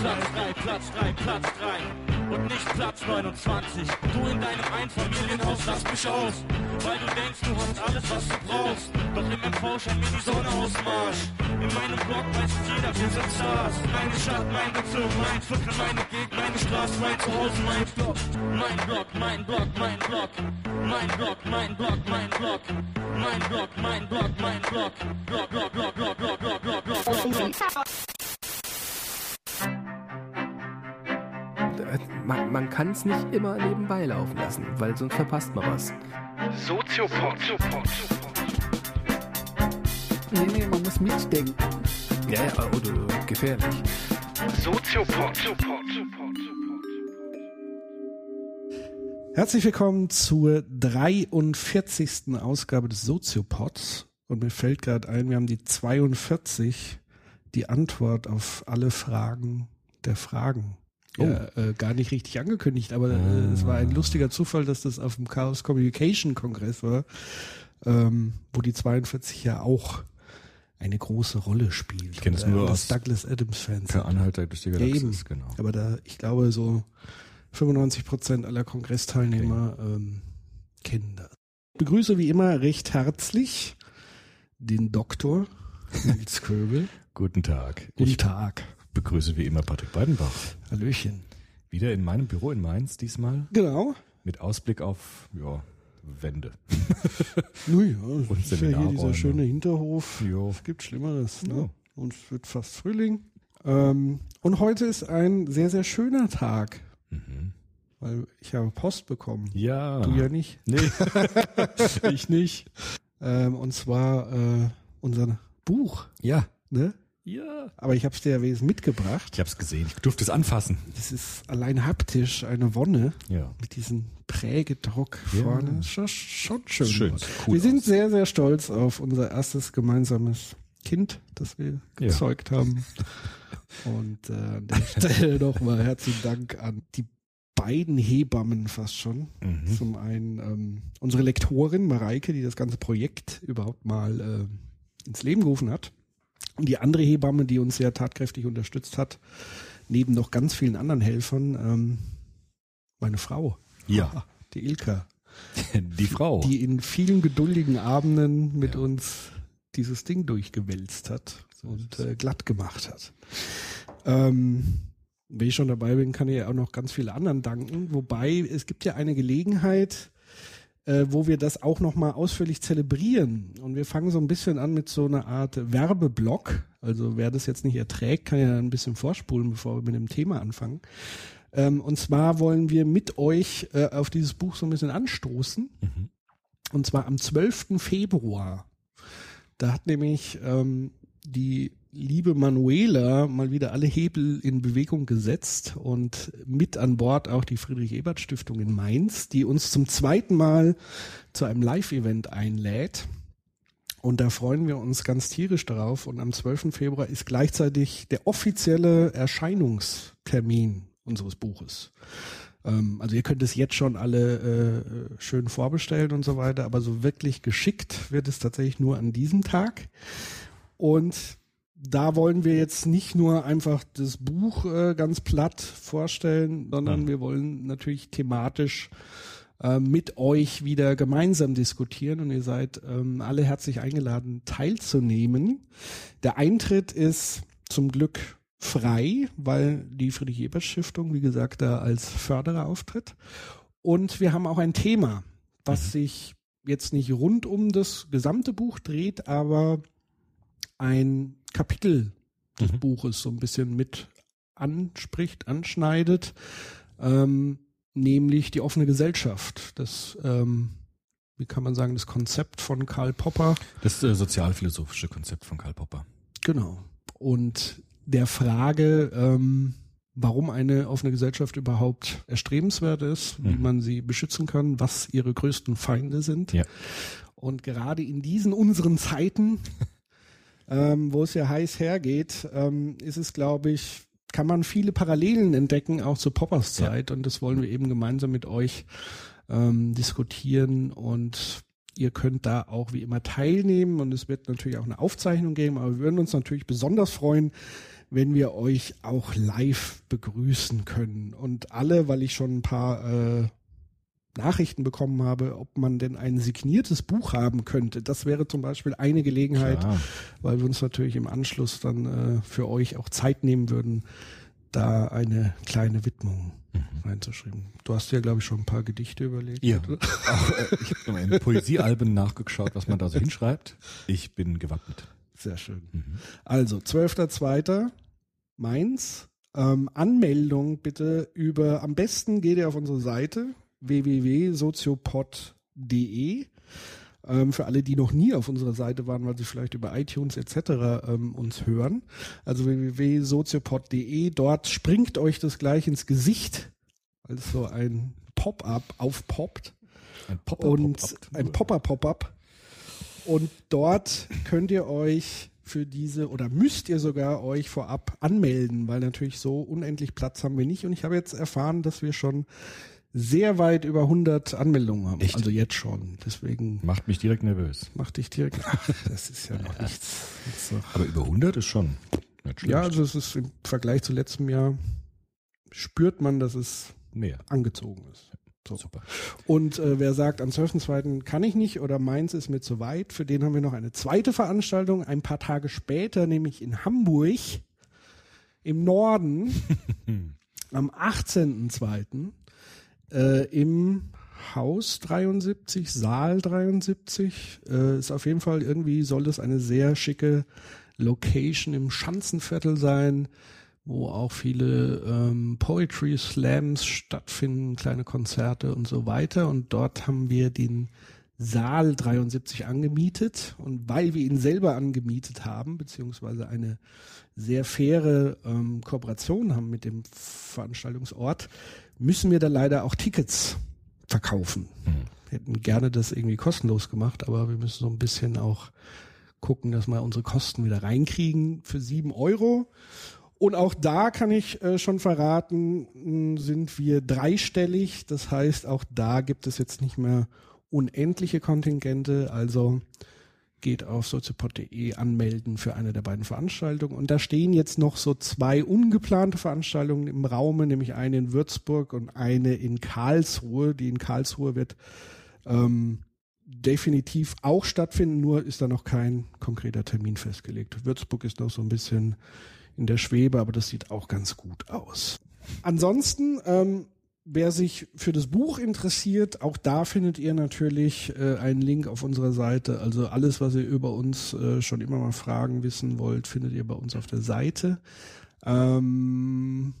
Platz 3, Platz 3, Platz 3 und nicht Platz 29. Du in deinem Einfamilienhaus, lass mich aus, weil du denkst, du hast alles, was du brauchst. Doch im MV scheint mir die Sonne aus Marsch. In meinem Block weiß jeder, wir sind Stars. Meine Stadt, mein Bezirk, mein Viertel, meine Gegend, meine Straße, mein Zuhause, mein Block. Mein Block, mein Block, mein Block. Mein Block, mein Block, mein Block. Mein Block, mein Block, mein Block. Block, Block, Block, Block, Block, Block, Block, Block, Block, Block. Man, man kann es nicht immer nebenbei laufen lassen, weil sonst verpasst man was. Soziopod. Nee, nee, man muss mitdenken. Ja, ja, oder gefährlich. Soziopod. Herzlich willkommen zur 43. Ausgabe des Soziopods. Und mir fällt gerade ein, wir haben die 42, die Antwort auf alle Fragen der Fragen. Ja, äh, gar nicht richtig angekündigt, aber äh, es war ein lustiger Zufall, dass das auf dem Chaos Communication Kongress war, ähm, wo die 42 ja auch eine große Rolle spielt. Ich kenne es Und, nur äh, aus Douglas Adams Fans. Per Anhalter durch die Ja, Galaxis, eben. genau. Aber da, ich glaube, so 95 Prozent aller Kongressteilnehmer ähm, kennen das. Ich begrüße wie immer recht herzlich den Doktor Nils Köbel. Guten Tag. Guten Tag. Begrüße wie immer Patrick Breidenbach. Hallöchen. Wieder in meinem Büro in Mainz diesmal Genau. mit Ausblick auf ja, Wände. Nun ja, das ist ja hier dieser schöne Hinterhof. Jo. Es gibt Schlimmeres. Ne? Ja. Und es wird fast Frühling. Ähm, und heute ist ein sehr, sehr schöner Tag. Weil ich habe Post bekommen. Ja. Du ja nicht. Nee, ich nicht. Ähm, und zwar äh, unser Buch. Ja. Ne? Ja. Aber ich habe es dir ja wesentlich mitgebracht. Ich habe es gesehen. Ich durfte es anfassen. Das ist allein haptisch eine Wonne Ja. mit diesem Prägedruck Ja. vorne. Schon, schon schön. Schön, cool wir sind aus. sehr, sehr stolz auf unser erstes gemeinsames Kind, das wir Ja. gezeugt haben. Und äh, an der Stelle nochmal herzlichen Dank an die beiden Hebammen fast schon. Mhm. Zum einen ähm, unsere Lektorin Mareike, die das ganze Projekt überhaupt mal äh, ins Leben gerufen hat. Die andere Hebamme, die uns sehr tatkräftig unterstützt hat, neben noch ganz vielen anderen Helfern, ähm, meine Frau. Ja. Die Ilka, Die Frau. die in vielen geduldigen Abenden mit Ja. uns dieses Ding durchgewälzt hat und äh, glatt gemacht hat. Ähm, wenn ich schon dabei bin, kann ich ja auch noch ganz viele anderen danken. Wobei es gibt ja eine Gelegenheit, äh, wo wir das auch noch mal ausführlich zelebrieren. Und wir fangen so ein bisschen an mit so einer Art Werbeblock. Also wer das jetzt nicht erträgt, kann ja ein bisschen vorspulen, bevor wir mit dem Thema anfangen. Ähm, und zwar wollen wir mit euch äh, auf dieses Buch so ein bisschen anstoßen. Und zwar am 12. Februar. Da hat nämlich ähm, die liebe Manuela mal wieder alle Hebel in Bewegung gesetzt und mit an Bord auch die Friedrich-Ebert-Stiftung in Mainz, die uns zum zweiten Mal zu einem Live-Event einlädt. Und da freuen wir uns ganz tierisch darauf. Und am 12. Februar ist gleichzeitig der offizielle Erscheinungstermin unseres Buches. Ähm, also ihr könnt es jetzt schon alle äh, schön vorbestellen und so weiter, aber so wirklich geschickt wird es tatsächlich nur an diesem Tag. Und da wollen wir jetzt nicht nur einfach das Buch äh, ganz platt vorstellen, sondern Mhm. wir wollen natürlich thematisch äh, mit euch wieder gemeinsam diskutieren und ihr seid ähm, alle herzlich eingeladen teilzunehmen. Der Eintritt ist zum Glück frei, weil die Friedrich-Ebert-Stiftung, wie gesagt, da als Förderer auftritt. Und wir haben auch ein Thema, was sich jetzt nicht rund um das gesamte Buch dreht, aber ein Kapitel des Buches so ein bisschen mit anspricht, anschneidet, ähm, nämlich die offene Gesellschaft. Das, ähm, wie kann man sagen, das Konzept von Karl Popper. Das äh, sozialphilosophische Konzept von Karl Popper. Genau. Und der Frage, ähm, warum eine offene Gesellschaft überhaupt erstrebenswert ist, wie Mhm. man sie beschützen kann, was ihre größten Feinde sind. Ja. Und gerade in diesen unseren Zeiten, ähm, wo es ja heiß hergeht, ähm, ist es, glaube ich, kann man viele Parallelen entdecken, auch zu Poppers Zeit. Und das wollen wir eben gemeinsam mit euch ähm, diskutieren. Und ihr könnt da auch wie immer teilnehmen. Und es wird natürlich auch eine Aufzeichnung geben. Aber wir würden uns natürlich besonders freuen, wenn wir euch auch live begrüßen können. Und alle, weil ich schon ein paar äh, Nachrichten bekommen habe, ob man denn ein signiertes Buch haben könnte. Das wäre zum Beispiel eine Gelegenheit, Klar. weil wir uns natürlich im Anschluss dann äh, für euch auch Zeit nehmen würden, da eine kleine Widmung reinzuschreiben. Du hast ja, glaube ich, schon ein paar Gedichte überlegt. Ja. Auch, äh, ich habe in Poesiealben nachgeschaut, was man da so hinschreibt. Ich bin gewappnet. Sehr schön. Mhm. Also, 12.02. Mainz. Ähm, Anmeldung bitte über, am besten geht ihr auf unsere Seite www.soziopod.de. Ähm, für alle, die noch nie auf unserer Seite waren, weil sie vielleicht über iTunes etc. Ähm, uns hören. Also www.soziopod.de. Dort springt euch das gleich ins Gesicht, es so ein Pop-up aufpoppt Ein Popper und Pop-up. ein Popper-Pop-up. Und dort könnt ihr euch für diese oder müsst ihr sogar euch vorab anmelden, weil natürlich so unendlich Platz haben wir nicht. Und ich habe jetzt erfahren, dass wir schon sehr weit über 100 Anmeldungen haben. Echt? Also jetzt schon. Deswegen Macht mich direkt nervös. mach dich direkt. Ach, das ist ja noch nichts. Aber über 100 ist schon. Ja, also es ist im Vergleich zu letztem Jahr spürt man, dass es mehr. angezogen ist. So. Super. Und äh, wer sagt, am 12.2. kann ich nicht oder meins ist mir zu weit, für den haben wir noch eine zweite Veranstaltung, ein paar Tage später, nämlich in Hamburg im Norden am 18.2. Äh, im Haus 73, Saal 73. Äh, ist auf jeden Fall irgendwie, soll es eine sehr schicke Location im Schanzenviertel sein wo auch viele ähm, Poetry Slams stattfinden, kleine Konzerte und so weiter. Und dort haben wir den Saal 73 angemietet. Und weil wir ihn selber angemietet haben, beziehungsweise eine sehr faire ähm, Kooperation haben mit dem Veranstaltungsort, müssen wir da leider auch Tickets verkaufen. Wir hätten gerne das irgendwie kostenlos gemacht, aber wir müssen so ein bisschen auch gucken, dass wir unsere Kosten wieder reinkriegen für sieben Euro. Und auch da kann ich äh, schon verraten, mh, sind wir dreistellig. Das heißt, auch da gibt es jetzt nicht mehr unendliche Kontingente. Also geht auf soziopod.de anmelden für eine der beiden Veranstaltungen. Und da stehen jetzt noch so zwei ungeplante Veranstaltungen im Raume, nämlich eine in Würzburg und eine in Karlsruhe. Die in Karlsruhe wird ähm, definitiv auch stattfinden, nur ist da noch kein konkreter Termin festgelegt. Würzburg ist noch so ein bisschen in der Schwebe, aber das sieht auch ganz gut aus. Ansonsten, ähm, wer sich für das Buch interessiert, auch da findet ihr natürlich äh, einen Link auf unserer Seite. Also alles, was ihr über uns äh, schon immer mal fragen, wissen wollt, findet ihr bei uns auf der Seite. Ähm,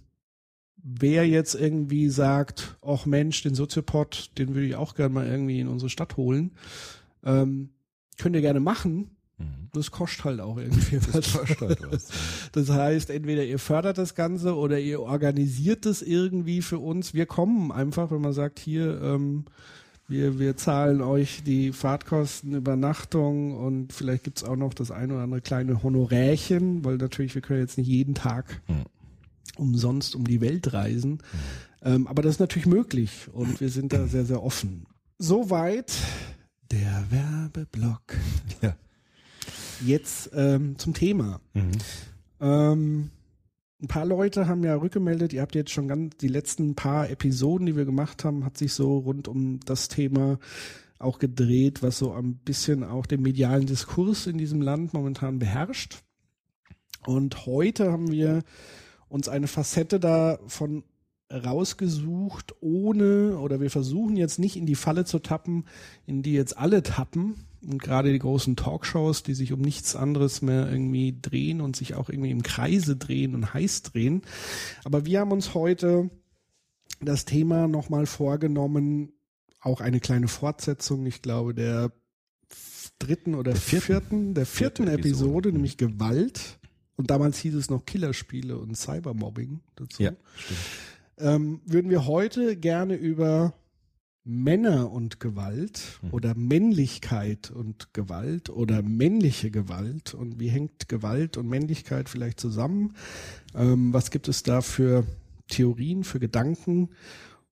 wer jetzt irgendwie sagt, ach Mensch, den Soziopod, den würde ich auch gerne mal irgendwie in unsere Stadt holen, ähm, könnt ihr gerne machen. Mhm. Das kostet halt auch irgendwie was. kostet halt was. Das heißt, entweder ihr fördert das Ganze oder ihr organisiert das irgendwie für uns. Wir kommen einfach, wenn man sagt, hier, ähm, wir, wir zahlen euch die Fahrtkosten, Übernachtung und vielleicht gibt's auch noch das ein oder andere kleine Honorärchen, weil natürlich, wir können jetzt nicht jeden Tag Mhm. umsonst um die Welt reisen. Ähm, aber das ist natürlich möglich und wir sind da sehr, sehr offen. Soweit der Werbeblock. Ja. Jetzt ähm, zum Thema. Mhm. Ähm, ein paar Leute haben ja rückgemeldet, ihr habt jetzt schon ganz die letzten paar Episoden, die wir gemacht haben, hat sich so rund um das Thema auch gedreht, was so ein bisschen auch den medialen Diskurs in diesem Land momentan beherrscht. Und heute haben wir uns eine Facette davon rausgesucht, ohne, oder wir versuchen jetzt nicht in die Falle zu tappen, in die jetzt alle tappen. Und gerade die großen Talkshows, die sich um nichts anderes mehr irgendwie drehen und sich auch irgendwie im Kreise drehen und heiß drehen. Aber wir haben uns heute das Thema nochmal vorgenommen, auch eine kleine Fortsetzung, ich glaube, der dritten oder vierten. vierten, der vierten Vierte Episode, Episode. nämlich Gewalt. Und damals hieß es noch Killerspiele und Cybermobbing dazu. Ja, stimmt. Ähm, würden wir heute gerne über Männer und Gewalt Mhm. oder Männlichkeit und Gewalt oder männliche Gewalt und wie hängt Gewalt und Männlichkeit vielleicht zusammen? Ähm, was gibt es da für Theorien, für Gedanken?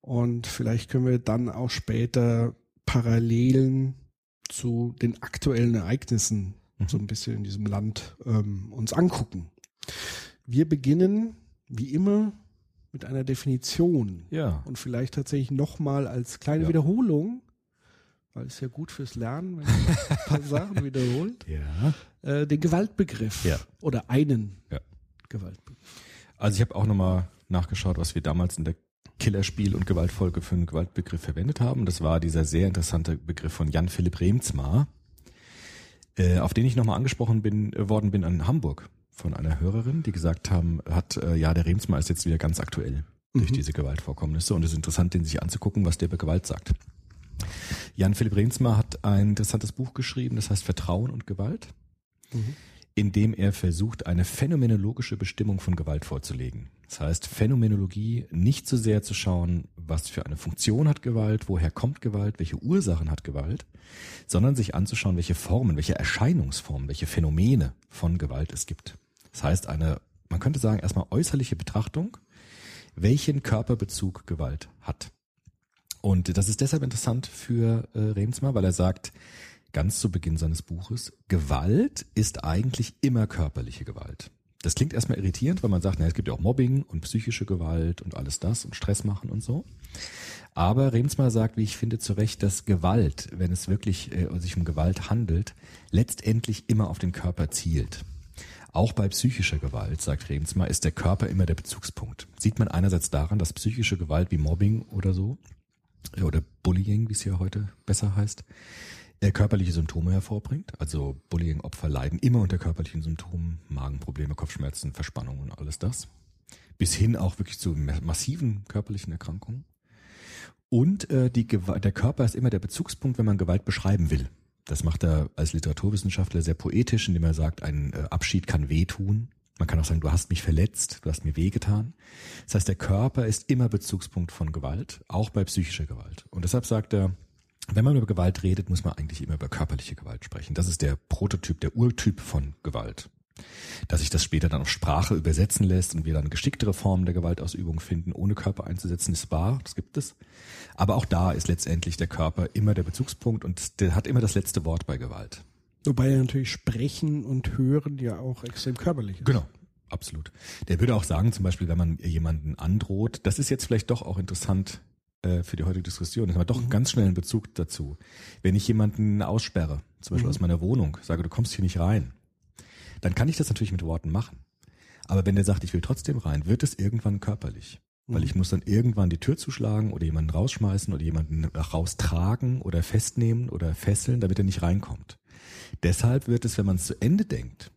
Und vielleicht können wir dann auch später Parallelen zu den aktuellen Ereignissen Mhm. so ein bisschen in diesem Land ähm, uns angucken. Wir beginnen, wie immer, mit einer Definition. Ja. Und vielleicht tatsächlich nochmal als kleine Ja. Wiederholung, weil es ja gut fürs Lernen, wenn man ein paar Sachen wiederholt, Ja. äh, den Gewaltbegriff. Ja. Oder einen Ja. Gewaltbegriff. Also ich habe auch nochmal nachgeschaut, was wir damals in der Killerspiel- und Gewaltfolge für einen Gewaltbegriff verwendet haben. Das war dieser sehr interessante Begriff von Jan-Philipp Remzmar, äh, auf den ich nochmal angesprochen bin, äh, worden bin in Hamburg von einer Hörerin, die gesagt haben, hat, äh, ja, der Remzmar ist jetzt wieder ganz aktuell durch Mhm. diese Gewaltvorkommnisse und es ist interessant, den sich anzugucken, was der über Gewalt sagt. Jan-Philipp Remzmar hat ein interessantes Buch geschrieben, das heißt Vertrauen und Gewalt in dem er versucht, eine phänomenologische Bestimmung von Gewalt vorzulegen. Das heißt, Phänomenologie nicht so sehr zu schauen, was für eine Funktion hat Gewalt, woher kommt Gewalt, welche Ursachen hat Gewalt, sondern sich anzuschauen, welche Formen, welche Erscheinungsformen, welche Phänomene von Gewalt es gibt. Das heißt, eine, man könnte sagen, erstmal äußerliche Betrachtung, welchen Körperbezug Gewalt hat. Und das ist deshalb interessant für äh, Remsmar, weil er sagt, ganz zu Beginn seines Buches, Gewalt ist eigentlich immer körperliche Gewalt. Das klingt erstmal irritierend, weil man sagt, na, es gibt ja auch Mobbing und psychische Gewalt und alles das und Stress machen und so. Aber Remsmar sagt, wie ich finde, zu Recht, dass Gewalt, wenn es wirklich äh, sich um Gewalt handelt, letztendlich immer auf den Körper zielt. Auch bei psychischer Gewalt, sagt Remsmar, ist der Körper immer der Bezugspunkt. Sieht man einerseits daran, dass psychische Gewalt wie Mobbing oder so, äh, oder Bullying, wie es hier heute besser heißt, äh, körperliche Symptome hervorbringt. Also Bullying-Opfer leiden immer unter körperlichen Symptomen, Magenprobleme, Kopfschmerzen, Verspannung und alles das. Bis hin auch wirklich zu ma- massiven körperlichen Erkrankungen. Und äh, die, der Körper ist immer der Bezugspunkt, wenn man Gewalt beschreiben will. Das macht er als Literaturwissenschaftler sehr poetisch, indem er sagt, ein äh, Abschied kann wehtun. Man kann auch sagen, du hast mich verletzt, du hast mir wehgetan. Das heißt, der Körper ist immer Bezugspunkt von Gewalt, auch bei psychischer Gewalt. Und deshalb sagt er, wenn man über Gewalt redet, muss man eigentlich immer über körperliche Gewalt sprechen. Das ist der Prototyp, der Urtyp von Gewalt. Dass sich das später dann auf Sprache übersetzen lässt und wir dann geschicktere Formen der Gewaltausübung finden, ohne Körper einzusetzen, ist wahr, das gibt es. Aber auch da ist letztendlich der Körper immer der Bezugspunkt und der hat immer das letzte Wort bei Gewalt. Wobei ja natürlich Sprechen und Hören ja auch extrem körperlich ist. Genau, absolut. Der würde auch sagen, zum Beispiel, wenn man jemanden androht, das ist jetzt vielleicht doch auch interessant äh, für die heutige Diskussion, das haben wir doch einen ganz schnellen Bezug dazu. Wenn ich jemanden aussperre, zum Beispiel aus meiner Wohnung, sage, du kommst hier nicht rein, dann kann ich das natürlich mit Worten machen. Aber wenn der sagt, ich will trotzdem rein, wird es irgendwann körperlich. Weil ich muss dann irgendwann die Tür zuschlagen oder jemanden rausschmeißen oder jemanden raustragen oder festnehmen oder fesseln, damit er nicht reinkommt. Deshalb wird es, wenn man es zu Ende denkt,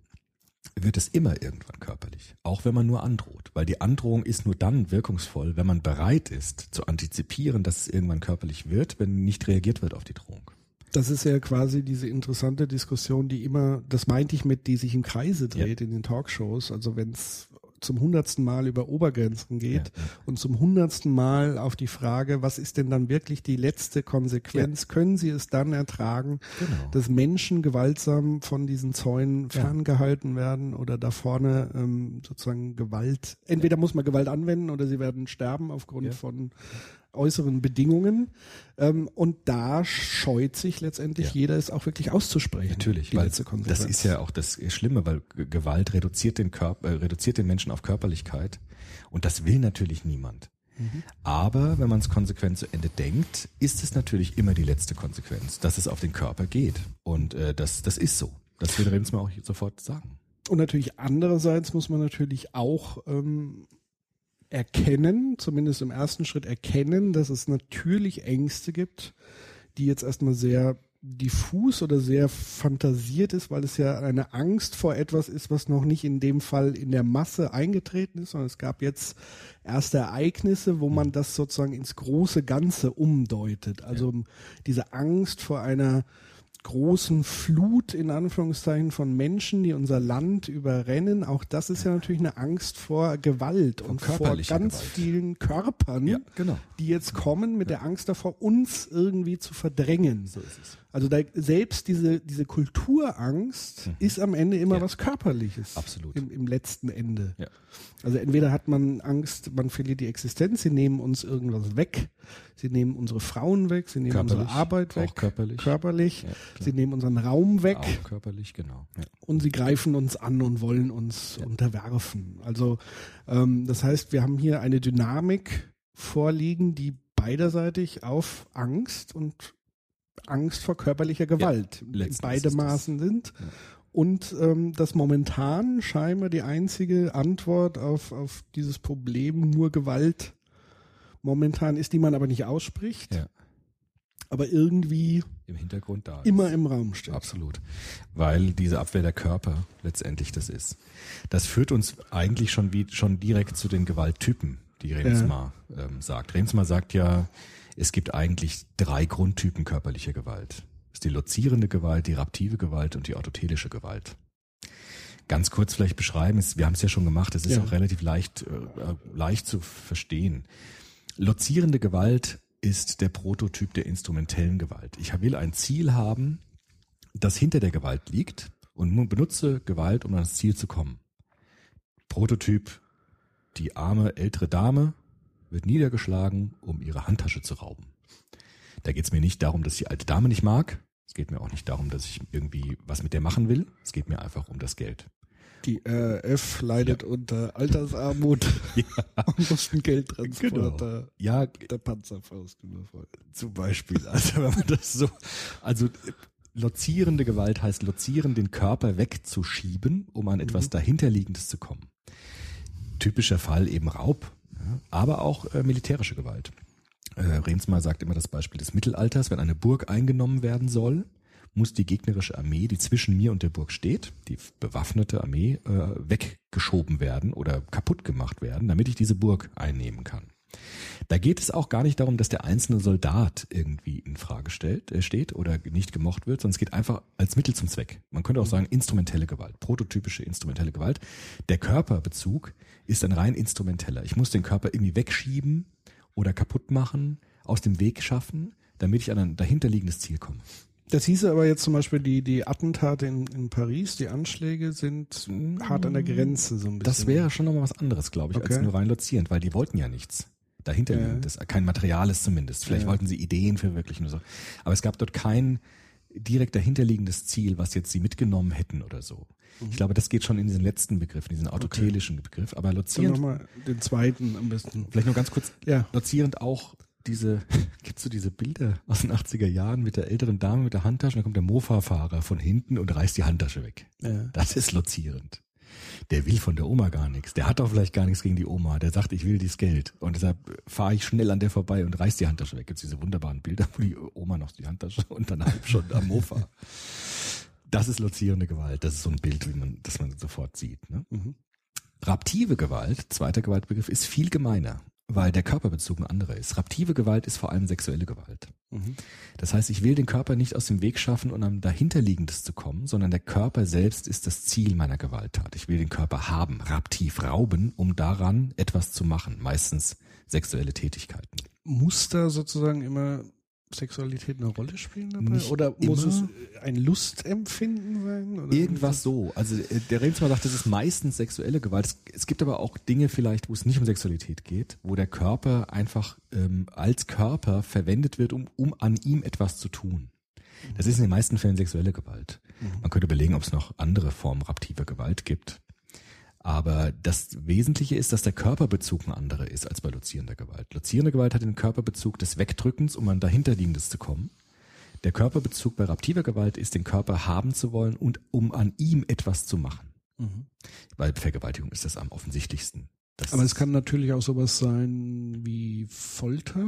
wird es immer irgendwann körperlich. Auch wenn man nur androht. Weil die Androhung ist nur dann wirkungsvoll, wenn man bereit ist zu antizipieren, dass es irgendwann körperlich wird, wenn nicht reagiert wird auf die Drohung. Das ist ja quasi diese interessante Diskussion, die immer, das meinte ich mit, die sich im Kreise dreht in den Talkshows. Also wenn es zum hundertsten Mal über Obergrenzen geht Ja, ja. und zum hundertsten Mal auf die Frage, was ist denn dann wirklich die letzte Konsequenz? Können Sie es dann ertragen, Genau. dass Menschen gewaltsam von diesen Zäunen ferngehalten werden oder da vorne ähm, sozusagen Gewalt, entweder muss man Gewalt anwenden oder sie werden sterben aufgrund Ja. von äußeren Bedingungen. Ähm, und da scheut sich letztendlich Ja. jeder, es auch wirklich auszusprechen. Natürlich, weil letzte Konsequenz. das ist ja auch das Schlimme, weil Gewalt reduziert den Körper, äh, reduziert den Menschen auf Körperlichkeit und das will natürlich niemand. Mhm. Aber wenn man es konsequent zu Ende denkt, ist es natürlich immer die letzte Konsequenz, dass es auf den Körper geht und äh, das das ist so. Das würde Remsmar auch sofort sagen. Und natürlich andererseits muss man natürlich auch ähm, erkennen, zumindest im ersten Schritt erkennen, dass es natürlich Ängste gibt, die jetzt erstmal sehr diffus oder sehr fantasiert ist, weil es ja eine Angst vor etwas ist, was noch nicht in dem Fall in der Masse eingetreten ist, sondern es gab jetzt erste Ereignisse, wo man das sozusagen ins große Ganze umdeutet. Also diese Angst vor einer großen Flut in Anführungszeichen von Menschen, die unser Land überrennen. Auch das ist ja natürlich eine Angst vor Gewalt und vor ganz Gewalt. vielen Körpern, Ja, genau. die jetzt kommen mit der Angst davor, uns irgendwie zu verdrängen. So ist es. Also da, selbst diese, diese Kulturangst ist am Ende immer Ja. was Körperliches. Absolut. Im, Im letzten Ende. Ja. Also entweder hat man Angst, man verliert die Existenz, sie nehmen uns irgendwas weg, sie nehmen unsere Frauen weg, sie nehmen unsere Körperlich, Arbeit weg, auch körperlich. körperlich Ja, sie nehmen unseren Raum weg Auch körperlich, genau. Und sie greifen uns an und wollen uns unterwerfen. Also ähm, das heißt, wir haben hier eine Dynamik vorliegen, die beiderseitig auf Angst und Angst vor körperlicher Gewalt in letzten beide. Maßen sind. Und ähm, dass momentan scheinbar die einzige Antwort auf, auf dieses Problem nur Gewalt momentan ist, die man aber nicht ausspricht, Ja. aber irgendwie Im Hintergrund da. immer ist. im Raum steht. Absolut. Weil diese Abwehr der Körper letztendlich das ist. Das führt uns eigentlich schon wie schon direkt zu den Gewalttypen, die Remsmar ähm, sagt. Remsmar sagt ja, es gibt eigentlich drei Grundtypen körperlicher Gewalt. Das ist die lozierende Gewalt, die raptive Gewalt und die orthotelische Gewalt. Ganz kurz vielleicht beschreiben, es- wir haben es ja schon gemacht, es ist Ja. auch relativ leicht, äh, leicht zu verstehen. Lozierende Gewalt ist der Prototyp der instrumentellen Gewalt. Ich will ein Ziel haben, das hinter der Gewalt liegt und benutze Gewalt, um an das Ziel zu kommen. Prototyp, die arme ältere Dame wird niedergeschlagen, um ihre Handtasche zu rauben. Da geht es mir nicht darum, dass ich die alte Dame nicht mag. Es geht mir auch nicht darum, dass ich irgendwie was mit der machen will. Es geht mir einfach um das Geld. Die RF leidet unter Altersarmut und muss ein Geldtransporter Ja, der Panzerfaust überfallen. zum Beispiel. Also wenn man das so, also lozierende Gewalt heißt lozieren, den Körper wegzuschieben, um an etwas dahinterliegendes zu kommen. Typischer Fall eben Raub, ja, aber auch äh, militärische Gewalt. Äh, Rensma sagt immer das Beispiel des Mittelalters, wenn eine Burg eingenommen werden soll, muss die gegnerische Armee, die zwischen mir und der Burg steht, die bewaffnete Armee, äh, weggeschoben werden oder kaputt gemacht werden, damit ich diese Burg einnehmen kann. Da geht es auch gar nicht darum, dass der einzelne Soldat irgendwie in Frage stellt, äh, steht oder nicht gemocht wird, sondern es geht einfach als Mittel zum Zweck. Man könnte auch sagen instrumentelle Gewalt, prototypische instrumentelle Gewalt. Der Körperbezug ist ein rein instrumenteller. Ich muss den Körper irgendwie wegschieben oder kaputt machen, aus dem Weg schaffen, damit ich an ein dahinterliegendes Ziel komme. Das hieße aber jetzt zum Beispiel, die, die Attentate in, in Paris, die Anschläge sind hart an der Grenze so ein bisschen. Das wäre schon nochmal was anderes, glaube ich, als Okay. nur rein lozierend, weil die wollten ja nichts. Dahinter Ja. kein Materiales zumindest. Vielleicht Ja. wollten sie Ideen verwirklichen oder so. Aber es gab dort kein direkt dahinterliegendes Ziel, was jetzt sie mitgenommen hätten oder so. Mhm. Ich glaube, das geht schon in diesen letzten Begriff, in diesen autotelischen Begriff. Aber Dann lozierend, nochmal den zweiten am besten. vielleicht nur ganz kurz, Ja. lozierend auch diese, gibt's so diese Bilder aus den 80er Jahren mit der älteren Dame mit der Handtasche, und dann kommt der Mofa-Fahrer von hinten und reißt die Handtasche weg. Ja. Das ist lozierend. Der will von der Oma gar nichts. Der hat doch vielleicht gar nichts gegen die Oma. Der sagt, ich will dieses Geld. Und deshalb fahre ich schnell an der vorbei und reiß die Handtasche weg. Gibt's diese wunderbaren Bilder, wo die Oma noch die Handtasche und dann halb schon am Mofa. Das ist lozierende Gewalt. Das ist so ein Bild, wie man, das man sofort sieht. Ne? Raptive Gewalt, zweiter Gewaltbegriff, ist viel gemeiner, weil der Körperbezug ein anderer ist. Raptive Gewalt ist vor allem sexuelle Gewalt. Das heißt, ich will den Körper nicht aus dem Weg schaffen, um am dahinterliegendes zu kommen, sondern der Körper selbst ist das Ziel meiner Gewalttat. Ich will den Körper haben, raptiv rauben, um daran etwas zu machen, meistens sexuelle Tätigkeiten. Muss da sozusagen immer Sexualität eine Rolle spielen dabei? Nicht Oder muss es ein Lustempfinden sein? Oder Irgendwas so. Also äh, der Remsmar sagt, das ist meistens sexuelle Gewalt. Es, gibt aber auch Dinge vielleicht, wo es nicht um Sexualität geht, wo der Körper einfach ähm, als Körper verwendet wird, um, um an ihm etwas zu tun. Das ist in den meisten Fällen sexuelle Gewalt. Man könnte überlegen, ob es noch andere Formen raptiver Gewalt gibt. Aber das Wesentliche ist, dass der Körperbezug ein anderer ist als bei lozierender Gewalt. Lozierende Gewalt hat den Körperbezug des Wegdrückens, um an dahinterliegendes zu kommen. Der Körperbezug bei raptiver Gewalt ist, den Körper haben zu wollen und um an ihm etwas zu machen. Bei Vergewaltigung ist das am offensichtlichsten. Das Aber es kann natürlich auch sowas sein wie Folter.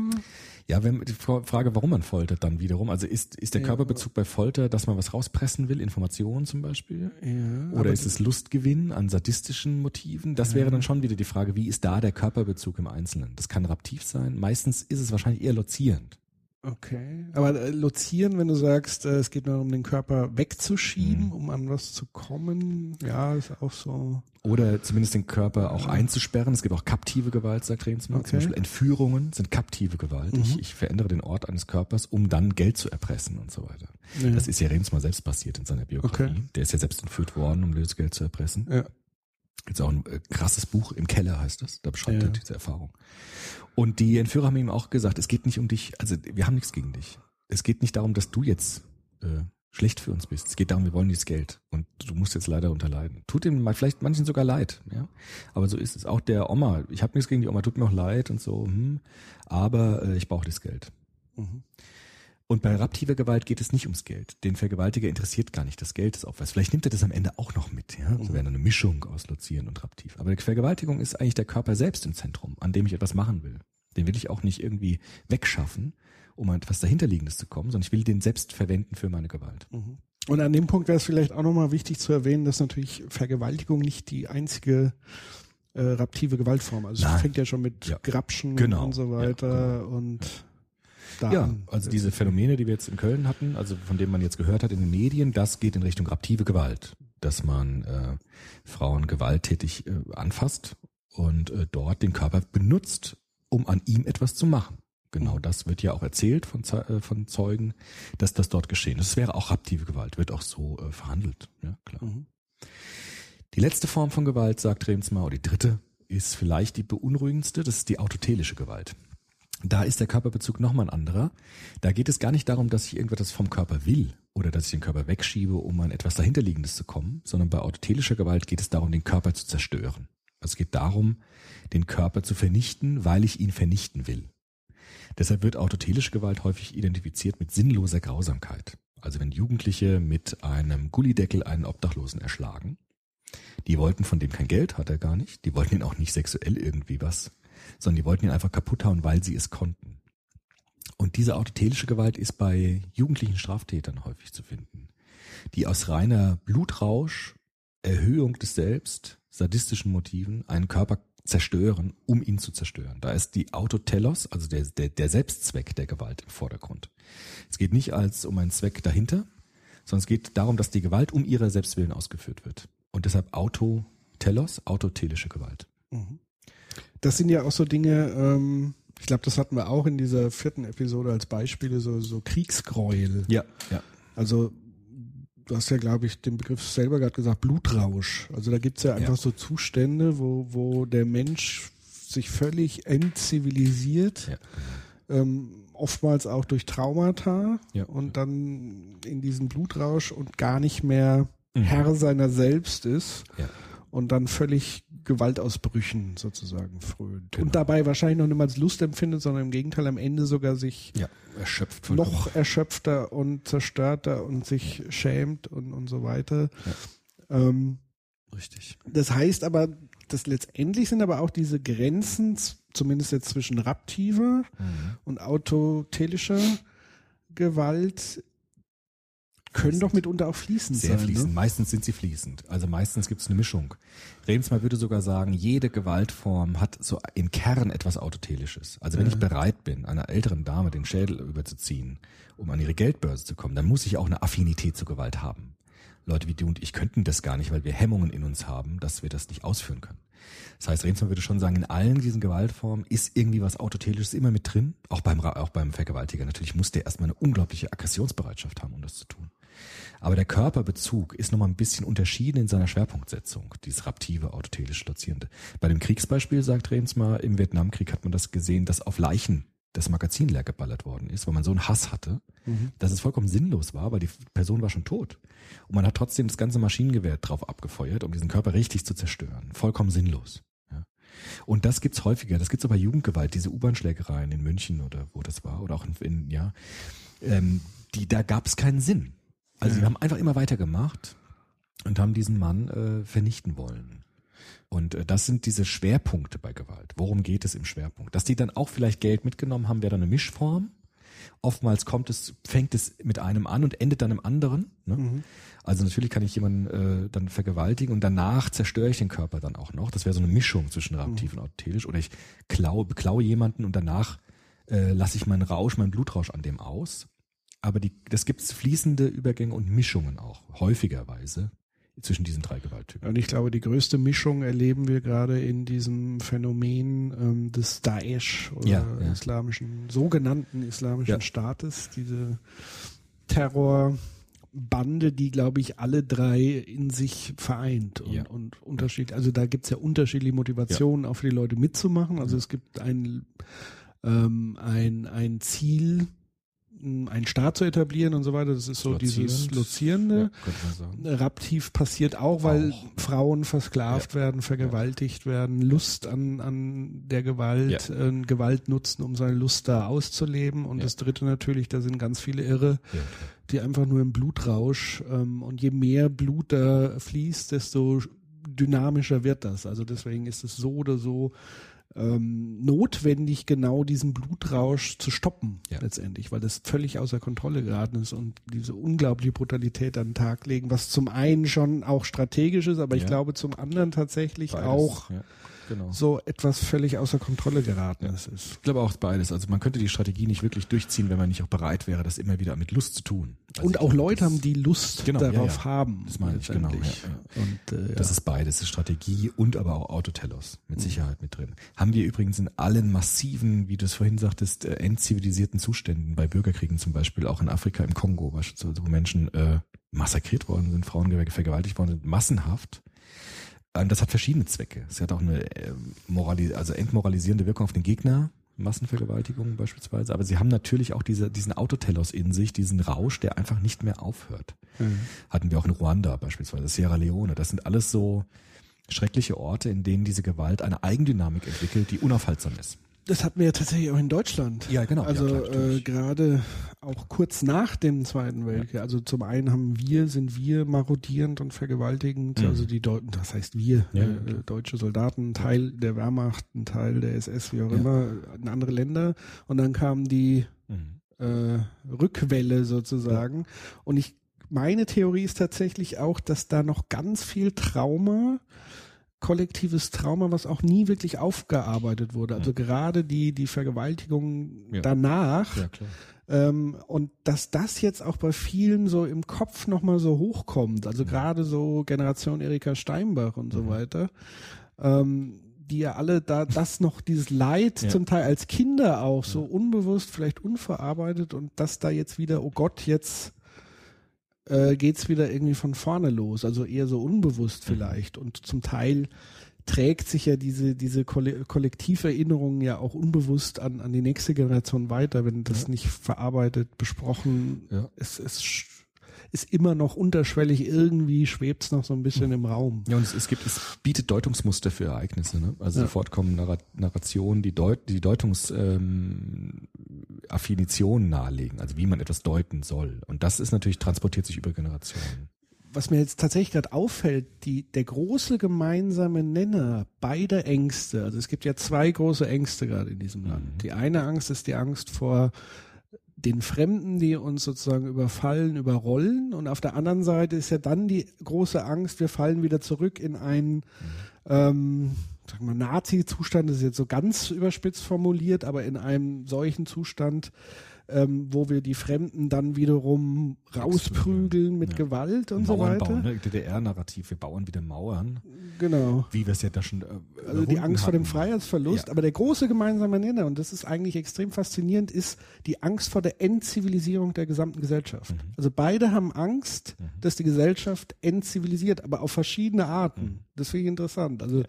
ja, wenn die Fra- Frage, warum man foltert, dann wiederum. Also ist, ist der Ja. Körperbezug bei Folter, dass man was rauspressen will, Informationen zum Beispiel? Ja, Oder ist es Lustgewinn an sadistischen Motiven? Das wäre dann schon wieder die Frage, wie ist da der Körperbezug im Einzelnen? Das kann raptiv sein. Meistens ist es wahrscheinlich eher lozierend. Okay. Aber äh, lozieren, wenn du sagst, äh, es geht nur um den Körper wegzuschieben, Mhm. um an was zu kommen, ja, ist auch so. Oder zumindest den Körper auch einzusperren. Es gibt auch kaptive Gewalt, sagt Rehnsmann. Okay. Zum Beispiel Entführungen sind kaptive Gewalt. Mhm. Ich, ich verändere den Ort eines Körpers, um dann Geld zu erpressen und so weiter. Ja. Das ist ja Rehnsmann selbst passiert in seiner Biografie. Okay. Der ist ja selbst entführt worden, um Lösegeld zu erpressen. Ja. Jetzt auch ein äh, krasses Buch, im Keller heißt das. Da beschreibt Ja. er diese Erfahrung. Und die Entführer haben ihm auch gesagt, es geht nicht um dich, also wir haben nichts gegen dich. Es geht nicht darum, dass du jetzt äh, schlecht für uns bist. Es geht darum, wir wollen dieses Geld. Und du musst jetzt leider unterleiden. Tut ihm mal vielleicht manchen sogar leid, ja. Aber so ist es. Auch der Oma, ich habe nichts gegen die Oma, tut mir auch leid und so, hm, aber äh, ich brauche das Geld. Mhm. Und bei raptiver Gewalt geht es nicht ums Geld. Den Vergewaltiger interessiert gar nicht das Geld des Opfers. Vielleicht nimmt er das am Ende auch noch mit. Ja? So wäre eine Mischung aus Lozieren und Raptiv. Aber die Vergewaltigung ist eigentlich der Körper selbst im Zentrum, an dem ich etwas machen will. Den will ich auch nicht irgendwie wegschaffen, um an etwas dahinterliegendes zu kommen, sondern ich will den selbst verwenden für meine Gewalt. Und an dem Punkt wäre es vielleicht auch nochmal wichtig zu erwähnen, dass natürlich Vergewaltigung nicht die einzige äh, raptive Gewaltform. Also es fängt ja schon mit Ja. Grapschen Genau. und so Ja, weiter und da Ja, also diese Phänomene, die wir jetzt in Köln hatten, also von denen man jetzt gehört hat in den Medien, das geht in Richtung raptive Gewalt, dass man äh, Frauen gewalttätig äh, anfasst und äh, dort den Körper benutzt, um an ihm etwas zu machen. Genau Mhm. das wird ja auch erzählt von, äh, von Zeugen, dass das dort geschehen ist. Es wäre auch raptive Gewalt, wird auch so äh, verhandelt. Ja, klar. Mhm. Die letzte Form von Gewalt, sagt Remsmar, oder die dritte, ist vielleicht die beunruhigendste, das ist die autotelische Gewalt. Da ist der Körperbezug nochmal ein anderer. Da geht es gar nicht darum, dass ich irgendetwas vom Körper will oder dass ich den Körper wegschiebe, um an etwas dahinterliegendes zu kommen, sondern bei autotelischer Gewalt geht es darum, den Körper zu zerstören. Also es geht darum, den Körper zu vernichten, weil ich ihn vernichten will. Deshalb wird autotelische Gewalt häufig identifiziert mit sinnloser Grausamkeit. Also wenn Jugendliche mit einem Gullideckel einen Obdachlosen erschlagen, die wollten von dem kein Geld, hat er gar nicht. Die wollten ihn auch nicht sexuell irgendwie was, sondern die wollten ihn einfach kaputt hauen, weil sie es konnten. Und diese autotelische Gewalt ist bei jugendlichen Straftätern häufig zu finden, die aus reiner Blutrausch, Erhöhung des Selbst, sadistischen Motiven einen Körper zerstören, um ihn zu zerstören. Da ist die Autotelos, also der, der, der Selbstzweck der Gewalt im Vordergrund. Es geht nicht als um einen Zweck dahinter, sondern es geht darum, dass die Gewalt um ihrer Selbstwillen ausgeführt wird. Und deshalb Autotelos, autotelische Gewalt. Das sind ja auch so Dinge, ähm, ich glaube, das hatten wir auch in dieser vierten Episode als Beispiele, so, so Kriegsgräuel. Ja, ja. Also du hast ja, glaube ich, den Begriff selber gerade gesagt, Blutrausch. Also da gibt's ja einfach Ja. so Zustände, wo, wo der Mensch sich völlig entzivilisiert, Ja. ähm, oftmals auch durch Traumata Ja. und dann in diesen Blutrausch und gar nicht mehr Mhm. Herr seiner selbst ist und dann völlig Gewaltausbrüchen sozusagen frönt. Genau. Und dabei wahrscheinlich noch nicht mal als Lust empfindet, sondern im Gegenteil am Ende sogar sich Ja, erschöpft. noch erschöpfter und zerstörter und sich schämt und, und so weiter. Ähm, Richtig. das heißt aber, das letztendlich sind aber auch diese Grenzen, zumindest jetzt zwischen raptiver Mhm. und autotelischer Gewalt, können Fließend. doch mitunter auch fließend Sehr sein. fließend. Ne? Meistens sind sie fließend. Also meistens gibt es eine Mischung. Remsmar würde sogar sagen, jede Gewaltform hat so im Kern etwas Autotelisches. Also wenn Ja. ich bereit bin, einer älteren Dame den Schädel überzuziehen, um an ihre Geldbörse zu kommen, dann muss ich auch eine Affinität zur Gewalt haben. Leute wie du und ich könnten das gar nicht, weil wir Hemmungen in uns haben, dass wir das nicht ausführen können. Das heißt, Remsmar würde schon sagen, in allen diesen Gewaltformen ist irgendwie was Autotelisches immer mit drin. Auch beim, auch beim Vergewaltiger. Natürlich muss der erstmal eine unglaubliche Aggressionsbereitschaft haben, um das zu tun. Aber der Körperbezug ist nochmal ein bisschen unterschieden in seiner Schwerpunktsetzung, dieses raptive, autotelisch Lozierende. Bei dem Kriegsbeispiel, sagt Remsmar, im Vietnamkrieg hat man das gesehen, dass auf Leichen das Magazin leer geballert worden ist, weil man so einen Hass hatte, dass es vollkommen sinnlos war, weil die Person war schon tot. Und man hat trotzdem das ganze Maschinengewehr drauf abgefeuert, um diesen Körper richtig zu zerstören. Vollkommen sinnlos. Ja. Und das gibt's häufiger. Das gibt's auch bei Jugendgewalt, diese U-Bahn-Schlägereien in München oder wo das war, oder auch in, in ja, ähm, die, da gab's keinen Sinn. Also die haben einfach immer weitergemacht und haben diesen Mann äh, vernichten wollen. Und äh, das sind diese Schwerpunkte bei Gewalt. Worum geht es im Schwerpunkt? Dass die dann auch vielleicht Geld mitgenommen haben, wäre dann eine Mischform. Oftmals kommt es, fängt es mit einem an und endet dann im anderen. Ne? Also natürlich kann ich jemanden äh, dann vergewaltigen und danach zerstöre ich den Körper dann auch noch. Das wäre so eine Mischung zwischen raptiv und autotelisch. Oder ich klaue, beklaue jemanden und danach äh, lasse ich meinen Rausch, meinen Blutrausch an dem aus. Aber die, das gibt fließende Übergänge und Mischungen auch, häufigerweise zwischen diesen drei Gewalttypen. Und ich glaube, die größte Mischung erleben wir gerade in diesem Phänomen ähm, des Daesh oder Ja, ja. islamischen, sogenannten islamischen Ja. Staates, diese Terrorbande, die, glaube ich, alle drei in sich vereint und, Ja. und unterschiedlich, also da gibt's ja unterschiedliche Motivationen, auch für die Leute mitzumachen. Also es gibt ein, ähm, ein, ein Ziel, einen Staat zu etablieren und so weiter. Das ist so dieses Lozierend. Lozierende. Ja. Raptiv passiert auch, weil Auch. Frauen versklavt werden, vergewaltigt werden, Lust an, an der Gewalt, äh, Gewalt nutzen, um seine Lust da auszuleben. Und Ja. das dritte natürlich, da sind ganz viele Irre, Ja, die einfach nur im Blutrausch ähm, und je mehr Blut da fließt, desto dynamischer wird das. Also deswegen ist es so oder so ähm, notwendig, genau diesen Blutrausch zu stoppen Ja. letztendlich, weil das völlig außer Kontrolle geraten ist und diese unglaubliche Brutalität an den Tag legen, was zum einen schon auch strategisch ist, aber ich Ja. glaube zum anderen tatsächlich Beides, auch Ja, genau. so etwas völlig außer Kontrolle geraten ist. ist. Ich glaube auch beides. Also man könnte die Strategie nicht wirklich durchziehen, wenn man nicht auch bereit wäre, das immer wieder mit Lust zu tun. Also und auch glaube, Leute haben, die Lust Genau, ja, darauf ja. haben. Das meine ich, genau, ja, Und, äh, Das ja. ist beides, ist Strategie und aber auch Autotelos mit Sicherheit mit drin. Haben wir übrigens in allen massiven, wie du es vorhin sagtest, äh, entzivilisierten Zuständen, bei Bürgerkriegen zum Beispiel, auch in Afrika, im Kongo beispielsweise, wo Menschen äh, massakriert worden sind, Frauen ver- vergewaltigt worden sind, massenhaft. Ähm, Das hat verschiedene Zwecke. Es hat auch eine äh, morali also entmoralisierende Wirkung auf den Gegner, Massenvergewaltigungen beispielsweise. Aber sie haben natürlich auch diese, diesen Autotelos in sich, diesen Rausch, der einfach nicht mehr aufhört. Mhm. Hatten wir auch in Ruanda beispielsweise, Sierra Leone. Das sind alles so schreckliche Orte, in denen diese Gewalt eine Eigendynamik entwickelt, die unaufhaltsam ist. Das hatten wir ja tatsächlich auch in Deutschland. Ja, genau. Also ja, klar, äh, gerade auch kurz nach dem Zweiten Weltkrieg. Also zum einen haben wir, sind wir marodierend und vergewaltigend. Mhm. Also die Deutschen, das heißt wir, Ja, äh, deutsche Soldaten, Teil der Wehrmacht, ein Teil der SS, wie auch immer, in andere Länder. Und dann kam die Mhm. äh, Rückwelle sozusagen. Und ich, meine Theorie ist tatsächlich auch, dass da noch ganz viel Trauma, kollektives Trauma, was auch nie wirklich aufgearbeitet wurde. Also gerade die, die Vergewaltigung Ja. danach. Ja. Ähm, und dass das jetzt auch bei vielen so im Kopf nochmal so hochkommt. Also gerade so Generation Erika Steinbach und so Mhm. weiter. Ähm, die ja alle da das noch dieses Leid Ja. zum Teil als Kinder auch so unbewusst, vielleicht unverarbeitet und dass da jetzt wieder, oh Gott, jetzt äh, geht's wieder irgendwie von vorne los, also eher so unbewusst Mhm. vielleicht und zum Teil trägt sich ja diese diese Kolle Kollektiverinnerung ja auch unbewusst an an die nächste Generation weiter, wenn das nicht verarbeitet, besprochen, Ja. es es sch- ist immer noch unterschwellig irgendwie schwebt's noch so ein bisschen im Raum. Ja, und es, es gibt, es bietet Deutungsmuster für Ereignisse, ne? Also Ja. sofort kommen Narra Narrationen, die Deut die Deutungsaffinitionen ähm, Affinitionen nahelegen, also wie man etwas deuten soll. Und das ist natürlich, transportiert sich über Generationen. was mir jetzt tatsächlich gerade auffällt, die, der große gemeinsame Nenner beider Ängste, also es gibt ja zwei große Ängste gerade in diesem Land. Die eine Angst ist die Angst vor den Fremden, die uns sozusagen überfallen, überrollen. Und auf der anderen Seite ist ja dann die große Angst, wir fallen wieder zurück in einen ähm, sagen wir, Nazi-Zustand, ist jetzt so ganz überspitzt formuliert, aber in einem solchen Zustand, ähm, wo wir die Fremden dann wiederum rausprügeln mit Ja. Gewalt und so Mauern weiter. bauen, ne? DDR-Narrativ, wir bauen wieder Mauern, Genau. wie wir es ja da schon äh, Also die Angst vor dem hatten. Freiheitsverlust. Ja. Aber der große gemeinsame Nenner, und das ist eigentlich extrem faszinierend, ist die Angst vor der Entzivilisierung der gesamten Gesellschaft. Mhm. Also beide haben Angst, dass die Gesellschaft entzivilisiert, aber auf verschiedene Arten. Mhm. Das finde ich interessant. Also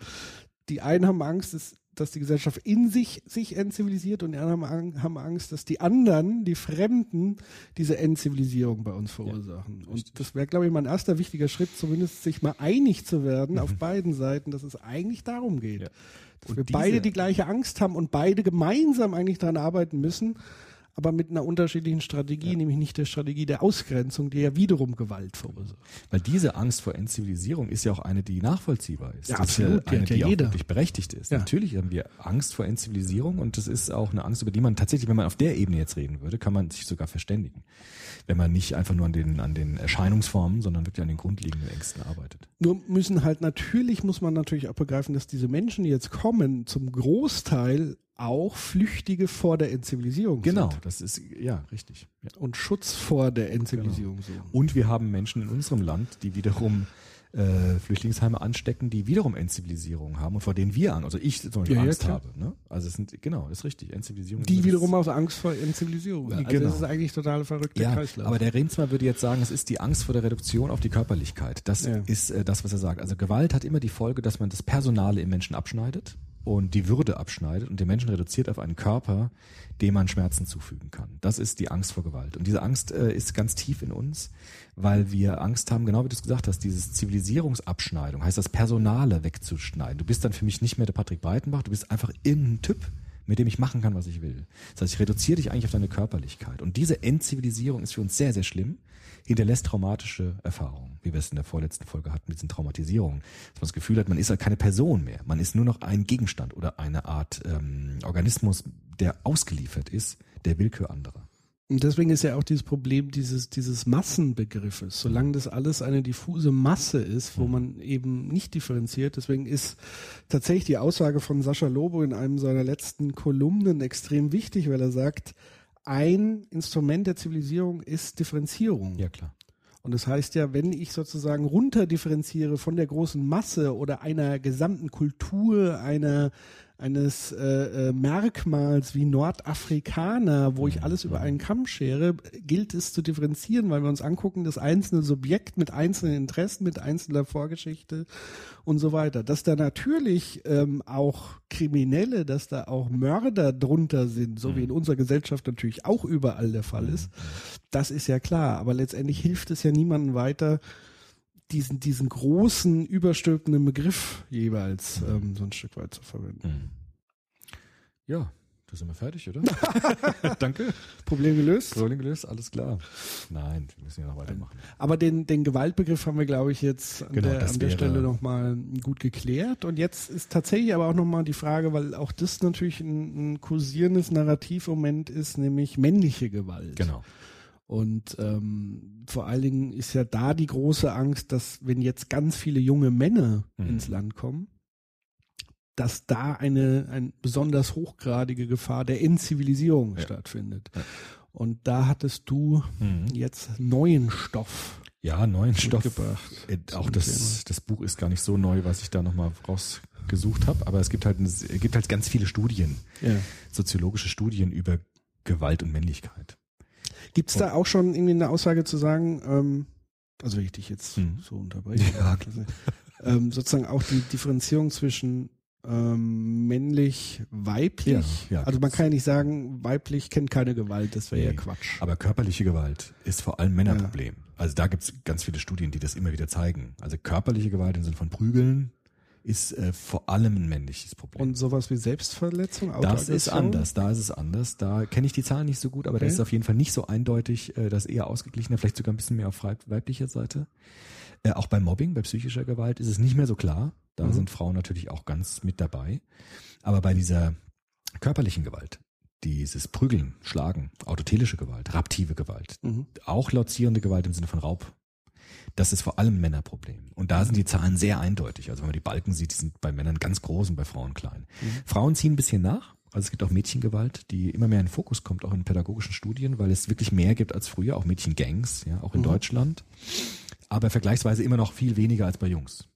die einen haben Angst, dass, dass die Gesellschaft in sich sich entzivilisiert und die anderen haben Ang- haben Angst, dass die anderen, die Fremden, diese Entzivilisierung bei uns verursachen. und das wäre, glaube ich, mein erster wichtiger Schritt, zumindest sich mal einig zu werden auf beiden Seiten, dass es eigentlich darum geht. Mhm. Ja. Dass Und wir diese- beide die gleiche Angst haben und beide gemeinsam eigentlich daran arbeiten müssen, aber mit einer unterschiedlichen Strategie, nämlich nicht der Strategie der Ausgrenzung, die ja wiederum Gewalt verursacht. Weil diese Angst vor Entzivilisierung ist ja auch eine, die nachvollziehbar ist. Ja, das absolut, ist die ja eine, ja die auch wirklich berechtigt ist. Ja. Natürlich haben wir Angst vor Entzivilisierung und das ist auch eine Angst, über die man tatsächlich, wenn man auf der Ebene jetzt reden würde, kann man sich sogar verständigen. Wenn man nicht einfach nur an den, an den Erscheinungsformen, sondern wirklich an den grundlegenden Ängsten arbeitet. Nur müssen halt natürlich, muss man natürlich auch begreifen, dass diese Menschen, die jetzt kommen, zum Großteil auch Flüchtige vor der Entzivilisierung Genau, sind. das ist, ja, richtig. Ja. Und Schutz vor der Entzivilisierung suchen. Und wir haben Menschen in unserem Land, die wiederum äh, Flüchtlingsheime anstecken, die wiederum Entzivilisierung haben und vor denen wir an, also ich zum Beispiel Ja, ja, Angst klar. habe. Ne? Also es sind, genau, das ist richtig, Entzivilisierung. Die wiederum aus Angst vor Entzivilisierung. Also Genau. das ist eigentlich total verrückter ja, Kreislauf. aber der Remsmar würde jetzt sagen, es ist die Angst vor der Reduktion auf die Körperlichkeit. Das Ja. ist äh, das, was er sagt. Also Gewalt hat immer die Folge, dass man das Personale im Menschen abschneidet und die Würde abschneidet und den Menschen reduziert auf einen Körper, dem man Schmerzen zufügen kann. Das ist die Angst vor Gewalt. Und diese Angst äh, ist ganz tief in uns, weil wir Angst haben, genau wie du es gesagt hast, dieses Zivilisierungsabschneidung, heißt das Personale wegzuschneiden. Du bist dann für mich nicht mehr der Patrick Breitenbach, du bist einfach irgendein Typ, mit dem ich machen kann, was ich will. Das heißt, ich reduziere dich eigentlich auf deine Körperlichkeit. Und diese Entzivilisierung ist für uns sehr, sehr schlimm, hinterlässt traumatische Erfahrungen, wie wir es in der vorletzten Folge hatten mit diesen Traumatisierungen. Dass man das Gefühl hat, man ist halt keine Person mehr. Man ist nur noch ein Gegenstand oder eine Art ähm, Organismus, der ausgeliefert ist der Willkür anderer. Und deswegen ist ja auch dieses Problem dieses, dieses Massenbegriffes. Solange das alles eine diffuse Masse ist, wo man eben nicht differenziert, deswegen ist tatsächlich die Aussage von Sascha Lobo in einem seiner letzten Kolumnen extrem wichtig, weil er sagt, ein Instrument der Zivilisierung ist Differenzierung. Ja, klar. Und das heißt ja, wenn ich sozusagen runterdifferenziere von der großen Masse oder einer gesamten Kultur, einer eines äh, äh, Merkmals wie Nordafrikaner, wo ich alles über einen Kamm schere, gilt es zu differenzieren, weil wir uns angucken, das einzelne Subjekt mit einzelnen Interessen, mit einzelner Vorgeschichte und so weiter. Dass da natürlich ähm, auch Kriminelle, dass da auch Mörder drunter sind, so wie in unserer Gesellschaft natürlich auch überall der Fall ist, das ist ja klar. Aber letztendlich hilft es ja niemandem weiter, diesen, diesen großen, überstülpenden Begriff jeweils ähm, so ein Stück weit zu verwenden. Hm. Ja, da sind wir fertig, oder? Danke. Problem gelöst. Rolling gelöst, alles klar. Nein, wir müssen ja noch weitermachen. Aber den, den Gewaltbegriff haben wir, glaube ich, jetzt an Genau, der, an der Stelle nochmal gut geklärt. Und jetzt ist tatsächlich aber auch nochmal die Frage, weil auch das natürlich ein, ein kursierendes Narrativ im Moment ist, nämlich männliche Gewalt. Genau. Und ähm, vor allen Dingen ist ja da die große Angst, dass wenn jetzt ganz viele junge Männer Mhm. ins Land kommen, dass da eine, eine besonders hochgradige Gefahr der Entzivilisierung Ja. stattfindet. Ja. Und da hattest du Mhm. jetzt neuen Stoff Ja, neuen Stoff. Äh, auch das, das Buch ist gar nicht so neu, was ich da nochmal rausgesucht habe, aber es gibt halt, es gibt halt ganz viele Studien, Ja. soziologische Studien über Gewalt und Männlichkeit. Gibt es da auch schon irgendwie eine Aussage zu sagen, ähm, also wenn ich dich jetzt Hm. so unterbreche, Ja. ähm, sozusagen auch die Differenzierung zwischen ähm, männlich, weiblich. Ja, ja, also man kann ja nicht sagen, weiblich kennt keine Gewalt, das wäre ja Nee. Quatsch. Aber körperliche Gewalt ist vor allem Männerproblem. Also da gibt's ganz viele Studien, die das immer wieder zeigen. Also körperliche Gewalt im Sinne von Prügeln ist äh, vor allem ein männliches Problem. Und sowas wie Selbstverletzung, Das ist anders, da ist es anders. Da kenne ich die Zahlen nicht so gut, aber da Okay. ist es auf jeden Fall nicht so eindeutig, äh, das ist eher ausgeglichener, vielleicht sogar ein bisschen mehr auf weib- weiblicher Seite. Äh, auch bei Mobbing, bei psychischer Gewalt ist es nicht mehr so klar. Da Mhm. sind Frauen natürlich auch ganz mit dabei. Aber bei dieser körperlichen Gewalt, dieses Prügeln, Schlagen, autotelische Gewalt, raptive Gewalt, Mhm. auch lauzierende Gewalt im Sinne von Raub, das ist vor allem Männerproblem. Und da sind die Zahlen sehr eindeutig. Also wenn man die Balken sieht, die sind bei Männern ganz groß und bei Frauen klein. Frauen ziehen ein bisschen nach. Also es gibt auch Mädchengewalt, die immer mehr in den Fokus kommt, auch in pädagogischen Studien, weil es wirklich mehr gibt als früher, auch Mädchengangs, ja, auch in Deutschland. Aber vergleichsweise immer noch viel weniger als bei Jungs.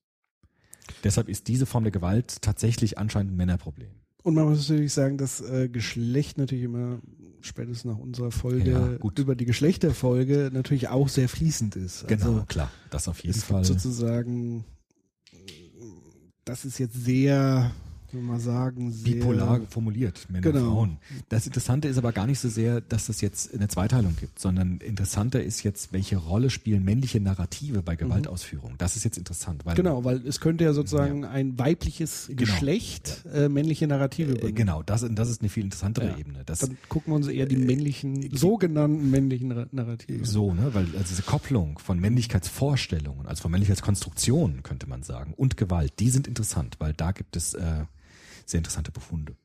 Deshalb ist diese Form der Gewalt tatsächlich anscheinend ein Männerproblem. Und man muss natürlich sagen, dass äh, Geschlecht natürlich immer spätestens nach unserer Folge Ja, gut. über die Geschlechterfolge natürlich auch sehr fließend ist. Genau, Also, klar, das auf jeden Fall. sozusagen, das ist jetzt sehr, man sagen, sehr bipolar formuliert, Männer, Genau. Frauen. Das Interessante ist aber gar nicht so sehr, dass es jetzt eine Zweiteilung gibt, sondern interessanter ist jetzt, welche Rolle spielen männliche Narrative bei Gewaltausführung. Das ist jetzt interessant, weil Genau, weil es könnte ja sozusagen ein weibliches Genau. Geschlecht äh, männliche Narrative äh, übernehmen. genau, das, das ist eine viel interessantere Ja. Ebene. Das, Dann gucken wir uns eher die männlichen, sogenannten männlichen Ra- Narrative. so, ne, weil also diese Kopplung von Männlichkeitsvorstellungen, also von Männlichkeitskonstruktionen, könnte man sagen, und Gewalt, die sind interessant, weil da gibt es äh, sehr interessante Befunde.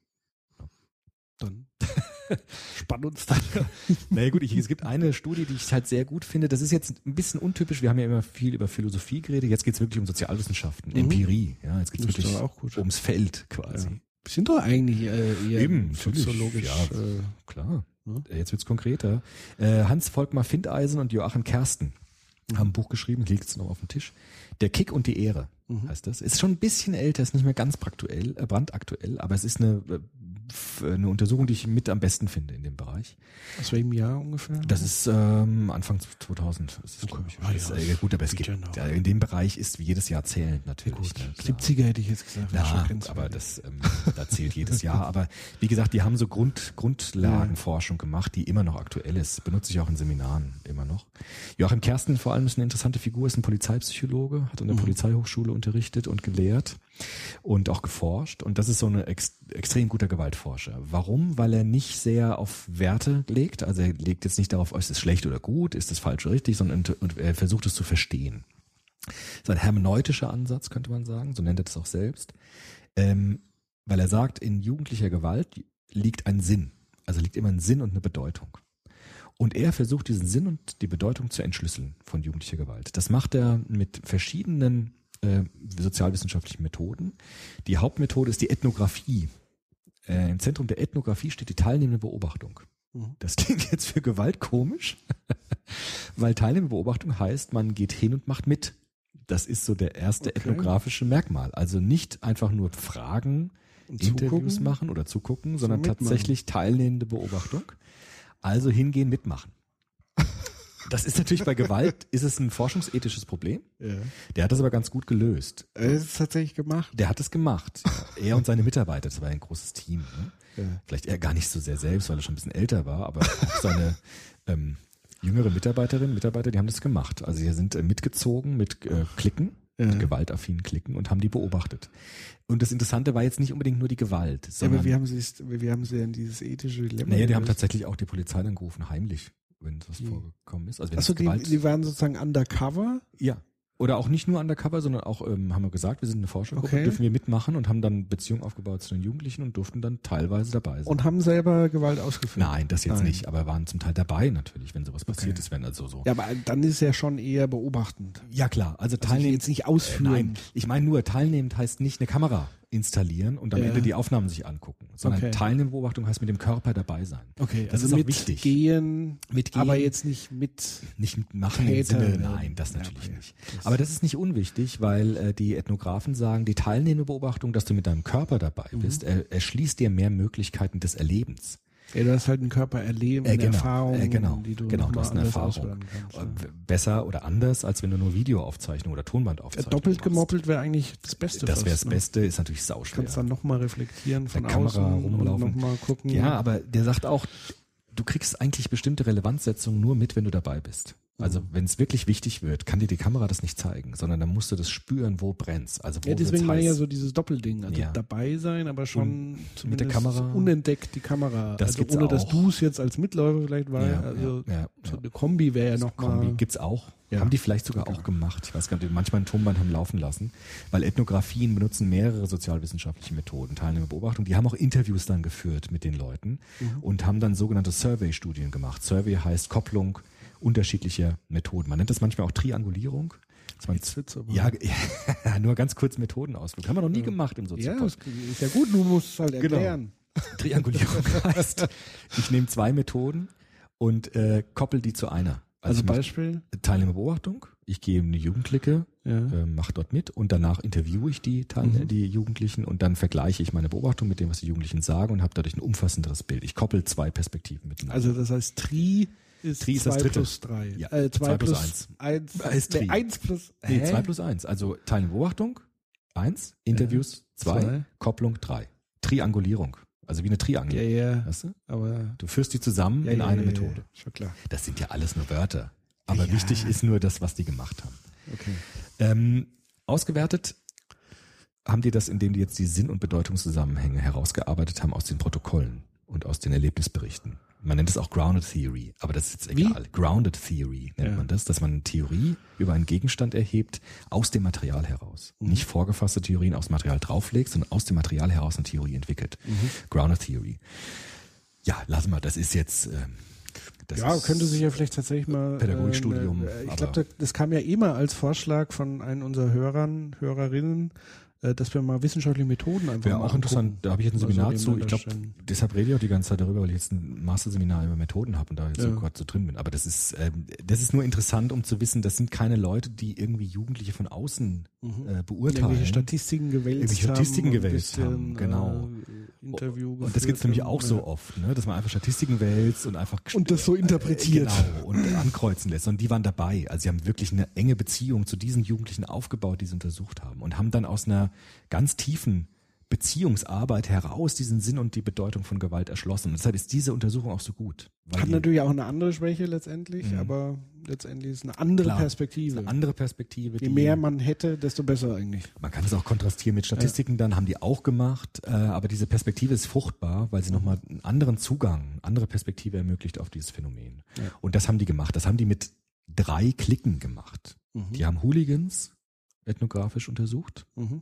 Dann spann uns dann. Naja gut, ich, es gibt eine Studie, die ich halt sehr gut finde. Das ist jetzt ein bisschen untypisch. Wir haben ja immer viel über Philosophie geredet. Jetzt geht's wirklich um Sozialwissenschaften, Mhm. Empirie. Ja, jetzt geht's Das ist wirklich auch gut. ums Feld quasi. Ja. Sind doch eigentlich äh, eher Eben, soziologisch. Ja, Äh, klar. Ja. Jetzt wird's konkreter. Äh, Hans Volkmar Findeisen und Joachim Kersten haben ein Buch geschrieben, liegt es noch auf dem Tisch. Der Kick und die Ehre heißt das. Ist schon ein bisschen älter, ist nicht mehr ganz brandaktuell, äh, brandaktuell aber es ist eine, äh, eine Untersuchung, die ich mit am besten finde in dem Bereich. aus welchem Jahr ungefähr? Das ist ähm, Anfang 2000. Ist es, glaub ich. Ah, Das ja, ist, äh, gut, aber es gibt ja in dem Bereich ist wie jedes Jahr zählend natürlich. Ne, klar. 70er hätte ich jetzt gesagt. grenzwertig. aber das ähm, da zählt jedes Jahr. Aber wie gesagt, die haben so Grund, Grundlagenforschung gemacht, die immer noch aktuell ist. Benutze ich auch in Seminaren immer noch. Joachim Kersten vor allem ist eine interessante Figur, ist ein Polizeipsychologe, hat an der Polizeihochschule unterrichtet und gelehrt und auch geforscht. Und das ist so ein ex extrem guter Gewaltforscher. Warum? Weil er nicht sehr auf Werte legt. Also er legt jetzt nicht darauf, ist es schlecht oder gut, ist es falsch oder richtig, sondern er versucht es zu verstehen. Das ist ein hermeneutischer Ansatz, könnte man sagen, so nennt er das auch selbst. Ähm, weil er sagt, in jugendlicher Gewalt liegt ein Sinn. Also liegt immer ein Sinn und eine Bedeutung. Und er versucht diesen Sinn und die Bedeutung zu entschlüsseln von jugendlicher Gewalt. Das macht er mit verschiedenen äh, sozialwissenschaftlichen Methoden. Die Hauptmethode ist die Ethnographie. Äh, Im Zentrum der Ethnographie steht die teilnehmende Beobachtung. Mhm. Das klingt jetzt für Gewalt komisch, weil teilnehmende Beobachtung heißt, man geht hin und macht mit. Das ist so der erste Okay. ethnografische Merkmal. Also nicht einfach nur Fragen, Interviews machen oder zugucken, sondern mitmachen. tatsächlich teilnehmende Beobachtung. Also hingehen, mitmachen. Das ist natürlich bei Gewalt, ist es ein forschungsethisches Problem. Ja. Der hat das aber ganz gut gelöst. Er ist es tatsächlich gemacht. Der hat es gemacht. Er und seine Mitarbeiter, das war ein großes Team. Ne? Ja. Vielleicht er gar nicht so sehr selbst, weil er schon ein bisschen älter war, aber auch seine ähm, jüngere Mitarbeiterinnen, Mitarbeiter, die haben das gemacht. Also die sind äh, mitgezogen mit äh, Klicken, Ja. mit gewaltaffinen Klicken und haben die beobachtet. Und das Interessante war jetzt nicht unbedingt nur die Gewalt, Ja, sondern aber wie haben sie wie haben sie denn dieses ethische Dilemma? naja, die haben tatsächlich auch die Polizei dann gerufen, heimlich, wenn was vorgekommen ist. Also wenn Achso, es die, Gewalt, die waren sozusagen undercover. ja. Oder auch nicht nur undercover, sondern auch, ähm, haben wir gesagt, wir sind eine Forschergruppe, Okay. dürfen wir mitmachen und haben dann Beziehungen aufgebaut zu den Jugendlichen und durften dann teilweise dabei sein. Und haben selber Gewalt ausgeführt. Nein, das jetzt Nein. nicht, aber waren zum Teil dabei natürlich, wenn sowas passiert Okay. ist, wenn also so. Ja, aber dann ist er schon eher beobachtend. Ja klar, also Also teilnehmen jetzt nicht Äh, ausführen. Nein, ich meine nur, teilnehmend heißt nicht eine Kamera installieren und am Ja. Ende die Aufnahmen sich angucken, sondern Okay. teilnehmende Beobachtung heißt mit dem Körper dabei sein. Okay, das also ist auch mit wichtig. Gehen, Mitgehen. aber jetzt nicht mit. Nicht mitmachen im Sinne, nein, das Ja, natürlich okay. nicht. Aber das ist nicht unwichtig, weil äh, die Ethnographen sagen, die teilnehmende Beobachtung, dass du mit deinem Körper dabei Mhm. bist, er, erschließt dir mehr Möglichkeiten des Erlebens. Ja, du hast halt einen Körper erleben, Äh, genau, Erfahrung, äh, genau, die du, genau, du hast eine Erfahrung. kannst. Äh, Besser oder anders, als wenn du nur Videoaufzeichnung oder Ja. Tonbandaufzeichnung Doppelt machst. gemoppelt wäre eigentlich das Beste. Das wäre das ne? Beste, ist natürlich sauschwer. Kannst dann nochmal reflektieren von Der Kamera außen rumlaufen. und nochmal gucken. Ja, aber der sagt auch, du kriegst eigentlich bestimmte Relevanzsetzungen nur mit, wenn du dabei bist. Also wenn es wirklich wichtig wird, kann dir die Kamera das nicht zeigen, sondern dann musst du das spüren, wo brennt's. Also wo Ja, deswegen meine ich ja so dieses Doppelding. Also Ja. dabei sein, aber schon mit der Kamera. unentdeckt die Kamera. Das also ohne dass auch. du es jetzt als Mitläufer vielleicht war. Ja, also ja, so eine Kombi wäre ja nochmal. Kombi gibt's auch. Ja. Haben die vielleicht sogar auch gemacht. Ich weiß gar nicht, manchmal ein Tonband haben laufen lassen, weil Ethnografien benutzen mehrere sozialwissenschaftliche Methoden, Teilnehmerbeobachtung. Die haben auch Interviews dann geführt mit den Leuten Mhm. und haben dann sogenannte Survey-Studien gemacht. Survey heißt Kopplung unterschiedlicher Methoden. Man nennt das manchmal auch Triangulierung. Dass man- Jetzt aber- ja, ja, nur ganz kurz Methodenausflug. Haben wir noch nie gemacht im Ja, Sozialpod. das ist ja gut, du musst es halt Genau. erklären. Triangulierung heißt, ich nehme zwei Methoden und äh, koppel die zu einer. Also mach Beispiel? Teilnehmerbeobachtung. Ich gehe in eine Jugendlicke, Ja. äh, mache dort mit und danach interviewe ich die, Teil Mhm. die Jugendlichen und dann vergleiche ich meine Beobachtung mit dem, was die Jugendlichen sagen und habe dadurch ein umfassenderes Bild. Ich koppel zwei Perspektiven miteinander. Also das heißt Tri ist Tri ist das 2 Dritte. plus 3. Ja, äh, 2 zwei plus plus eins. 1. Äh, Tri. 1 plus nee, Hä? zwei plus eins. Also Teilnehmerbeobachtung, eins, Interviews, zwei, Zwei. Kopplung, drei. Triangulierung. Also wie eine Triangel. Ja, ja. Weißt du? Aber Du führst die zusammen ja, in ja, eine ja, Methode. Ja, schon klar. Das sind ja alles nur Wörter. Aber Ja. wichtig ist nur das, was die gemacht haben. Okay. Ähm, ausgewertet haben die das, indem die jetzt die Sinn- und Bedeutungszusammenhänge herausgearbeitet haben aus den Protokollen und aus den Erlebnisberichten. Man nennt es auch Grounded Theory, aber das ist jetzt Wie? egal. Grounded Theory nennt Ja. man das, dass man eine Theorie über einen Gegenstand erhebt aus dem Material heraus. Mhm. Nicht vorgefasste Theorien aus Material drauflegt, sondern aus dem Material heraus eine Theorie entwickelt. Mhm. Grounded Theory. Ja, lass mal, das ist jetzt. Ähm, das ja, ist, könnte sich ja vielleicht tatsächlich mal. Pädagogikstudium, Äh, ich glaube, das kam ja eh mal als Vorschlag von einem unserer Hörern, Hörerinnen, äh, dass wir mal wissenschaftliche Methoden einfach Wäre auch interessant, angucken. da habe ich jetzt ein Also Seminar zu. Ich glaube, deshalb rede ich auch die ganze Zeit darüber, weil ich jetzt ein Masterseminar über Methoden habe und da jetzt Ja. so gerade so drin bin. Aber das ist, ähm, das ist nur interessant, um zu wissen, das sind keine Leute, die irgendwie Jugendliche von außen äh, beurteilen. Irgendwelche Statistiken gewälzt Irgendwelche haben. Statistiken ein gewälzt bisschen, haben, genau. Äh, Interview Und das geführt gibt's nämlich auch so oft, ne? dass man einfach Statistiken wälzt und einfach Und das so interpretiert. Genau, und ankreuzen lässt. Und die waren dabei. Also sie haben wirklich eine enge Beziehung zu diesen Jugendlichen aufgebaut, die sie untersucht haben. Und haben dann aus einer ganz tiefen Beziehungsarbeit heraus diesen Sinn und die Bedeutung von Gewalt erschlossen. Und deshalb ist diese Untersuchung auch so gut. Hat natürlich auch eine andere Schwäche letztendlich, Mhm. aber letztendlich ist eine andere Klar, Perspektive. eine andere Perspektive. Je die- mehr man hätte, desto besser eigentlich. Man kann es auch kontrastieren mit Statistiken, dann haben die auch gemacht, äh, aber diese Perspektive ist fruchtbar, weil sie nochmal einen anderen Zugang, eine andere Perspektive ermöglicht auf dieses Phänomen. Und das haben die gemacht. Das haben die mit drei Klicken gemacht. Mhm. Die haben Hooligans ethnografisch untersucht, Mhm.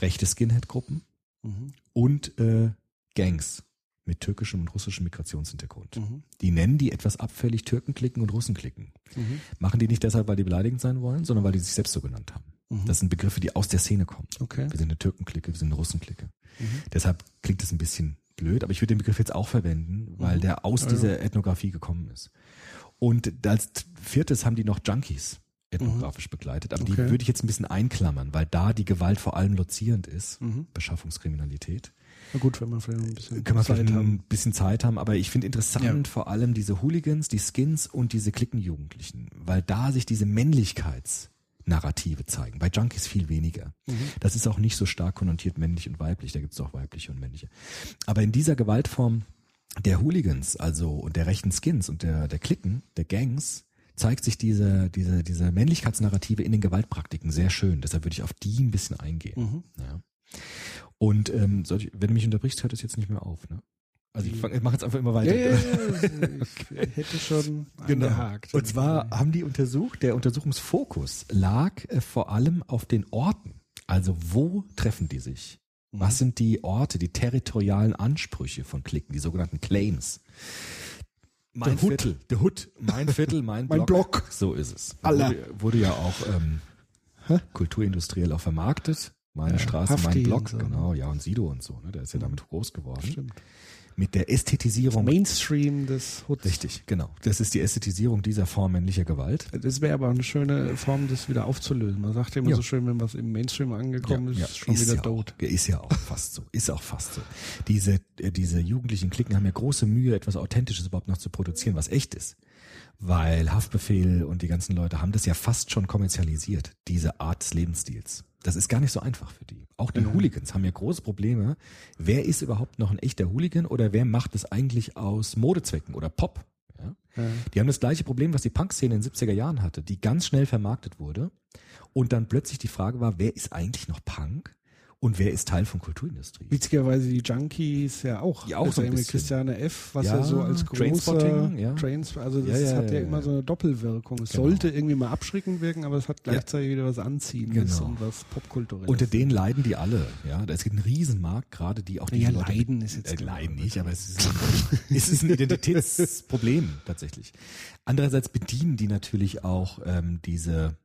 Rechte Skinhead-Gruppen Mhm. und äh, Gangs mit türkischem und russischem Migrationshintergrund. Mhm. Die nennen die etwas abfällig Türkenklicken und Russenklicken. Mhm. Machen die nicht deshalb, weil die beleidigend sein wollen, sondern weil die sich selbst so genannt haben. Mhm. Das sind Begriffe, die aus der Szene kommen. Okay. Wir sind eine Türkenklicke, wir sind eine Russenklicke. Mhm. Deshalb klingt es ein bisschen blöd, aber ich würde den Begriff jetzt auch verwenden, weil Mhm. der aus ja. dieser Ethnographie gekommen ist. Und als viertes haben die noch Junkies ethnografisch begleitet, aber Mhm. Okay. die würde ich jetzt ein bisschen einklammern, weil da die Gewalt vor allem lozierend ist, Mhm. Beschaffungskriminalität. Na gut, wenn wir vielleicht noch ein bisschen Können wir Zeit vielleicht haben. ein bisschen Zeit haben, aber ich finde interessant Ja. vor allem diese Hooligans, die Skins und diese Klickenjugendlichen, weil da sich diese Männlichkeitsnarrative zeigen. Bei Junkies viel weniger. Mhm. Das ist auch nicht so stark konnotiert männlich und weiblich, da gibt es auch weibliche und männliche. Aber in dieser Gewaltform der Hooligans, also und der rechten Skins und der, der Klicken, der Gangs, zeigt sich diese, diese, diese Männlichkeitsnarrative in den Gewaltpraktiken sehr schön. Deshalb würde ich auf die ein bisschen eingehen. Mhm. Ja. Und ähm, ich, wenn du mich unterbrichst, hört es jetzt nicht mehr auf. Ne? Also ich, ich mache jetzt einfach immer Ja, weiter. ja, ja, ich hätte schon Genau. angehakt. Und zwar haben die untersucht, der Untersuchungsfokus lag äh, vor allem auf den Orten. Also wo treffen die sich? Mhm. Was sind die Orte, die territorialen Ansprüche von Klicken, die sogenannten Claims? Mein Der. Viertel, der Hood, mein Viertel, mein, Mein Block. Block. So ist es. Wurde, wurde ja auch ähm, Hä? kulturindustriell auch vermarktet. Meine Ja, Straße, Hafti mein Block, so. genau, ja und Sido und so. Ne? Der ist ja damit groß geworden. Stimmt. Mit der Ästhetisierung Mainstream des Hoods. Richtig, genau. Das ist die Ästhetisierung dieser Form männlicher Gewalt. Das wäre aber eine schöne Form, das wieder aufzulösen. Man sagt ja immer Ja. so schön, wenn was im Mainstream angekommen ist, schon ist wieder ja tot. Auch, ist ja auch fast so. Ist auch fast so. Diese, äh, diese jugendlichen Klicken haben ja große Mühe, etwas Authentisches überhaupt noch zu produzieren, was echt ist. Weil Haftbefehl und die ganzen Leute haben das ja fast schon kommerzialisiert, diese Art des Lebensstils. Das ist gar nicht so einfach für die. Auch die Hooligans haben ja große Probleme. Wer ist überhaupt noch ein echter Hooligan oder wer macht es eigentlich aus Modezwecken oder Pop? Ja? Die haben das gleiche Problem, was die Punk-Szene in den 70er Jahren hatte, die ganz schnell vermarktet wurde. Und dann plötzlich die Frage war, wer ist eigentlich noch Punk und wer ist Teil von Kulturindustrie? Witzigerweise die Junkies ja auch. Die auch also so ein bisschen. Christiane F., was Ja, ja, so als großer ja. Trains, also das Ja, ja, hat ja, ja, immer ja. so eine Doppelwirkung. Es Genau. sollte irgendwie mal abschreckend wirken, aber es hat gleichzeitig wieder was Anziehendes Genau. und was Popkulturelles. Unter denen leiden die alle. Ja, es gibt einen Riesenmarkt, gerade die auch die Ja, Leute, leiden ist jetzt äh, leiden nicht, aber es ist, es ist ein Identitätsproblem tatsächlich. Andererseits bedienen die natürlich auch ähm, diese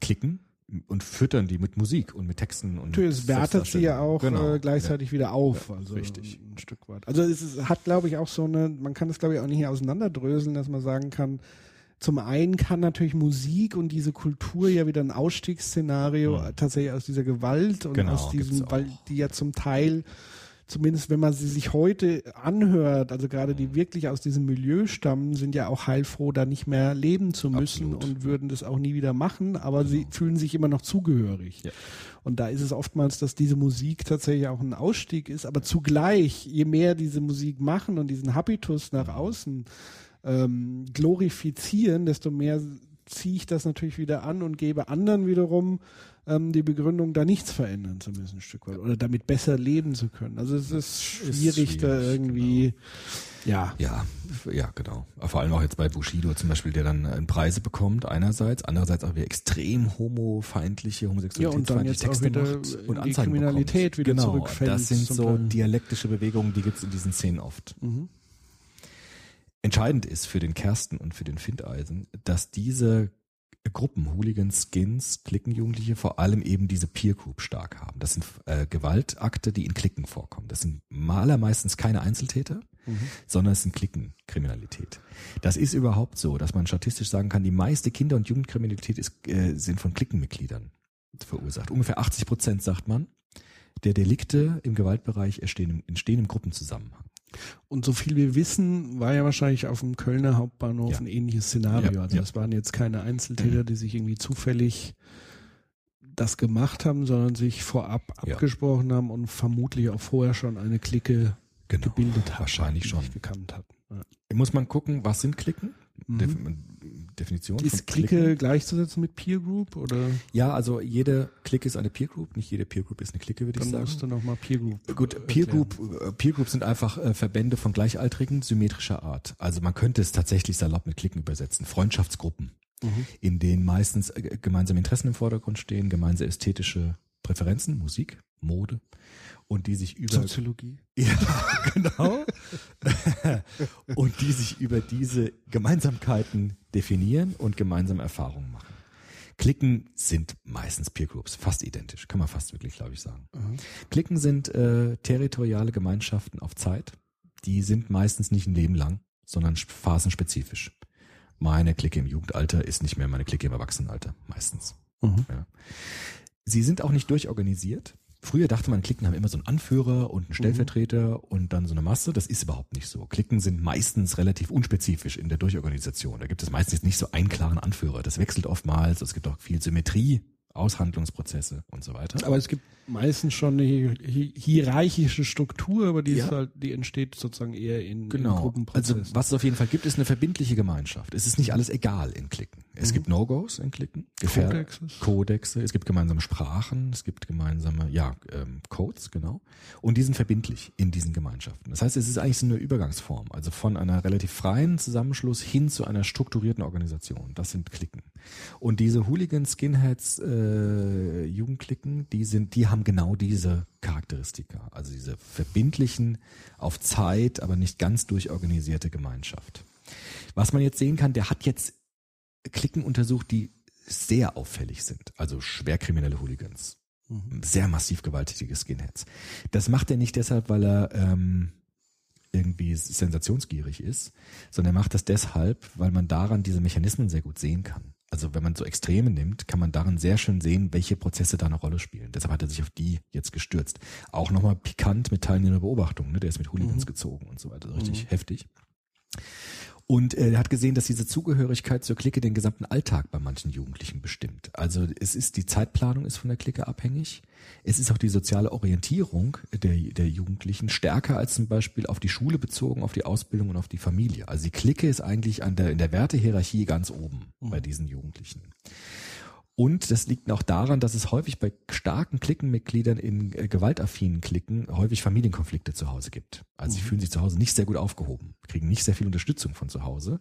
Klicken und füttern die mit Musik und mit Texten und Natürlich, es wertet sie ja auch Genau. äh, gleichzeitig wieder auf, Ja, also richtig. ein Stück weit. Also es ist, hat, glaube ich, auch so eine, man kann es, glaube ich, auch nicht auseinanderdröseln, dass man sagen kann, zum einen kann natürlich Musik und diese Kultur ja wieder ein Ausstiegsszenario Mhm. tatsächlich aus dieser Gewalt und Genau, aus diesem, weil die ja zum Teil zumindest wenn man sie sich heute anhört, also gerade Mhm. die wirklich aus diesem Milieu stammen, sind ja auch heilfroh, da nicht mehr leben zu müssen Absolut. und würden das auch nie wieder machen, aber sie fühlen sich immer noch zugehörig. Ja. Und da ist es oftmals, dass diese Musik tatsächlich auch ein Ausstieg ist, aber zugleich, je mehr diese Musik machen und diesen Habitus nach außen ähm, glorifizieren, desto mehr ziehe ich das natürlich wieder an und gebe anderen wiederum ähm, die Begründung, da nichts verändern zu müssen, ein Stück weit, oder damit besser leben zu können. Also es ist schwierig, da schwierig, irgendwie, ja. Ja, ja, genau. Vor allem auch jetzt bei Bushido zum Beispiel, der dann äh, Preise bekommt, einerseits, andererseits auch wieder extrem homofeindliche, Ja, homosexualität und dann jetzt auch wieder in die Kriminalität wieder genau, zurückfällt Das sind so Teil. dialektische Bewegungen, die gibt's in diesen Szenen oft. Mhm. Entscheidend ist für den Kersten und für den Findeisen, dass diese Gruppen, Hooligans, Skins, Klickenjugendliche vor allem eben diese Peer Group stark haben. Das sind äh, Gewaltakte, die in Klicken vorkommen. Das sind malermeistens keine Einzeltäter, sondern es sind Klickenkriminalität. Das ist überhaupt so, dass man statistisch sagen kann, die meiste Kinder- und Jugendkriminalität ist, äh, sind von Klickenmitgliedern verursacht. Ungefähr 80 Prozent, sagt man, der Delikte im Gewaltbereich entstehen entstehen im Gruppenzusammenhang. Und so viel wir wissen, war ja wahrscheinlich auf dem Kölner Hauptbahnhof Ja. ein ähnliches Szenario. Ja, also ja. das waren jetzt keine Einzeltäter, die sich irgendwie zufällig das gemacht haben, sondern sich vorab abgesprochen haben und vermutlich auch vorher schon eine Clique Genau. gebildet haben. Wahrscheinlich schon. gekannt hatten. Ja. Muss man gucken, was sind Klicken? Mhm. Def Definition von Ist Clique gleichzusetzen mit Peer Group oder Ja, also jede Clique ist eine Peer Group, nicht jede Peer Group ist eine Clique, würde ich dann sagen. musst du nochmal Peer Group. Gut, äh, Peer erklären. Group, äh, Peer Group sind einfach äh, Verbände von Gleichaltrigen symmetrischer Art. Also man könnte es tatsächlich salopp mit Klicken übersetzen. Freundschaftsgruppen, Mhm. in denen meistens gemeinsame Interessen im Vordergrund stehen, gemeinsame ästhetische Präferenzen, Musik, Mode und die sich über Soziologie. ja, genau. und die sich über diese Gemeinsamkeiten definieren und gemeinsame Erfahrungen machen. Klicken sind meistens Peer Groups, fast identisch, kann man fast wirklich, glaube ich, sagen. Klicken sind äh, territoriale Gemeinschaften auf Zeit. Die sind meistens nicht ein Leben lang, sondern sp- phasenspezifisch. Meine Clique im Jugendalter ist nicht mehr meine Clique im Erwachsenenalter, meistens. Mhm. Ja. Sie sind auch nicht durchorganisiert. Früher dachte man, Klicken haben immer so einen Anführer und einen Stellvertreter und dann so eine Masse. Das ist überhaupt nicht so. Klicken sind meistens relativ unspezifisch in der Durchorganisation. Da gibt es meistens nicht so einen klaren Anführer. Das wechselt oftmals. Es gibt auch viel Symmetrie, Aushandlungsprozesse und so weiter. Aber es gibt meistens schon eine hi hi hierarchische Struktur, aber die Ja. halt, die entsteht sozusagen eher in, in Genau. Also Gruppenprozessen. was es auf jeden Fall gibt, ist eine verbindliche Gemeinschaft. Es ist nicht alles egal in Klicken. Es gibt No-Gos in Klicken. Gefähr- Kodexes. Kodexe. Es gibt gemeinsame Sprachen. Es gibt gemeinsame, ja, ähm, Codes, genau. Und die sind verbindlich in diesen Gemeinschaften. Das heißt, es ist eigentlich so eine Übergangsform. Also von einer relativ freien Zusammenschluss hin zu einer strukturierten Organisation. Das sind Klicken. Und diese Hooligan, Skinheads, äh, Jugendklicken, die sind, die haben genau diese Charakteristika. Also diese verbindlichen, auf Zeit, aber nicht ganz durchorganisierte Gemeinschaft. Was man jetzt sehen kann, der hat jetzt Klicken untersucht, die sehr auffällig sind. Also schwerkriminelle Hooligans. Sehr massiv gewalttätige Skinheads. Das macht er nicht deshalb, weil er ähm, irgendwie sensationsgierig ist, sondern er macht das deshalb, weil man daran diese Mechanismen sehr gut sehen kann. Also wenn man so Extreme nimmt, kann man daran sehr schön sehen, welche Prozesse da eine Rolle spielen. Deshalb hat er sich auf die jetzt gestürzt. Auch nochmal pikant mit teilnehmender Beobachtung. Ne? Der ist mit Hooligans gezogen und so weiter. So Richtig heftig. Und äh, er hat gesehen, dass diese Zugehörigkeit zur Clique den gesamten Alltag bei manchen Jugendlichen bestimmt. Also es ist die Zeitplanung ist von der Clique abhängig. Es ist auch die soziale Orientierung der, der Jugendlichen stärker als zum Beispiel auf die Schule bezogen, auf die Ausbildung und auf die Familie. Also die Clique ist eigentlich an der, in der Wertehierarchie ganz oben bei diesen Jugendlichen. Und das liegt auch daran, dass es häufig bei starken Klickenmitgliedern in äh, gewaltaffinen Klicken häufig Familienkonflikte zu Hause gibt. Also sie fühlen sich zu Hause nicht sehr gut aufgehoben, kriegen nicht sehr viel Unterstützung von zu Hause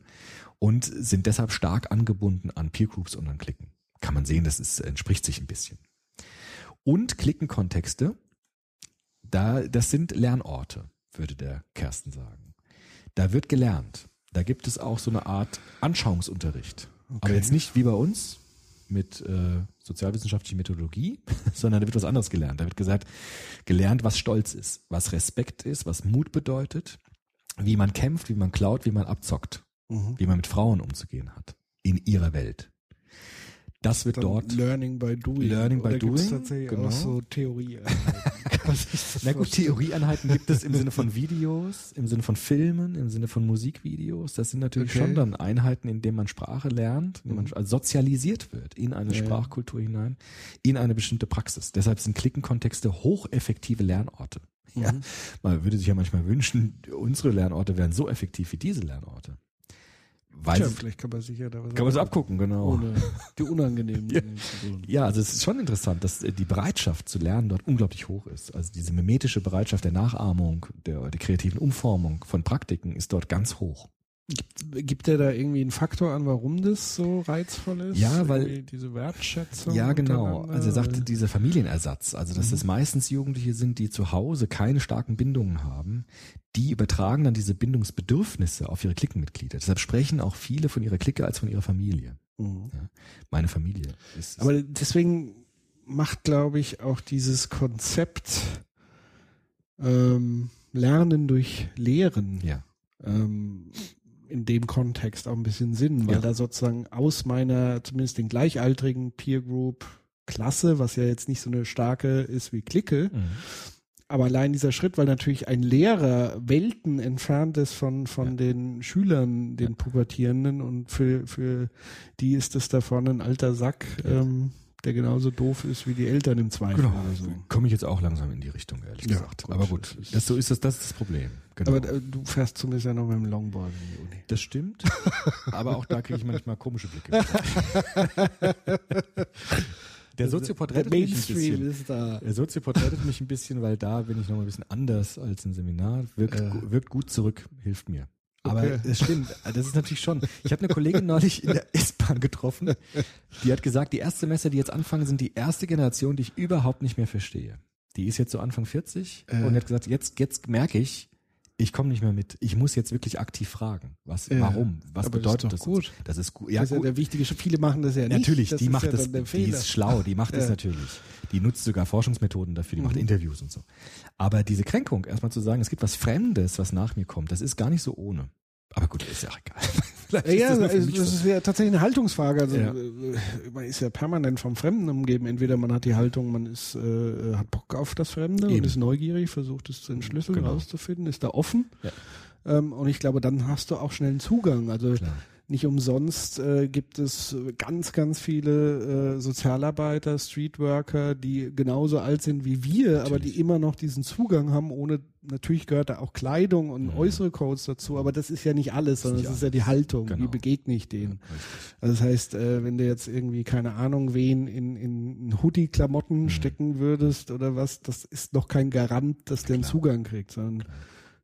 und sind deshalb stark angebunden an Peergroups und an Klicken. Kann man sehen, das ist, entspricht sich ein bisschen. Und Klickenkontexte, da, das sind Lernorte, würde der Kersten sagen. Da wird gelernt. Da gibt es auch so eine Art Anschauungsunterricht. Aber jetzt nicht wie bei uns mit äh, sozialwissenschaftlicher Methodologie, sondern da wird was anderes gelernt. Da wird gesagt, gelernt, was Stolz ist, was Respekt ist, was Mut bedeutet, wie man kämpft, wie man klaut, wie man abzockt, wie man mit Frauen umzugehen hat in ihrer Welt. Das wird Dann dort Learning by Doing. Learning by gibt's Doing, tatsächlich genau. auch so Theorie. Na gut, Theorieeinheiten gibt es im Sinne von Videos, im Sinne von Filmen, im Sinne von Musikvideos. Das sind natürlich Okay. schon dann Einheiten, in denen man Sprache lernt, in denen man also sozialisiert wird in eine Ja. Sprachkultur hinein, in eine bestimmte Praxis. Deshalb sind Klickenkontexte hocheffektive Lernorte. Ja, man würde sich ja manchmal wünschen, unsere Lernorte wären so effektiv wie diese Lernorte. Weil Tja, sie, vielleicht kann man sich ja da was kann man so abgucken, genau. ohne die unangenehmen Ja. Dinge zu tun. Ja, also es ist schon interessant, dass äh, die Bereitschaft zu lernen dort unglaublich hoch ist. Also diese mimetische Bereitschaft der Nachahmung, der, der kreativen Umformung von Praktiken ist dort ganz hoch. Gibt, gibt der da irgendwie einen Faktor an, warum das so reizvoll ist? Ja, weil- Irgendwie diese Wertschätzung. Ja, genau. Also er sagte, dieser Familienersatz, also dass es meistens Jugendliche sind, die zu Hause keine starken Bindungen haben, die übertragen dann diese Bindungsbedürfnisse auf ihre Klickenmitglieder. Deshalb sprechen auch viele von ihrer Clique als von ihrer Familie. Mhm. Ja. Meine Familie ist. Aber deswegen macht, glaube ich, auch dieses Konzept ähm, Lernen durch Lehren ja, ähm, in dem Kontext auch ein bisschen Sinn, weil Ja. da sozusagen aus meiner, zumindest den gleichaltrigen Peer Group Klasse, was ja jetzt nicht so eine starke ist wie Clique, Mhm. aber allein dieser Schritt, weil natürlich ein Lehrer Welten entfernt ist von, von Ja. den Schülern, den Pubertierenden und für, für die ist das da vorne ein alter Sack, Ja. ähm, der genauso doof ist wie die Eltern im Zweifel Genau. oder so. Komme ich jetzt auch langsam in die Richtung, ehrlich Ja, gesagt. gut, Aber gut, das ist- das, so ist das, das ist das Problem. Genau. Aber äh, du fährst zumindest ja noch mit dem Longboard in die Uni. das stimmt. aber auch da kriege ich manchmal komische Blicke. Der Soziopod Der rettet mich ein bisschen. ist da. Der Soziopod rettet mich ein bisschen, weil da bin ich noch mal ein bisschen anders als im Seminar. Wirkt, Äh. wirkt gut zurück, hilft mir. Aber Okay. es stimmt, das ist natürlich schon. Ich habe eine Kollegin neulich in der S-Bahn getroffen, die hat gesagt, die Erstsemester, die jetzt anfangen, sind die erste Generation, die ich überhaupt nicht mehr verstehe. Die ist jetzt so Anfang 40 Äh. und hat gesagt, jetzt, jetzt merke ich, ich komme nicht mehr mit. Ich muss jetzt wirklich aktiv fragen. Was, Ja. warum? Was Aber das bedeutet ist das? gut. Das ist gut. Ja, das ist ja gut. der wichtige. Viele machen das ja nicht. Natürlich, das die ist macht ja das, die ist schlau, die macht das Ja. natürlich. Die nutzt sogar Forschungsmethoden dafür, die macht Mhm. Interviews und so. Aber diese Kränkung, erstmal zu sagen, es gibt was Fremdes, was nach mir kommt, das ist gar nicht so ohne. Aber gut, ist ja auch egal. Ja, ist das also das ist ja tatsächlich eine Haltungsfrage. Also Ja. äh, man ist ja permanent vom Fremden umgeben. Entweder man hat die Haltung, man ist äh, hat Bock auf das Fremde Eben. und ist neugierig, versucht es zu entschlüsseln, Genau. rauszufinden, ist da offen. Ja. Ähm, und ich glaube, dann hast du auch schnell einen Zugang. Also Klar. Nicht umsonst äh, gibt es ganz, ganz viele äh, Sozialarbeiter, Streetworker, die genauso alt sind wie wir, aber Natürlich. die immer noch diesen Zugang haben, ohne natürlich gehört da auch Kleidung und Mhm. äußere Codes dazu, aber das ist ja nicht alles, sondern nicht es ist ja die Haltung, wie Genau. begegne ich denen. Also das heißt, äh, wenn du jetzt irgendwie, keine Ahnung, wen in, in Hoodie-Klamotten Mhm. stecken würdest oder was, das ist noch kein Garant, dass der einen Klar. Zugang kriegt, sondern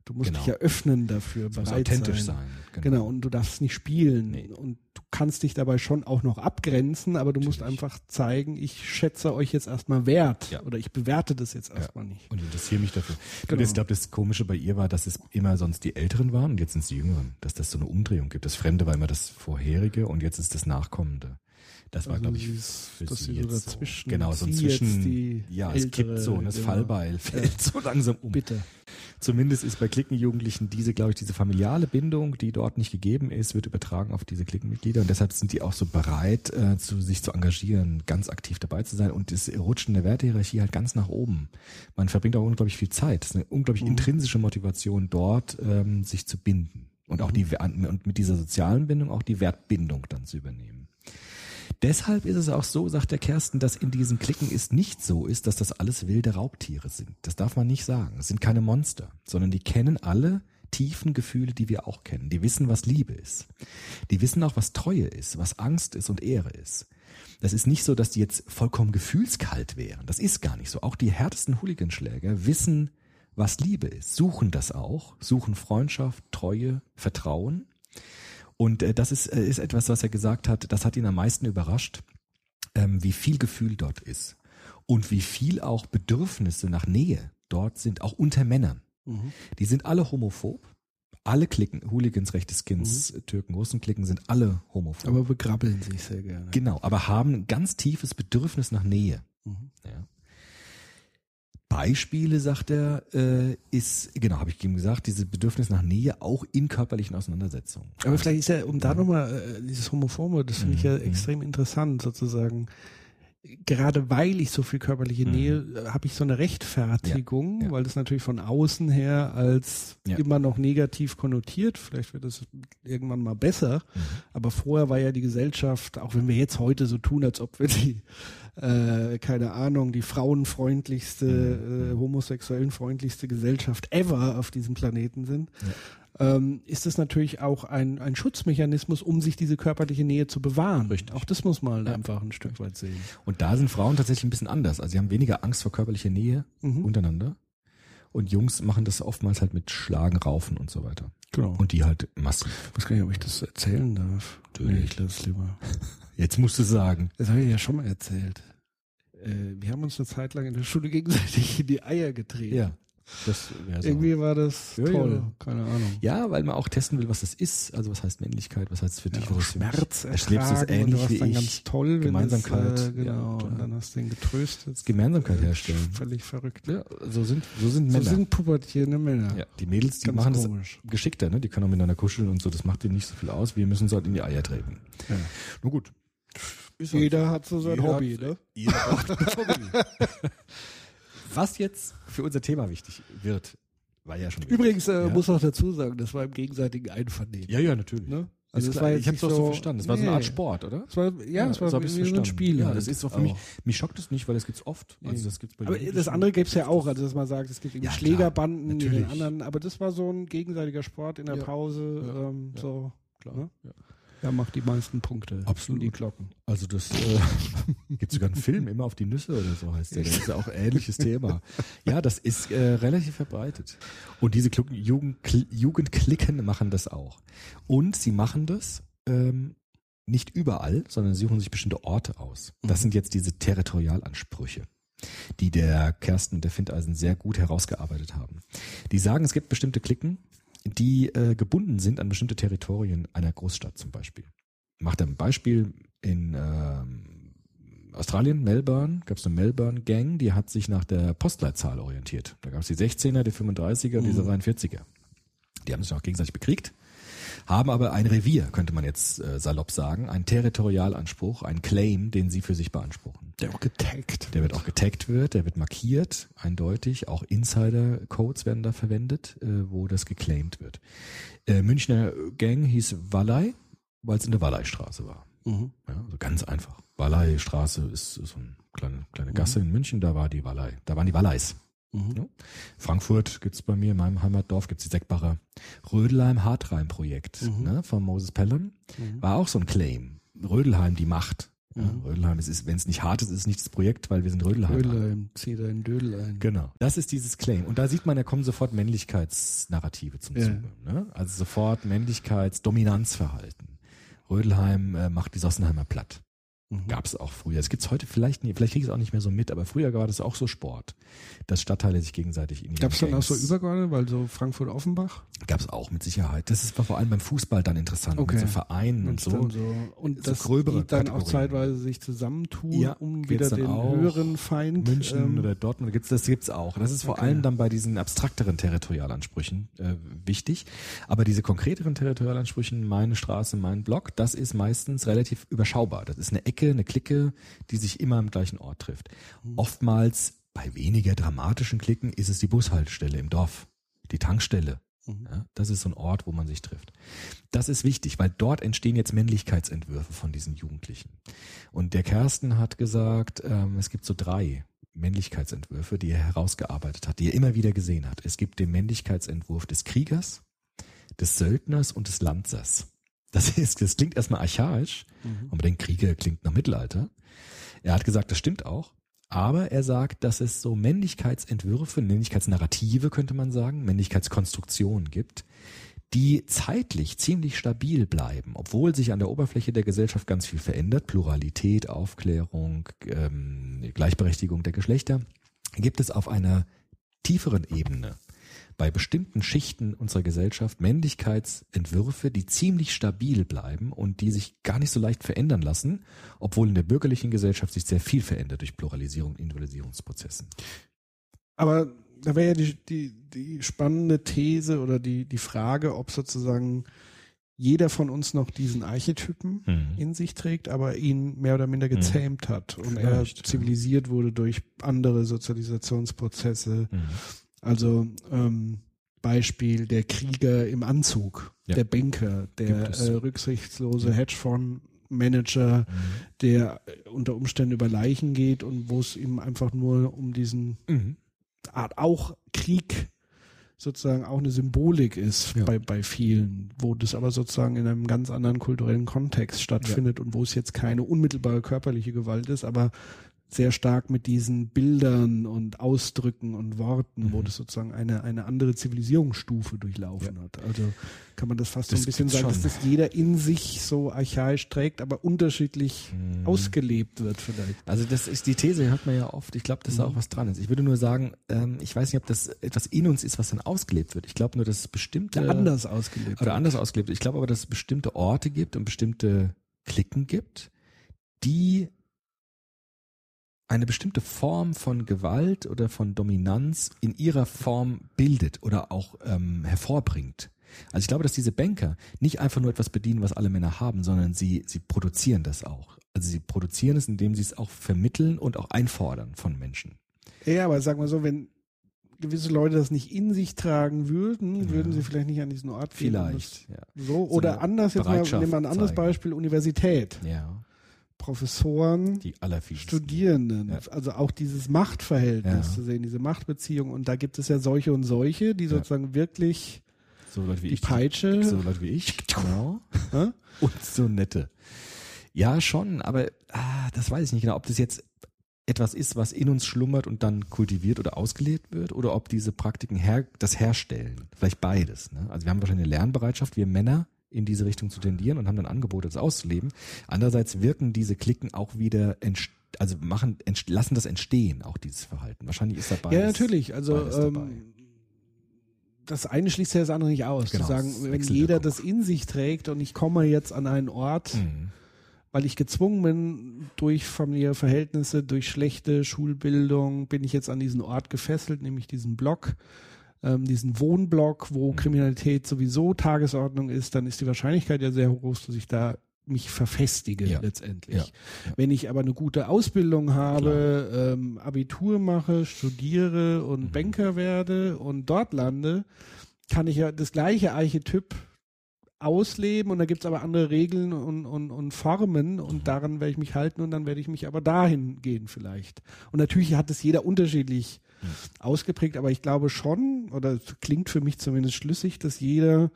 du musst Genau. dich ja öffnen dafür, Es muss bereit authentisch sein. sein. Genau, und du darfst nicht spielen. Nee. Und du kannst dich dabei schon auch noch abgrenzen, aber du musst Natürlich. einfach zeigen, ich schätze euch jetzt erstmal wert Ja. oder ich bewerte das jetzt erstmal nicht. Und interessiere mich dafür. Genau. Und ich glaube, das Komische bei ihr war, dass es immer sonst die Älteren waren und jetzt sind es die Jüngeren. Dass das so eine Umdrehung gibt. Das Fremde war immer das Vorherige und jetzt ist das Nachkommende. Das war, Also glaube ich, für dass sie so dazwischen- Genau, so ein sie jetzt Zwischen. die ja, es kippt so und das genau. Fallbeil fällt so langsam um. Bitte. Zumindest ist bei Klickenjugendlichen diese, glaube ich, diese familiale Bindung, die dort nicht gegeben ist, wird übertragen auf diese Klickenmitglieder und deshalb sind die auch so bereit, äh, zu, sich zu engagieren, ganz aktiv dabei zu sein und das Rutschen der Wertehierarchie halt ganz nach oben. Man verbringt auch unglaublich viel Zeit. Es ist eine unglaublich Mhm. intrinsische Motivation dort, ähm, sich zu binden und auch die und mit dieser sozialen Bindung auch die Wertbindung dann zu übernehmen. Deshalb ist es auch so, sagt der Kersten, dass in diesen Klicken es nicht so ist, dass das alles wilde Raubtiere sind. Das darf man nicht sagen. Es sind keine Monster, sondern die kennen alle tiefen Gefühle, die wir auch kennen. Die wissen, was Liebe ist. Die wissen auch, was Treue ist, was Angst ist und Ehre ist. Das ist nicht so, dass die jetzt vollkommen gefühlskalt wären. Das ist gar nicht so. Auch die härtesten Hooliganschläger wissen, was Liebe ist, suchen das auch, suchen Freundschaft, Treue, Vertrauen. Und äh, das ist, äh, ist etwas, was er gesagt hat, das hat ihn am meisten überrascht, ähm, wie viel Gefühl dort ist und wie viel auch Bedürfnisse nach Nähe dort sind, auch unter Männern. Mhm. Die sind alle homophob. Alle Klicken, Hooligans, rechte Skins, Türken, Russen Klicken sind alle homophob. Aber begrabbeln sich sehr gerne. genau, aber haben ein ganz tiefes Bedürfnis nach Nähe. Mhm. Ja. Beispiele, sagt er, äh, ist, genau, habe ich ihm gesagt, dieses Bedürfnis nach Nähe auch in körperlichen Auseinandersetzungen. Aber vielleicht ist ja, um da nochmal, äh, dieses Homophobe, das finde ich ja Mhm. extrem interessant, sozusagen. Gerade weil ich so viel körperliche Mhm. Nähe, äh, habe ich so eine Rechtfertigung, Ja, ja. weil das natürlich von außen her als Ja. immer noch negativ konnotiert. Vielleicht wird es irgendwann mal besser. Mhm. Aber vorher war ja die Gesellschaft, auch wenn wir jetzt heute so tun, als ob wir die, äh, keine Ahnung, die frauenfreundlichste, Mhm. äh, homosexuellen freundlichste Gesellschaft ever auf diesem Planeten sind, ähm, ist es natürlich auch ein, ein Schutzmechanismus, um sich diese körperliche Nähe zu bewahren. Richtig. Auch das muss man Ja. einfach ein Stück weit sehen. Und da sind Frauen tatsächlich ein bisschen anders. Also sie haben weniger Angst vor körperlicher Nähe Mhm. untereinander. Und Jungs machen das oftmals halt mit Schlagen, Raufen und so weiter. Genau. Und die halt massiv. Ich weiß gar nicht, ob ich das erzählen darf. Natürlich. Nee, ich lasse es lieber. Jetzt musst du sagen. Das habe ich ja schon mal erzählt. Äh, wir haben uns eine Zeit lang in der Schule gegenseitig in die Eier getreten. Das wäre so. Irgendwie war das Ja, toll. ja. Keine Ahnung. Ja, weil man auch testen will, was das ist. Also was heißt Männlichkeit, was heißt es für dich? Ja, was? Schmerz Erlebst das und ähnlich du wie dann ich? ganz toll. wenn Gemeinsamkeit. Es, äh, Ja, genau. klar. und dann hast du ihn getröstet. Gemeinsamkeit herstellen. Völlig verrückt. Ja, so sind, so sind So Männer. sind pubertierende Männer. ja, die Mädels, die Ganz machen komisch. das geschickter, ne? Die können auch miteinander kuscheln und so. Das macht denen nicht so viel aus. Wir müssen uns halt in die Eier treten. Ja. Nur gut. Ist halt Jeder hat so sein Jeder Hobby, hat- ne? Jeder braucht ein Hobby. Was jetzt für unser Thema wichtig wird, war ja schon wichtig. Übrigens äh, Ja. muss auch dazu sagen, das war im gegenseitigen Einvernehmen. Ja, ja, natürlich. Ne? Also klar, war ich habe es so so- verstanden. Es war so eine Art Nee. Sport, oder? Es war, ja, es war so wie so ein. Spiel. Ja, halt. das ist auch für mich. Auch. Mich schockt es nicht, weil das gibt's oft. Also das gibt's bei Aber das andere gibt's ja auch, also dass man sagt, es gibt irgendwie Ja, Schlägerbanden, die den anderen, aber das war so ein gegenseitiger Sport in der Ja. Pause, Ja. ähm, Ja. so, Klar. ne? Ja. Ja, macht die meisten Punkte. Absolut. Die Glocken. Also das äh, gibt sogar einen Film, immer auf die Nüsse oder so heißt der. Das ist ja auch ein ähnliches Thema. Ja, das ist äh, relativ verbreitet. Und diese Klucken, Jugend, Kl- Jugendklicken machen das auch. Und sie machen das ähm, nicht überall, sondern sie suchen sich bestimmte Orte aus. Das Mhm. sind jetzt diese Territorialansprüche, die der Kersten und der Findeisen sehr gut herausgearbeitet haben. Die sagen, es gibt bestimmte Klicken, die äh, gebunden sind an bestimmte Territorien einer Großstadt zum Beispiel. Macht ein Beispiel in ähm, Australien, Melbourne, gab es eine Melbourne Gang, die hat sich nach der Postleitzahl orientiert. Da gab es die 16er, die 35er und diese 43er. Die haben sich auch gegenseitig bekriegt, haben aber ein Revier, könnte man jetzt äh, salopp sagen, einen Territorialanspruch, einen Claim, den sie für sich beanspruchen. Der auch getaggt. Der wird auch getaggt wird, der wird markiert, eindeutig. Auch Insider-Codes werden da verwendet, äh, wo das geclaimed wird. Äh, Münchner Gang hieß Wallei, weil es in der Wallei-Straße war. Mhm. Ja, also ganz einfach. Wallei-Straße ist so eine kleine, kleine Gasse in München, da war die Wallei. Da waren die Walleis. Mhm. Ja. Frankfurt gibt's bei mir, in meinem Heimatdorf, gibt's die Seckbacher Rödelheim-Hartreim-Projekt Mhm. ne, von Moses Pelham. Mhm. War auch so ein Claim. Rödelheim, die Macht. Ja, Mhm. Rödelheim, es ist, wenn es nicht hart ist, ist es nicht das Projekt, weil wir sind Rödelheim. Dödel, zieh deinen Dödel ein. Genau. Das ist dieses Claim. Und da sieht man, da kommen sofort Männlichkeitsnarrative zum Ja. Zuge. Ne? Also sofort Männlichkeitsdominanzverhalten. Rödelheim äh, macht die Sossenheimer platt. Mhm. Gab es auch früher. Das gibt's heute vielleicht nicht, vielleicht kriege ich es auch nicht mehr so mit, aber früher war das auch so Sport, dass Stadtteile sich gegenseitig in Gab es dann auch so Übergeordnete, weil so Frankfurt-Offenbach? Gab's auch mit Sicherheit. Das ist war vor allem beim Fußball dann interessant, Okay. mit so Vereinen und Wenn's so. und so das gröbere die dann auch Kategorien. zeitweise sich zusammentun, Ja, um wieder den auch. höheren Feind München ähm, oder Dortmund gibt's das gibt's auch. Das ist vor Okay. allem dann bei diesen abstrakteren Territorialansprüchen äh, wichtig. Aber diese konkreteren Territorialansprüchen, meine Straße, mein Block, das ist meistens relativ überschaubar. Das ist eine Ecke, eine Clique, die sich immer am gleichen Ort trifft. Mhm. Oftmals bei weniger dramatischen Klicken ist es die Bushaltestelle im Dorf, die Tankstelle. Mhm. Ja, das ist so ein Ort, wo man sich trifft. Das ist wichtig, weil dort entstehen jetzt Männlichkeitsentwürfe von diesen Jugendlichen. Und der Kersten hat gesagt, ähm, es gibt so drei Männlichkeitsentwürfe, die er herausgearbeitet hat, die er immer wieder gesehen hat. Es gibt den Männlichkeitsentwurf des Kriegers, des Söldners und des Lanzers. Das ist, das klingt erstmal archaisch, Mhm. und man denkt, Krieger klingt nach Mittelalter. Er hat gesagt, das stimmt auch. Aber er sagt, dass es so Männlichkeitsentwürfe, Männlichkeitsnarrative könnte man sagen, Männlichkeitskonstruktionen gibt, die zeitlich ziemlich stabil bleiben, obwohl sich an der Oberfläche der Gesellschaft ganz viel verändert. Pluralität, Aufklärung, ähm, Gleichberechtigung der Geschlechter, gibt es auf einer tieferen Ebene bei bestimmten Schichten unserer Gesellschaft Männlichkeitsentwürfe, die ziemlich stabil bleiben und die sich gar nicht so leicht verändern lassen, obwohl in der bürgerlichen Gesellschaft sich sehr viel verändert durch Pluralisierung und Individualisierungsprozessen. Aber da wäre ja die, die, die spannende These oder die, die Frage, ob sozusagen jeder von uns noch diesen Archetypen Mhm. in sich trägt, aber ihn mehr oder minder gezähmt hat und er Vielleicht, ja. zivilisiert wurde durch andere Sozialisationsprozesse. Mhm. Also ähm, Beispiel der Krieger im Anzug, Ja. der Banker, der äh, rücksichtslose Ja. Hedgefondsmanager, Mhm. der äh, unter Umständen über Leichen geht und wo es ihm einfach nur um diesen Mhm. Art auch Krieg sozusagen auch eine Symbolik ist Ja. bei, bei vielen, wo das aber sozusagen in einem ganz anderen kulturellen Kontext stattfindet und wo es jetzt keine unmittelbare körperliche Gewalt ist, aber sehr stark mit diesen Bildern und Ausdrücken und Worten, wo Mhm. das sozusagen eine, eine andere Zivilisierungsstufe durchlaufen hat. Also kann man das fast so Das ein bisschen sagen, schon. dass das jeder in sich so archaisch trägt, aber unterschiedlich Mhm. ausgelebt wird vielleicht. Also das ist die These, hört man ja oft. Ich glaube, dass Mhm. da auch was dran ist. Ich würde nur sagen, ähm, ich weiß nicht, ob das etwas in uns ist, was dann ausgelebt wird. Ich glaube nur, dass es bestimmte Ja, anders ausgelebt. oder wird. anders ausgelebt. Ich glaube aber, dass es bestimmte Orte gibt und bestimmte Klicken gibt, die eine bestimmte Form von Gewalt oder von Dominanz in ihrer Form bildet oder auch ähm, hervorbringt. Also ich glaube, dass diese Banker nicht einfach nur etwas bedienen, was alle Männer haben, sondern sie, sie produzieren das auch. Also sie produzieren es, indem sie es auch vermitteln und auch einfordern von Menschen. Ja, aber sagen wir so, wenn gewisse Leute das nicht in sich tragen würden, würden sie vielleicht nicht an diesen Ort gehen. Vielleicht. Ja. So, oder eine anders, jetzt mal, nehmen wir ein anderes zeigen. Beispiel, Universität. ja. Professoren, Die. Studierenden, Ja. also auch dieses Machtverhältnis Ja. zu sehen, diese Machtbeziehung. Und da gibt es ja solche und solche, die sozusagen wirklich So Leute wie die ich. Peitsche, So Leute wie ich. Genau. Und so nette. Ja, schon, aber ah, das weiß ich nicht genau, ob das jetzt etwas ist, was in uns schlummert und dann kultiviert oder ausgelebt wird, oder ob diese Praktiken her das herstellen. Vielleicht beides. Ne? Also wir haben wahrscheinlich eine Lernbereitschaft, wir Männer in diese Richtung zu tendieren und haben dann Angebote, das auszuleben. Andererseits wirken diese Klicken auch wieder, also machen, lassen das entstehen, auch dieses Verhalten. Wahrscheinlich ist da beides. ja natürlich, also dabei. ähm, das eine schließt ja das andere nicht aus. Genau, zu sagen, wenn jeder das in sich trägt und ich komme jetzt an einen Ort, Mhm. weil ich gezwungen bin, durch familiäre Verhältnisse, durch schlechte Schulbildung, bin ich jetzt an diesen Ort gefesselt, nämlich diesen Block, ähm, diesen Wohnblock, wo Mhm. Kriminalität sowieso Tagesordnung ist, dann ist die Wahrscheinlichkeit ja sehr groß, dass ich da mich verfestige Ja. letztendlich. Ja. Ja. Wenn ich aber eine gute Ausbildung habe, ähm, Abitur mache, studiere und Mhm. Banker werde und dort lande, kann ich ja das gleiche Archetyp ausleben und da gibt's aber andere Regeln und, und, und Formen und daran werde ich mich halten und dann werde ich mich aber dahin gehen vielleicht. Und natürlich hat es jeder unterschiedlich ausgeprägt, aber ich glaube schon, oder es klingt für mich zumindest schlüssig, dass jeder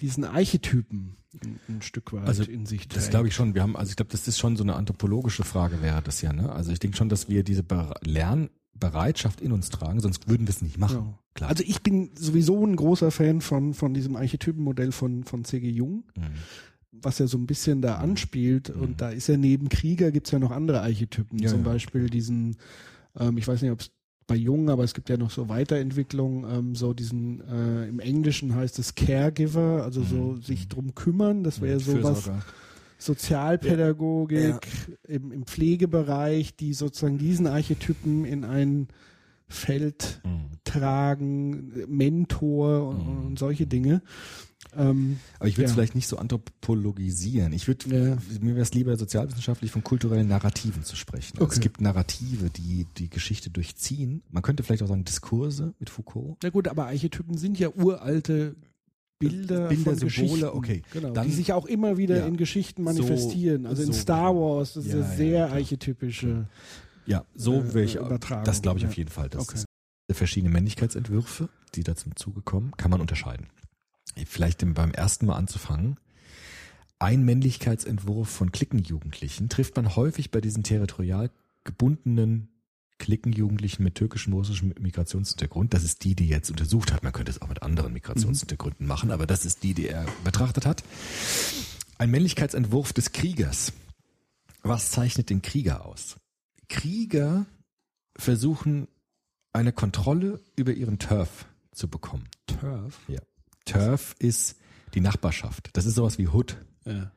diesen Archetypen ein, ein Stück weit Also, in sich trägt. Das glaube ich schon. Wir haben, also ich glaube, das ist schon so eine anthropologische Frage wäre das ja, ne? Also ich denke schon, dass wir diese Be Lernbereitschaft in uns tragen, sonst würden wir es nicht machen. Ja. Klar. Also ich bin sowieso ein großer Fan von, von diesem Archetypenmodell von, von C.G. Jung, Mhm. was ja so ein bisschen da anspielt. Und da ist ja neben Krieger gibt's ja noch andere Archetypen. Ja, Zum ja. Beispiel diesen, ähm, ich weiß nicht, ob es bei Jung, aber es gibt ja noch so Weiterentwicklungen, ähm, so diesen, äh, im Englischen heißt es Caregiver, also so sich drum kümmern. Das wäre sowas, Fürsorger. Sozialpädagogik im, im Pflegebereich, die sozusagen diesen Archetypen in ein Feld Mhm. tragen, Mentor und, Mhm. und solche Dinge. Ähm, Aber ich würde es Ja. vielleicht nicht so anthropologisieren. Ich würde, Ja. mir wäre es lieber sozialwissenschaftlich von kulturellen Narrativen zu sprechen. Also Okay. Es gibt Narrative, die die Geschichte durchziehen. Man könnte vielleicht auch sagen Diskurse mit Foucault. na gut, aber Archetypen sind ja uralte Bilder, Bilder, von Symbole, okay. genau, Dann- die sich auch immer wieder Ja. in Geschichten manifestieren. also in so- Star Wars, das ist Ja, sehr archetypische. Ja, so Äh, ich, Übertragung, das glaube ich auf jeden Fall. Das Okay. verschiedene Männlichkeitsentwürfe, die da zum Zuge kommen, kann man unterscheiden. Vielleicht im- beim ersten Mal anzufangen. Ein Männlichkeitsentwurf von Klickenjugendlichen trifft man häufig bei diesen territorial gebundenen Klickenjugendlichen mit türkischem, russischem Migrationshintergrund. Das ist die, die er jetzt untersucht hat. Man könnte es auch mit anderen Migrationshintergründen machen, aber das ist die, die er betrachtet hat. Ein Männlichkeitsentwurf des Kriegers. Was zeichnet den Krieger aus? Krieger versuchen eine Kontrolle über ihren Turf zu bekommen. Turf. Ja. Turf ist die Nachbarschaft. Das ist sowas wie Hood. Ja.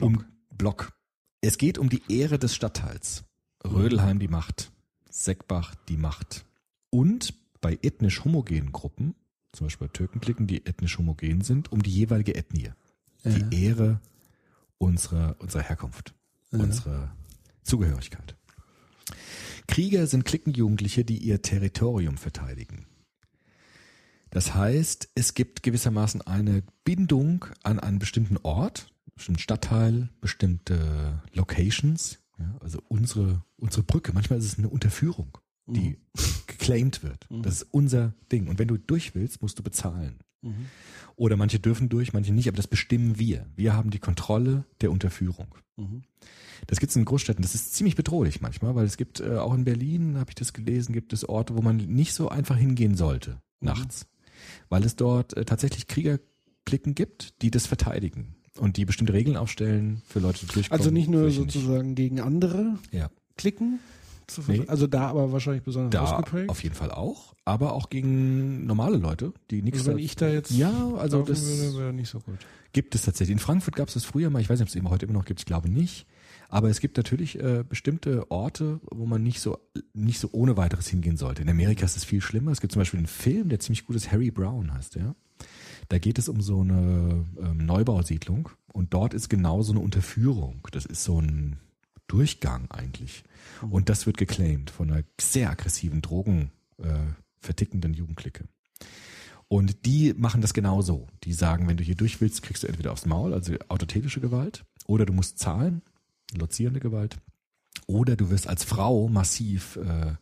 Um Block. Es geht um die Ehre des Stadtteils. Rödelheim die Macht. Seckbach die Macht. Und bei ethnisch homogenen Gruppen, zum Beispiel bei Türkenklicken, die ethnisch homogen sind, um die jeweilige Ethnie. Ja. Die Ehre unserer, unserer Herkunft. Unsere Zugehörigkeit. Krieger sind Klickenjugendliche, die ihr Territorium verteidigen. Das heißt, es gibt gewissermaßen eine Bindung an einen bestimmten Ort, bestimmten Stadtteil, bestimmte Locations, ja, also unsere, unsere Brücke. Manchmal ist es eine Unterführung, die geclaimed wird. Das ist unser Ding. Und wenn du durch willst, musst du bezahlen. Oder manche dürfen durch, manche nicht, aber das bestimmen wir. Wir haben die Kontrolle der Unterführung. Das gibt es in Großstädten. Das ist ziemlich bedrohlich manchmal, weil es gibt äh, auch in Berlin, habe ich das gelesen, gibt es Orte, wo man nicht so einfach hingehen sollte nachts, weil es dort äh, tatsächlich Kriegerklicken gibt, die das verteidigen und die bestimmte Regeln aufstellen für Leute, die durchkommen. Also nicht nur welche nicht. sozusagen gegen andere Ja. klicken, Nee. also da aber wahrscheinlich besonders Da ausgeprägt. auf jeden Fall auch, aber auch gegen normale Leute, die nichts. Also wenn ich da jetzt ja, also das würde, wäre nicht so gut. gibt es tatsächlich. In Frankfurt gab es das früher mal. Ich weiß nicht, ob es immer heute immer noch gibt. Ich glaube nicht. Aber es gibt natürlich äh, bestimmte Orte, wo man nicht so nicht so ohne weiteres hingehen sollte. In Amerika ist es viel schlimmer. Es gibt zum Beispiel einen Film, der ziemlich gut ist. Harry Brown heißt der. Da geht es um so eine ähm, Neubausiedlung und dort ist genau so eine Unterführung. Das ist so ein Durchgang eigentlich. Und das wird geclaimed von einer sehr aggressiven Drogen äh, vertickenden Jugendlicke. Und die machen das genauso. Die sagen, wenn du hier durch willst, kriegst du entweder aufs Maul, also autotätische Gewalt, oder du musst zahlen, lozierende Gewalt, oder du wirst als Frau massiv äh,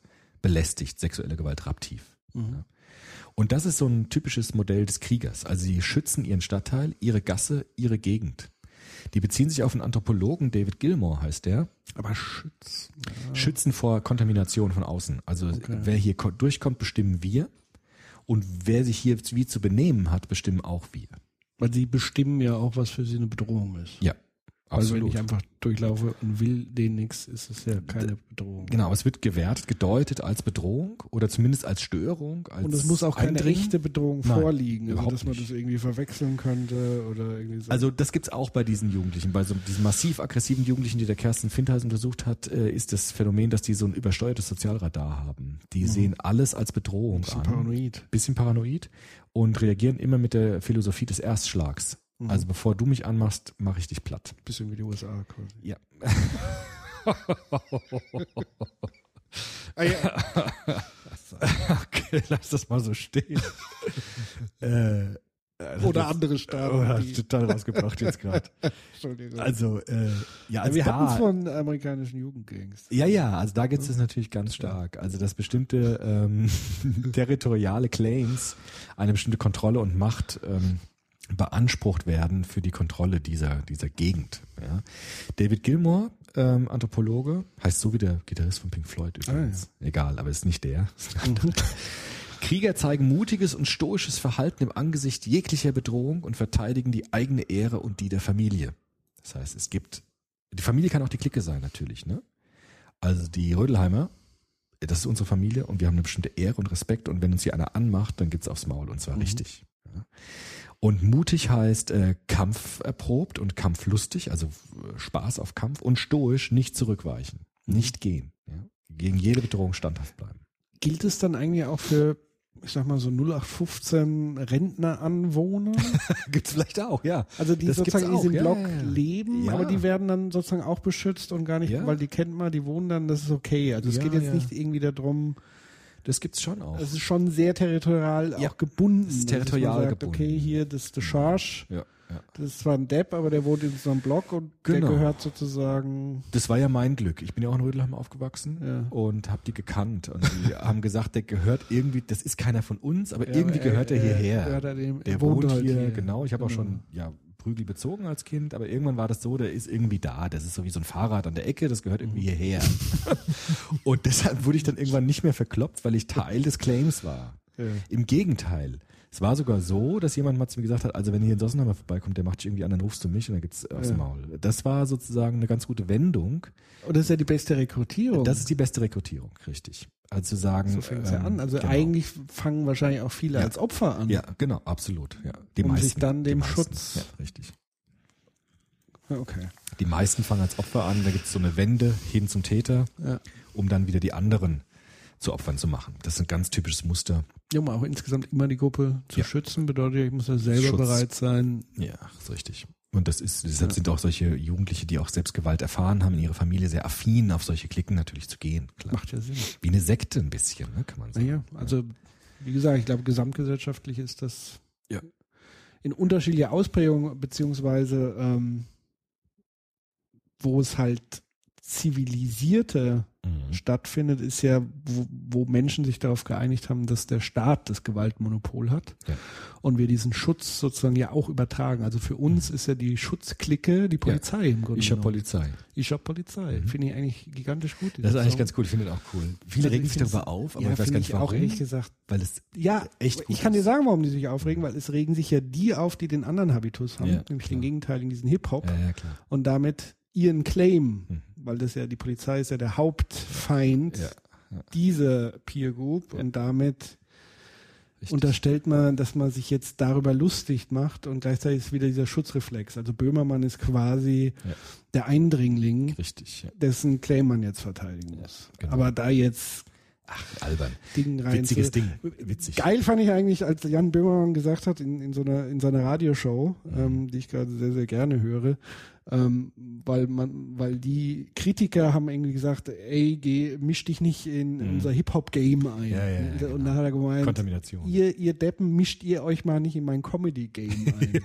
belästigt, sexuelle Gewalt raptiv. Ja. Und das ist so ein typisches Modell des Kriegers. Also sie schützen ihren Stadtteil, ihre Gasse, ihre Gegend. Die beziehen sich auf einen Anthropologen, David Gilmore heißt der, Aber Schütz. schützen vor Kontamination von außen. Also wer hier ko- durchkommt, bestimmen wir. Und wer sich hier wie zu benehmen hat, bestimmen auch wir. Weil sie bestimmen ja auch, was für sie eine Bedrohung ist. Ja, Also wenn absolut. ich einfach durchlaufe und will denen nichts, ist es ja keine Bedrohung. genau, es wird gewertet, gedeutet als Bedrohung oder zumindest als Störung. Als Und es muss auch keine echte Bedrohung Nein, vorliegen, also dass man nicht. das irgendwie verwechseln könnte oder irgendwie so. Also das gibt's auch bei diesen Jugendlichen. Bei so diesen massiv aggressiven Jugendlichen, die der Kerstin Findhals untersucht hat, äh, ist das Phänomen, dass die so ein übersteuertes Sozialradar haben. Die sehen alles als Bedrohung Mhm. bisschen an. paranoid. Bisschen paranoid und reagieren immer mit der Philosophie des Erstschlags. Mhm. Also bevor du mich anmachst, mache ich dich platt. Bisschen wie die USA quasi. Ja. Ah, ja. okay, lass das mal so stehen. äh, Oder andere Staaten. Oh, hast die, total rausgebracht jetzt gerade. Entschuldigung. Also, äh, ja, als wir hatten es von amerikanischen Jugendgangs. Ja, ja, also da gibt es natürlich ganz stark. Also dass bestimmte ähm, territoriale Claims eine bestimmte Kontrolle und Macht ähm, beansprucht werden für die Kontrolle dieser, dieser Gegend. Ja. David Gilmore, ähm, Anthropologe, heißt so wie der Gitarrist von Pink Floyd übrigens. Egal, aber ist nicht der. Ist anderer. Krieger zeigen mutiges und stoisches Verhalten im Angesicht jeglicher Bedrohung und verteidigen die eigene Ehre und die der Familie. Das heißt, es gibt, die Familie kann auch die Clique sein natürlich, ne? Also die Rödelheimer, das ist unsere Familie und wir haben eine bestimmte Ehre und Respekt und wenn uns hier einer anmacht, dann gibt's aufs Maul und zwar richtig. Ja. Und mutig heißt äh, Kampf erprobt und kampflustig, also äh, Spaß auf Kampf und stoisch nicht zurückweichen, nicht gehen, ja. gegen jede Bedrohung standhaft bleiben. Gilt es dann eigentlich auch für, ich sag mal so 0815 Rentneranwohner? Gibt's vielleicht auch, ja. Also die Das sozusagen in diesem ja, Block ja, leben, Ja. aber die werden dann sozusagen auch beschützt und gar nicht, weil die kennt man, die wohnen dann, das ist okay. Also es geht jetzt nicht irgendwie darum, Das gibt's schon auch. es ist schon sehr territorial Ja. auch gebunden. Es ist Also, territorial sagt, gebunden. Okay, hier, das ist der Charge, ja, ja. das ist zwar ein Depp, aber der wohnt in so einem Block und Genau. der gehört sozusagen, Das war ja mein Glück. Ich bin ja auch in Rödelheim aufgewachsen Ja. und habe die gekannt und die haben gesagt, der gehört irgendwie, das ist keiner von uns, aber Ja, irgendwie aber er- gehört er er- hierher. gehört er dem- der er wohnt, wohnt halt hier, hier. genau. Ich habe auch Genau. schon ja Prügel bezogen als Kind, aber irgendwann war das so, der ist irgendwie da. Das ist so wie so ein Fahrrad an der Ecke, das gehört irgendwie hierher. und deshalb wurde ich dann irgendwann nicht mehr verkloppt, weil ich Teil des Claims war. Ja. Im Gegenteil. Es war sogar so, dass jemand mal zu mir gesagt hat, also wenn ihr in Sossenheimer vorbeikommt, der macht dich irgendwie an, dann rufst du mich und dann gibt's aufs Ja. Maul. Das war sozusagen eine ganz gute Wendung. und das ist ja die beste Rekrutierung. Das ist die beste Rekrutierung, richtig. Also zu sagen, so fängt es ja ähm, an. Also genau. eigentlich fangen wahrscheinlich auch viele Ja. als Opfer an. Ja, genau, absolut. Ja. Die Um meisten, sich dann dem. Schutz- Ja, richtig. Ja, Okay. Die meisten fangen als Opfer an, da gibt's so eine Wende hin zum Täter, Ja. um dann wieder die anderen zu Opfern zu machen. Das ist ein ganz typisches Muster. Ja, um auch insgesamt immer die Gruppe zu Ja. schützen, bedeutet ja, ich muss ja selber Schutz. bereit sein. Ja, ist richtig. Und das ist, deshalb sind auch solche Jugendliche, die auch Selbstgewalt erfahren haben in ihrer Familie, sehr affin auf solche Klicken natürlich zu gehen. Klar. Macht ja Sinn. Wie eine Sekte ein bisschen, ne, kann man sagen. Naja, also wie gesagt, ich glaube, gesamtgesellschaftlich ist das Ja. in unterschiedlicher Ausprägung, beziehungsweise ähm, wo es halt zivilisierte stattfindet, ist ja, wo, wo Menschen sich darauf geeinigt haben, dass der Staat das Gewaltmonopol hat Ja. und wir diesen Schutz sozusagen ja auch übertragen. Also für uns ist ja die Schutzklicke die Polizei im Grunde. Ich habe genommen. Polizei. Ich hab Polizei. Finde ich eigentlich gigantisch gut. Das ist eigentlich Song. ganz cool. Ich finde das auch cool. Viele Also regen ich sich darüber auf, aber ja, ich weiß gar nicht ich auch warum. ehrlich gesagt. weil es Ja, echt gut ich kann dir ist. sagen, warum die sich aufregen, weil es regen sich ja die auf, die den anderen Habitus haben, Ja, nämlich klar. den gegenteiligen, diesen Hip-Hop Ja, ja, klar. und damit ihren Claim, Hm. Weil das ja die Polizei ist ja der Hauptfeind Ja, ja. dieser Peer Group Ja. und damit Richtig. unterstellt man, dass man sich jetzt darüber lustig macht und gleichzeitig ist wieder dieser Schutzreflex. Also Böhmermann ist quasi der Eindringling, Richtig, dessen Claim man jetzt verteidigen muss. genau. Aber da jetzt Ach, albern. Ding rein Witziges Ding. Witzig. Geil fand ich eigentlich, als Jan Böhmermann gesagt hat in, in so einer in seiner Radioshow, Mhm. ähm, die ich gerade sehr sehr gerne höre, ähm, weil man, weil die Kritiker haben irgendwie gesagt, ey, geh, misch dich nicht in Mhm. unser Hip Hop Game ein. Ja, ja, ja, und genau. dann hat er gemeint, Kontamination. ihr ihr Deppen mischt ihr euch mal nicht in mein Comedy Game ein.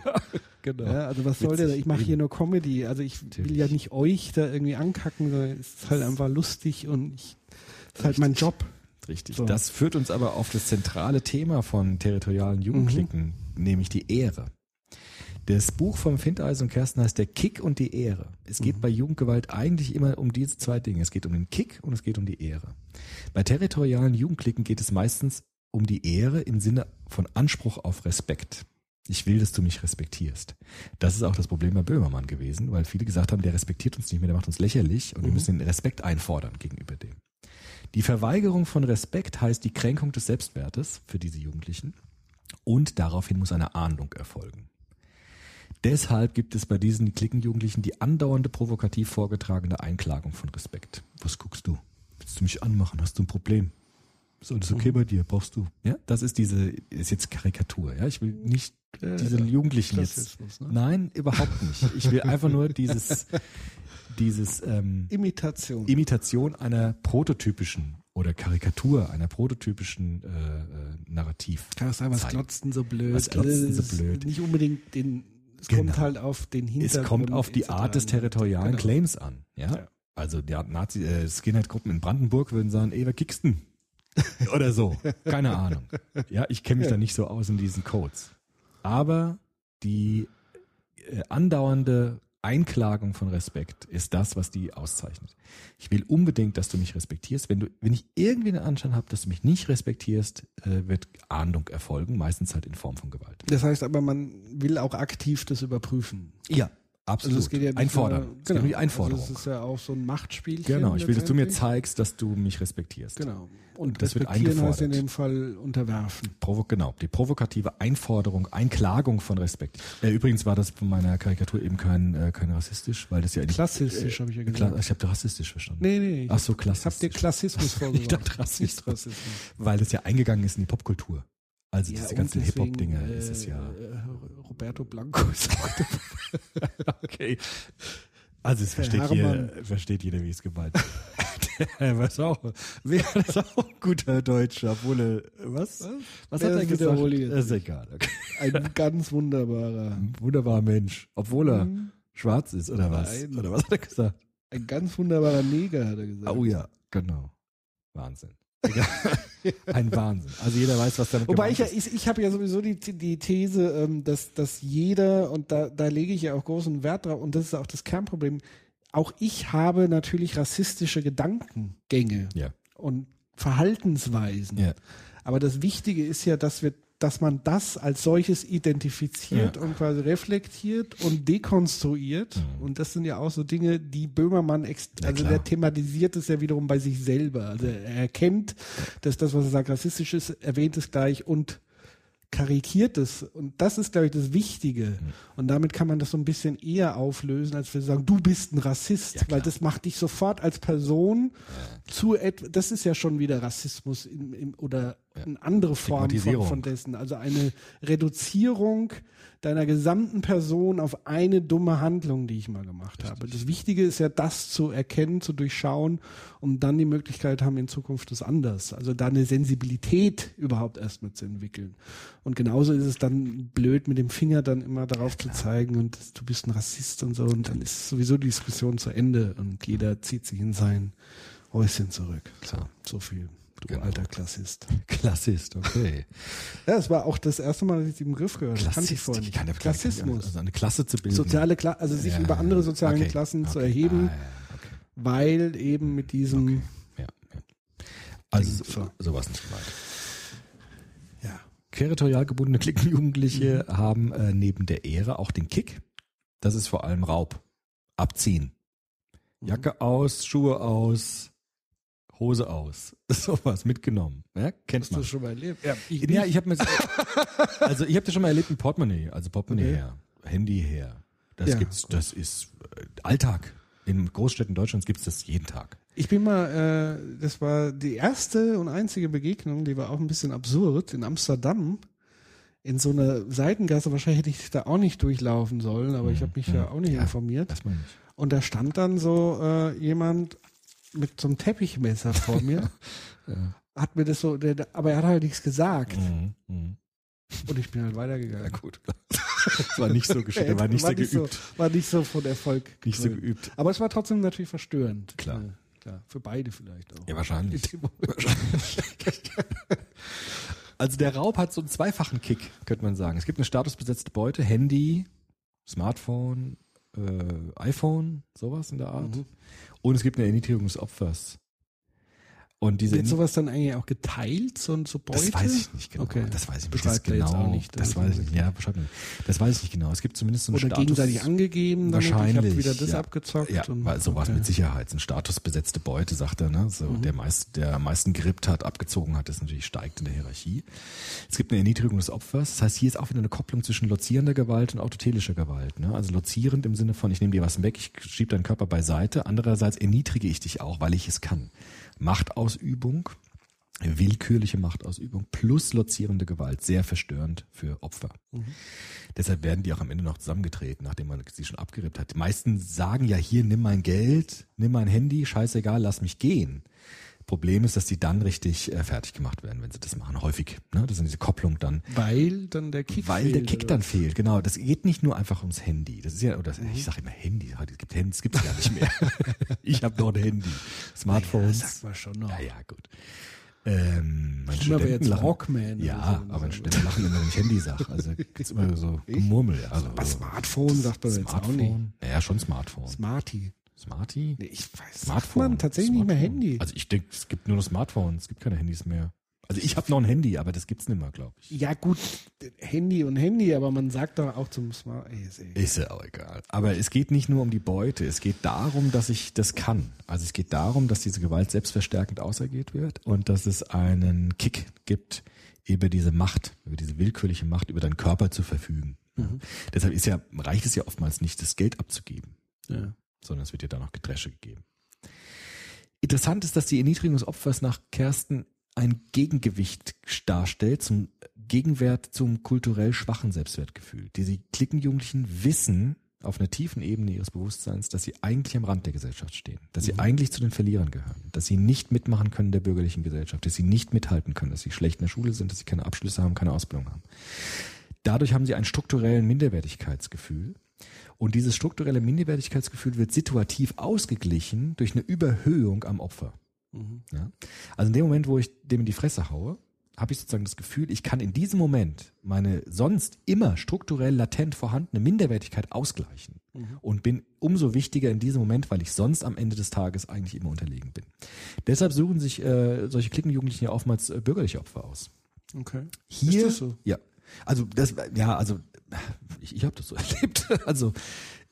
genau. Also was soll der? da? Ich mache hier nur Comedy. Also ich will Natürlich. ja nicht euch da irgendwie ankacken, sondern es ist halt einfach lustig und ich, ist halt mein Job. Richtig. So. Das führt uns aber auf das zentrale Thema von territorialen Jugendklicken, nämlich die Ehre. Das Buch vom Findeisen und Kersten heißt Der Kick und die Ehre. Es geht bei Jugendgewalt eigentlich immer um diese zwei Dinge. Es geht um den Kick und es geht um die Ehre. Bei territorialen Jugendklicken geht es meistens um die Ehre im Sinne von Anspruch auf Respekt. Ich will, dass du mich respektierst. Das ist auch das Problem bei Böhmermann gewesen, weil viele gesagt haben, der respektiert uns nicht mehr, der macht uns lächerlich und wir müssen den Respekt einfordern gegenüber dem. Die Verweigerung von Respekt heißt die Kränkung des Selbstwertes für diese Jugendlichen und daraufhin muss eine Ahndung erfolgen. Deshalb gibt es bei diesen Klickenjugendlichen die andauernde provokativ vorgetragene Einklagung von Respekt. Was guckst du? Willst du mich anmachen? Hast du ein Problem? Ist alles okay bei dir? Brauchst du? Ja, das ist diese, ist jetzt Karikatur. Ja, ich will nicht diese Jugendlichen jetzt. Ne? Nein, überhaupt nicht. Ich will einfach nur dieses, dieses ähm, Imitation. Imitation einer prototypischen oder Karikatur einer prototypischen äh, äh, Narrativ. Kann sagen, was zeigen. glotzt denn so blöd? Was glotzt denn so es blöd? Nicht unbedingt den, es Genau. kommt halt auf den Es Hintergrund. kommt auf die. Art des territorialen Genau. Claims an. Ja? Ja. Also die Nazi, äh, Skinhead-Gruppen in Brandenburg würden sagen, ey, wer kickst denn? Oder so. Keine Ahnung. Ja, ich kenne mich Ja. da nicht so aus in diesen Codes. Aber die äh, andauernde Einklagung von Respekt ist das, was die auszeichnet. Ich will unbedingt, dass du mich respektierst. Wenn du, wenn ich irgendwie den Anschein habe, dass du mich nicht respektierst, äh, wird Ahndung erfolgen, meistens halt in Form von Gewalt. Das heißt aber, man will auch aktiv das überprüfen. Ja, absolut. Also es geht ja Einfordern. Nur, Es genau. die Einforderung. Also es ist ja auch so ein Machtspielchen. Genau, ich will, dass du mir zeigst, dass du mich respektierst. Genau. Und, Und das wird respektieren heißt in eingefordert. dem Fall unterwerfen. Provo genau, die provokative Einforderung, Einklagung von Respekt. Äh, übrigens war das von meiner Karikatur eben kein, äh, kein rassistisch, weil das ja nicht, Klassistisch, habe ich ja Kla gesagt. ich habe rassistisch verstanden. Nee, nee. ich Ach so, hab- Ich habe dir. Klassismus vorgeworfen. Ich dachte Rassismus. Rassismus. Weil das ja eingegangen ist in die Popkultur. Also diese und ganzen Hip-Hop-Dinge äh, ist es ja. Roberto Blanco ist auch Okay. Also es versteht jeder, versteht jeder, wie es gemeint ist. Der weiß auch, wäre das auch ein guter Deutscher, obwohl er, was? Was Ja, hat er gesagt? ist egal. Okay. ein ganz wunderbarer, Ein wunderbarer Mensch, obwohl er Mhm. schwarz ist, oder was? Nein. Oder was hat er gesagt? ein ganz wunderbarer Neger, hat er gesagt. Oh ja, genau. Wahnsinn. Ein Wahnsinn. Also jeder weiß, was damit Wobei ich ja, ich, ich habe ja sowieso die, die These, ähm, dass, dass jeder, und da, da lege ich ja auch großen Wert drauf, und das ist auch das Kernproblem, auch ich habe natürlich rassistische Gedankengänge Ja. und Verhaltensweisen. Ja. Aber das Wichtige ist ja, dass wir, dass man das als solches identifiziert Ja. und quasi reflektiert und dekonstruiert. Mhm. Und das sind ja auch so Dinge, die Böhmermann, ex Ja, also klar. der thematisiert es ja wiederum bei sich selber. Also er erkennt, dass das, was er sagt, rassistisch ist, erwähnt es gleich und karikiert es. Und das ist, glaube ich, das Wichtige. Mhm. Und damit kann man das so ein bisschen eher auflösen, als wir sagen, du bist ein Rassist, Ja, weil das macht dich sofort als Person zu etwas, das ist ja schon wieder Rassismus im, im, oder eine andere Form von, von dessen. Also eine Reduzierung deiner gesamten Person auf eine dumme Handlung, die ich mal gemacht habe. Das Wichtige ist ja, das zu erkennen, zu durchschauen und dann die Möglichkeit haben, in Zukunft das anders. Also da eine Sensibilität überhaupt erstmal zu entwickeln. Und genauso ist es dann blöd, mit dem Finger dann immer darauf zu zeigen und du bist ein Rassist und so und dann ist sowieso die Diskussion zu Ende und jeder zieht sich in sein Häuschen zurück. Klar. So viel. Du Genau. alter Klassist. Klassist, okay. Ja, das war auch das erste Mal, dass ich den Begriff gehört habe. Kannte ich kann. Klassismus. Also eine Klasse zu bilden. Soziale Kla also sich Ja, über andere soziale okay, Klassen zu okay. erheben, Ah, ja, okay. weil eben mit diesem, Ja, ja. Also So. so, sowas nicht gemeint. ja, Territorial gebundene Klickenjugendliche haben äh, neben der Ehre auch den Kick. Das ist vor allem Raub. Abziehen. Jacke aus, Schuhe aus, Hose aus. Sowas mitgenommen. Ja, kennt hast man. du schon mal erlebt? Ja, ich ja, nicht. ich habe mir also ich habe das schon mal erlebt ein Portemonnaie, also Portemonnaie Okay. her, Handy her. Das Ja, gibt's, das ist äh, Alltag. In Großstädten Deutschlands gibt's das jeden Tag. Ich bin mal, äh, das war die erste und einzige Begegnung, die war auch ein bisschen absurd, in Amsterdam. In so einer Seitengasse, wahrscheinlich hätte ich da auch nicht durchlaufen sollen, aber ich habe mich ja auch nicht Ja, informiert. Das meine ich. Und da stand dann so äh, jemand mit so einem Teppichmesser vor mir, hat mir das so, der, aber er hat halt nichts gesagt. Mhm. Mhm. Und ich bin halt weitergegangen. Ja gut. Das war nicht so geschickt, war nicht sehr geübt. So, war nicht so von Erfolg. Nicht so gekrönt. geübt. Aber es war trotzdem natürlich verstörend. Klar. Ja, klar. Für beide vielleicht auch. Ja, wahrscheinlich. Also der Raub hat so einen zweifachen Kick, könnte man sagen. Es gibt eine statusbesetzte Beute, Handy, Smartphone, äh, iPhone, sowas in der Art. Mhm. Und es gibt eine Erniedrigung des Opfers. Und diese Wird sowas dann eigentlich auch geteilt, so, so Beute? Das weiß ich nicht genau. Okay. Das weiß ich nicht das genau. nicht. Das weiß ich nicht. Ja, beschreibt nicht. Das weiß ich nicht genau. Es gibt zumindest so einen Oder Status. gegenseitig angegeben, damit ich habe Wahrscheinlich, wieder das ja. abgezockt. Ja, und, weil sowas okay. mit Sicherheit. Ein statusbesetzte Beute, sagt er, ne? So, Mhm. der meist, der am meisten gerippt hat, abgezogen hat, ist natürlich steigt in der Hierarchie. Es gibt eine Erniedrigung des Opfers. Das heißt, hier ist auch wieder eine Kopplung zwischen lozierender Gewalt und autotelischer Gewalt, ne? Also lozierend im Sinne von, ich nehme dir was weg, ich schieb deinen Körper beiseite. Andererseits erniedrige ich dich auch, weil ich es kann. Machtausübung, willkürliche Machtausübung plus lozierende Gewalt, sehr verstörend für Opfer. Deshalb werden die auch am Ende noch zusammengetreten, nachdem man sie schon abgerippt hat. Die meisten sagen ja hier, nimm mein Geld, nimm mein Handy, scheißegal, lass mich gehen. Problem ist, dass die dann richtig äh, fertig gemacht werden, wenn sie das machen. Häufig. Ne? Das sind diese Kopplung dann. Weil dann der Kick Weil der fehlt, Kick oder dann fehlt, genau. Das geht nicht nur einfach ums Handy. Das ist ja, oder Mhm. ich sage immer Handy. Heute gibt Handys, gibt's gar nicht mehr. ich habe noch ein Handy. Smartphones. Das sagt man schon noch. Ja, ja, gut. Ähm, meine Stimmt, aber jetzt lachen. Rockman Ja, so, aber so. Studenten lachen immer, wenn ich Handy sage. Also gibt's immer so Gemurmel. Ja, also, Aber Smartphone sagt man jetzt auch nicht. Smartphone. Naja, schon Smartphone. Smarty. Smarty? Nee, ich weiß, Smartphone. man tatsächlich nicht mehr Smartphone. Handy. Also ich denke, es gibt nur noch Smartphones. Es gibt keine Handys mehr. Also ich habe noch ein Handy, aber das gibt's nicht mehr, glaube ich. ja gut, Handy und Handy, aber man sagt doch auch zum Smart. Ey, ist eh- Ist ja auch egal. Aber es geht nicht nur um die Beute. Es geht darum, dass ich das kann. Also es geht darum, dass diese Gewalt selbstverstärkend ausergeht wird und dass es einen Kick gibt, über diese Macht, über diese willkürliche Macht, über deinen Körper zu verfügen. Ja. Deshalb ist ja, reicht es ja oftmals nicht, das Geld abzugeben, Ja. Sondern es wird ja dann noch Gedresche gegeben. Interessant ist, dass die Erniedrigung des Opfers nach Kersten ein Gegengewicht darstellt zum Gegenwert zum kulturell schwachen Selbstwertgefühl. Diese Klickenjugendlichen wissen auf einer tiefen Ebene ihres Bewusstseins, dass sie eigentlich am Rand der Gesellschaft stehen, dass sie eigentlich zu den Verlierern gehören, dass sie nicht mitmachen können der bürgerlichen Gesellschaft, dass sie nicht mithalten können, dass sie schlecht in der Schule sind, dass sie keine Abschlüsse haben, keine Ausbildung haben. Dadurch haben sie einen strukturellen Minderwertigkeitsgefühl. Und dieses strukturelle Minderwertigkeitsgefühl wird situativ ausgeglichen durch eine Überhöhung am Opfer. Ja? Also in dem Moment, wo ich dem in die Fresse haue, habe ich sozusagen das Gefühl, ich kann in diesem Moment meine sonst immer strukturell latent vorhandene Minderwertigkeit ausgleichen und bin umso wichtiger in diesem Moment, weil ich sonst am Ende des Tages eigentlich immer unterlegen bin. Deshalb suchen sich äh, solche Klickenjugendlichen ja oftmals äh, bürgerliche Opfer aus. Okay. Hier, Ist das so? ja, also das, ja, also ich, ich habe das so erlebt. Also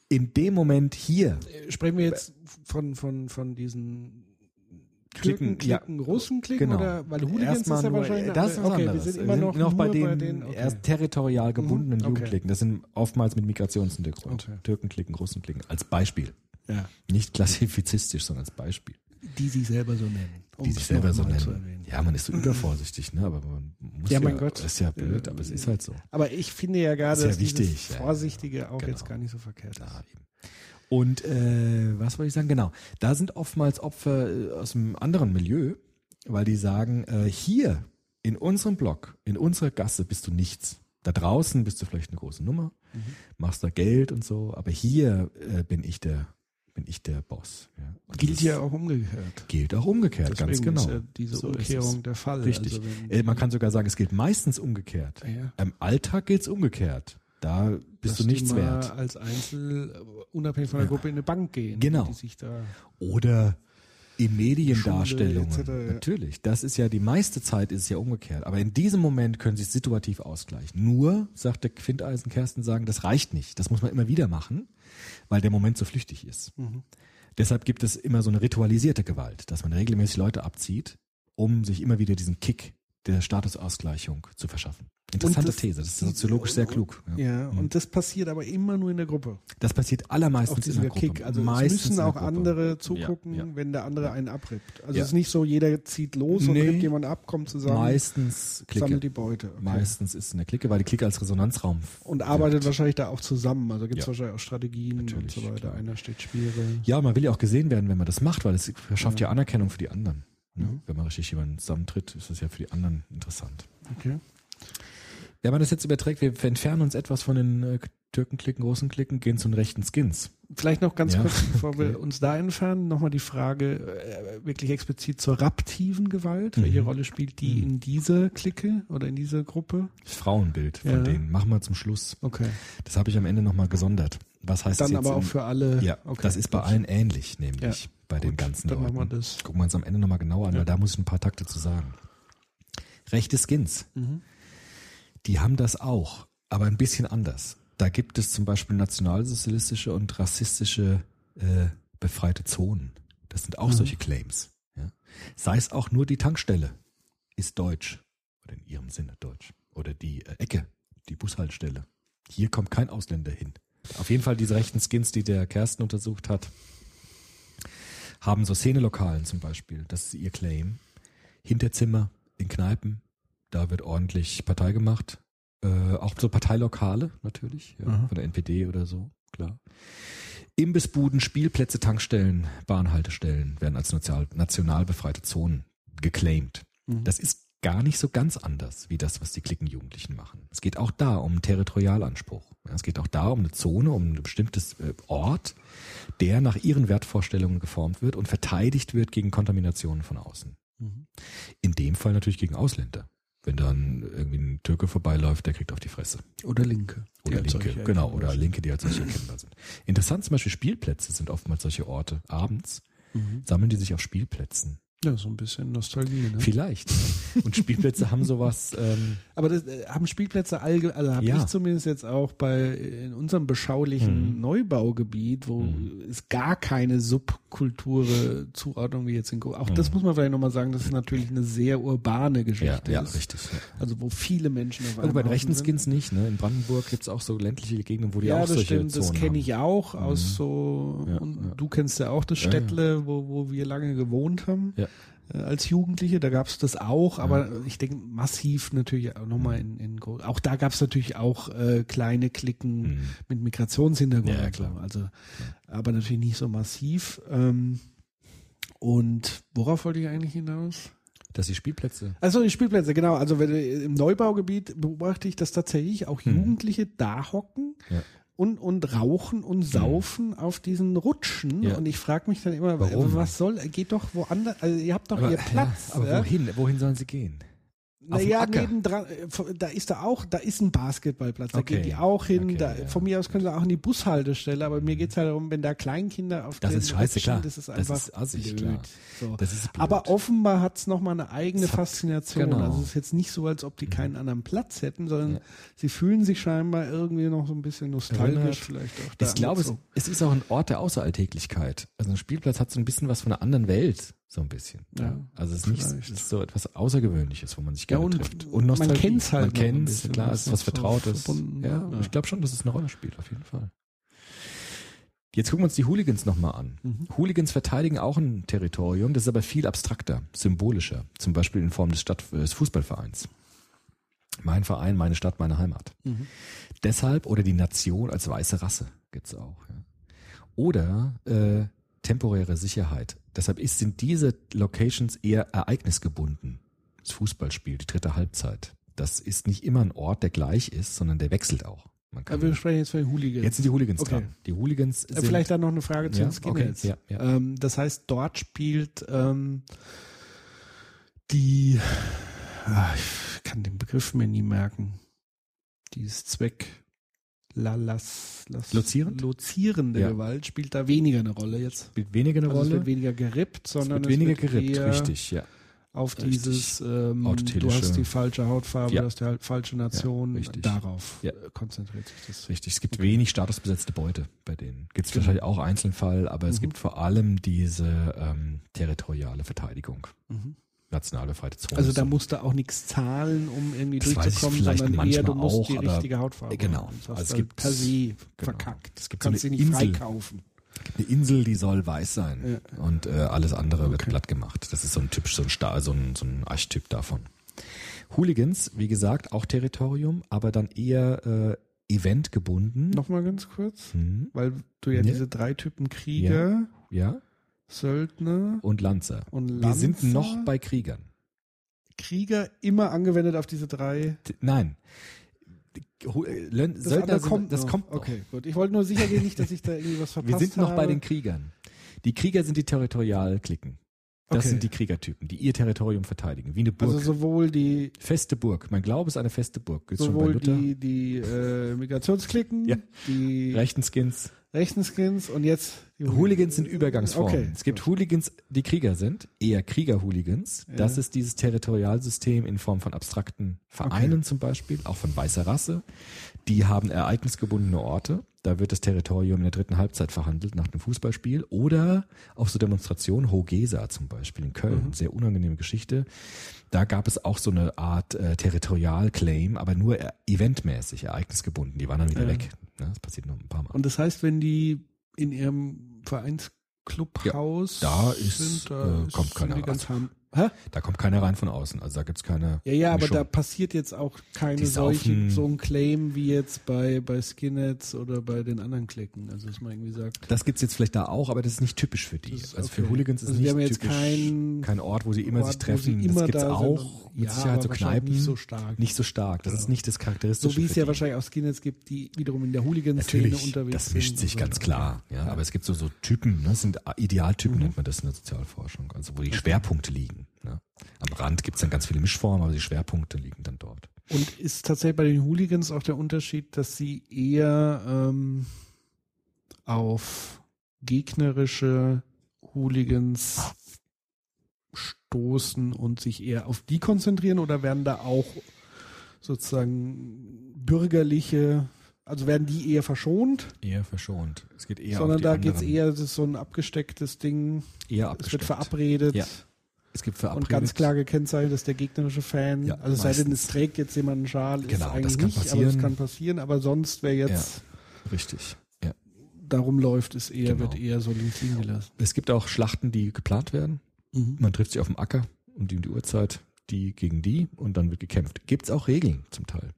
in dem Moment hier, Sprechen wir jetzt von, von, von diesen Klicken, Türken, ja. Klicken, Russen klicken genau. oder weil Hooligans Erstmal ist ja nur, wahrscheinlich das ist okay, anderes. wir sind immer noch, noch bei den, bei den okay. erst territorial gebundenen Mhm, okay. Jugendklicken. Das sind oftmals mit Migrationshintergrund. Okay. Türkenklicken, Russenklicken als Beispiel. ja, Nicht klassifizistisch, sondern als Beispiel. die sich selber so nennen. Um Die sich selber so nennen. Ja, man ist so übervorsichtig, ne? Aber man muss Ja, ja, mein Gott. ist ja blöd, aber es ist halt so. Aber ich finde ja gerade, ja dass wichtig, dieses ja, ja. Vorsichtige auch Genau. jetzt gar nicht so verkehrt ist. Ja. Und äh, was wollte ich sagen? Genau, da sind oftmals Opfer äh, aus einem anderen Milieu, weil die sagen, äh, hier in unserem Block, in unserer Gasse bist du nichts. Da draußen bist du vielleicht eine große Nummer, Mhm. machst da Geld und so, aber hier äh, bin ich der bin ich der Boss. Ja. Gilt ja auch umgekehrt. Gilt auch umgekehrt, Deswegen ganz genau. ist ja diese So Umkehrung der Fall. Richtig. Also äh, man kann sogar sagen, es gilt meistens umgekehrt. Ja. Im Alltag gilt es umgekehrt. Da bist dass du nichts die mal wert. als Einzel, äh, unabhängig von der Gruppe, in eine Bank gehen. Genau. Die sich da Oder in Mediendarstellungen. Schule etc., ja. Natürlich. Das ist ja die meiste Zeit ist es ja umgekehrt. Aber in diesem Moment können sie es situativ ausgleichen. Nur, sagt der Quinteisen Kersten, sagen, das reicht nicht. Das muss man immer wieder machen, weil der Moment so flüchtig ist. Mhm. Deshalb gibt es immer so eine ritualisierte Gewalt, dass man regelmäßig Leute abzieht, um sich immer wieder diesen Kick der Statusausgleichung zu verschaffen. Interessante das- These. Das ist soziologisch sehr klug. Ja, Mhm. und das passiert aber immer nur in der Gruppe. Das passiert allermeistens in der Gruppe. Kick. Also Meistens es müssen auch andere zugucken, Ja, ja. wenn der andere einen abrippt. Also Ja. es ist nicht so, jeder zieht los und Nee. rippt jemand ab, kommt zusammen, Meistens sammelt Clique. die Beute. Okay. Meistens ist es eine Clique, weil die Clique als Resonanzraum Und arbeitet wahrscheinlich da auch zusammen. Also gibt es Ja. wahrscheinlich auch Strategien Natürlich, und so weiter. klar. Einer steht Schwere. Ja, man will ja auch gesehen werden, wenn man das macht, weil es verschafft ja, Anerkennung für die anderen. Ne? Mhm. Wenn man richtig jemanden zusammentritt, ist das ja für die anderen interessant. Okay. Wenn man das jetzt überträgt, wir entfernen uns etwas von den äh, Türkenklicken, großen Klicken, gehen zu den rechten Skins. Vielleicht noch ganz Ja, kurz, bevor okay. wir uns da entfernen, nochmal die Frage äh, wirklich explizit zur raptiven Gewalt. Welche Mhm. Rolle spielt die in dieser Clique oder in dieser Gruppe? Das Frauenbild von Ja. denen machen wir zum Schluss. Okay. Das habe ich am Ende nochmal gesondert. Was heißt Dann das jetzt aber auch für alle. Ja, okay, das ist bei gut. allen ähnlich, nämlich Ja, bei den gut, ganzen dann Leuten. machen wir das. Gucken wir uns am Ende nochmal genauer an, Ja. weil da muss ich ein paar Takte zu sagen. Rechte Skins, Mhm. die haben das auch, aber ein bisschen anders. Da gibt es zum Beispiel nationalsozialistische und rassistische äh, befreite Zonen. Das sind auch Mhm. solche Claims. Ja. Sei es auch nur die Tankstelle ist deutsch oder in ihrem Sinne deutsch oder die äh, Ecke, die Bushaltestelle. Hier kommt kein Ausländer hin. Auf jeden Fall diese rechten Skins, die der Kersten untersucht hat, haben so Szenelokalen zum Beispiel. Das ist ihr Claim. Hinterzimmer in Kneipen, da wird ordentlich Partei gemacht. Äh, auch so Parteilokale natürlich, ja, Aha. von der NPD oder so, klar. Imbissbuden, Spielplätze, Tankstellen, Bahnhaltestellen werden als national, national befreite Zonen geclaimed. Mhm. Das ist gar nicht so ganz anders wie das, was die Klickenjugendlichen machen. Es geht auch da um einen Territorialanspruch. Es geht auch da um eine Zone, um ein bestimmtes äh, Ort, der nach ihren Wertvorstellungen geformt wird und verteidigt wird gegen Kontaminationen von außen. Mhm. In dem Fall natürlich gegen Ausländer. Wenn dann irgendwie ein Türke vorbeiläuft, der kriegt auf die Fresse. Oder Linke. Oder Linke, genau, oder. Linke, die als solche erkennbar sind. Interessant zum Beispiel Spielplätze sind oftmals solche Orte. Abends Mhm. sammeln die sich auf Spielplätzen. Ja, so ein bisschen Nostalgie. Ne? Vielleicht. Und Spielplätze haben sowas, ähm, Aber das äh, haben Spielplätze allge also habe Ja. ich zumindest jetzt auch bei in unserem beschaulichen Mhm. Neubaugebiet, wo Mhm. es gar keine Subkulture Zuordnung wie jetzt in Go Auch das Mhm. muss man vielleicht nochmal sagen, das ist natürlich eine sehr urbane ja, Geschichte. ja, ist. richtig. Ja. Also wo viele Menschen auf Aber bei den rechten. Skins nicht, ne? In Brandenburg gibt's auch so ländliche Gegenden, wo die ja, auch das solche stimmt, das Zonen kenne haben. ich auch Mhm. aus so, Ja, und ja. du kennst ja auch das Ja, ja. Städtle, Wo, wo wir lange gewohnt haben. Ja. Äh, Als Jugendliche, da gab's das auch, Ja. aber ich denke massiv natürlich auch nochmal in, in auch da gab's natürlich auch äh, kleine Klicken Mhm. mit Migrationshintergrund. Ja, klar. Also, aber natürlich nicht so massiv. Ähm, und worauf wollte ich eigentlich hinaus? Dass die Spielplätze. Also die Spielplätze, genau. Also wenn, du- im Neubaugebiet beobachte ich, dass tatsächlich auch Hm. Jugendliche da hocken Ja. Und, und rauchen und saufen auf diesen Rutschen. Ja. Und ich frage mich dann immer, Warum? was soll, geht doch woanders, also ihr habt doch Aber, ihr Platz. ja, aber ja? wohin? Wohin sollen sie gehen? Naja, nebendran, äh, da ist da auch, da ist ein Basketballplatz, da Okay. gehen die auch hin. Okay, da, ja. Von mir aus können sie auch in die Bushaltestelle, aber mir geht's halt darum, wenn da Kleinkinder auf Das den ist scheiße, klar. das ist Das einfach ist assig, blöd. klar. So. Das ist blöd. Aber offenbar hat's noch mal eine eigene Es hat- Faszination. genau. Also es ist jetzt nicht so, als ob die keinen anderen Platz hätten, sondern Ja. sie fühlen sich scheinbar irgendwie noch so ein bisschen nostalgisch Erinnert. vielleicht auch. Ich glaube, es, so. es ist auch ein Ort der Außeralltäglichkeit. Also ein Spielplatz hat so ein bisschen was von einer anderen Welt, so ein bisschen. Ja, also es ist nicht, es ist so etwas Außergewöhnliches, wo man sich Ja, gerne und trifft. man Nostalgie. kennt's halt Man bisschen, klar, es ist was Vertrautes. verbunden- ja, ja. ich glaube schon, dass es eine Rolle spielt, auf jeden Fall. Jetzt gucken wir uns die Hooligans nochmal an. Mhm. Hooligans verteidigen auch ein Territorium, das ist aber viel abstrakter, symbolischer. Zum Beispiel in Form des, Stadt des Fußballvereins. Mein Verein, meine Stadt, meine Heimat. Mhm. Deshalb, oder die Nation als weiße Rasse gibt's auch. Ja. Oder äh, temporäre Sicherheit. Deshalb ist, sind diese Locations eher ereignisgebunden. Das Fußballspiel, die dritte Halbzeit. Das ist nicht immer ein Ort, der gleich ist, sondern der wechselt auch. Man kann, Aber wir sprechen jetzt von den Hooligans. jetzt sind die Hooligans Okay. dran. Die Hooligans Äh, sind, Vielleicht dann noch eine Frage zu Ja, den Skinheads. okay, ja, ja. Ähm, das heißt, dort spielt ähm, die, ah, ich kann den Begriff mir nie merken, dieses Zweck, la, las, las, Lozierend? lozierende Ja. Gewalt spielt da weniger eine Rolle jetzt. spielt weniger eine Also es Rolle. wird weniger gerippt, es sondern wird weniger gerippt, eher richtig, ja. auf Richtig. dieses, ähm, du hast die falsche Hautfarbe, Ja. du hast die halt falsche Nation, richtig. darauf Ja. äh, konzentriert sich das. Richtig, es gibt wenig statusbesetzte Beute bei denen. Gibt es Genau. wahrscheinlich auch Einzelfall, aber es Mhm. gibt vor allem diese ähm, territoriale Verteidigung, Mhm. National befreite Zonen. Also da musst du auch nichts zahlen, um irgendwie Das weiß ich durchzukommen, vielleicht sondern eher du musst auch, die richtige Hautfarbe Genau. haben. Also es du gibt- per se genau. verkackt. Es gibt kannst so sie eine nicht Insel. freikaufen. eine Insel, die soll weiß sein Ja. und äh, alles andere wird Okay. platt gemacht. Das ist so ein typisch so ein Star, so ein, so ein Archetyp davon. Hooligans, wie gesagt, auch Territorium, aber dann eher äh, eventgebunden. Nochmal ganz kurz, Hm, weil du ja, Ja. diese drei Typen Krieger, ja, Söldner und Lanzer. und Wir Lanzer, sind noch bei Kriegern. Krieger immer angewendet auf diese drei. Nein. Äh, Lön- Das Söldner sind, kommt das noch. kommt noch. Okay, gut. Ich wollte nur sicher gehen, nicht, dass ich da irgendwie was verpasst Wir sind noch habe. bei den Kriegern. Die Krieger sind die Territorialklicken. Das Okay. sind die Kriegertypen, die ihr Territorium verteidigen, wie eine Burg. Also sowohl die feste Burg. Mein Glaube ist eine feste Burg. Ist sowohl die, die äh, Migrationsklicken, Ja. die Rechten Skins. Rechten Skins und jetzt die Hooligans sind Übergangsformen. Okay. Es gibt Hooligans, die Krieger sind, eher Krieger-Hooligans. Das ist dieses Territorialsystem in Form von abstrakten Vereinen zum Beispiel, auch von weißer Rasse. Die haben ereignisgebundene Orte. Da wird das Territorium in der dritten Halbzeit verhandelt nach einem Fußballspiel oder auf so Demonstrationen, Hogesa zum Beispiel in Köln, sehr unangenehme Geschichte. Da gab es auch so eine Art äh, Territorialclaim, aber nur äh, eventmäßig, ereignisgebunden. Die waren dann wieder Ja. weg. Ne, das passiert nur ein paar Mal. Und das heißt, wenn die in ihrem Vereinsclubhaus da ist, sind, da äh, kommt keiner harm. Hä? Da kommt keiner rein von außen. Also da gibt's keine. Ja, ja, aber da passiert jetzt auch keine solche, so ein Claim wie jetzt bei, bei Skinheads oder bei den anderen Klicken. Also, dass man irgendwie sagt, Das gibt's jetzt vielleicht da auch, aber das ist nicht typisch für die. Das also okay. für Hooligans ist Also nicht haben jetzt typisch kein kein Ort, wo sie immer Ort, sich treffen. immer das gibt's da auch sind. mit Ja, Sicherheit so Kneipen. nicht so stark. Nicht so stark. Das Genau. ist nicht das Charakteristische. so wie es ja wahrscheinlich auch Skinheads gibt, die wiederum in der Hooligan-Szene Natürlich, unterwegs das sind. mischt sich so. ganz klar. Ja, aber es gibt so, so Typen, ne? das sind Idealtypen, Mhm. nennt man das in der Sozialforschung. Also wo die Schwerpunkte liegen. Ne? Am Rand gibt's dann ganz viele Mischformen, aber die Schwerpunkte liegen dann dort. Und ist tatsächlich bei den Hooligans auch der Unterschied, dass sie eher ähm, auf gegnerische Hooligans stoßen und sich eher auf die konzentrieren oder werden da auch sozusagen bürgerliche, also werden die eher verschont, Eher verschont. Es geht eher sondern da anderen. geht's eher, das ist so ein abgestecktes Ding, eher es abgesteckt. wird verabredet. Ja, Es gibt Und verabredet. ganz klar gekennzeichnet ist der gegnerische Fan. Ja, also es sei denn, es trägt jetzt jemand einen Schal, ist Genau, das eigentlich kann nicht, aber passieren. es kann passieren. Aber sonst, wer jetzt Richtig. Ja. darum läuft, ist eher, Genau. wird eher so links liegen gelassen. Es gibt auch Schlachten, die geplant werden. Man trifft sich auf dem Acker und um die Uhrzeit, die gegen die und dann wird gekämpft. Gibt's auch Regeln zum Teil.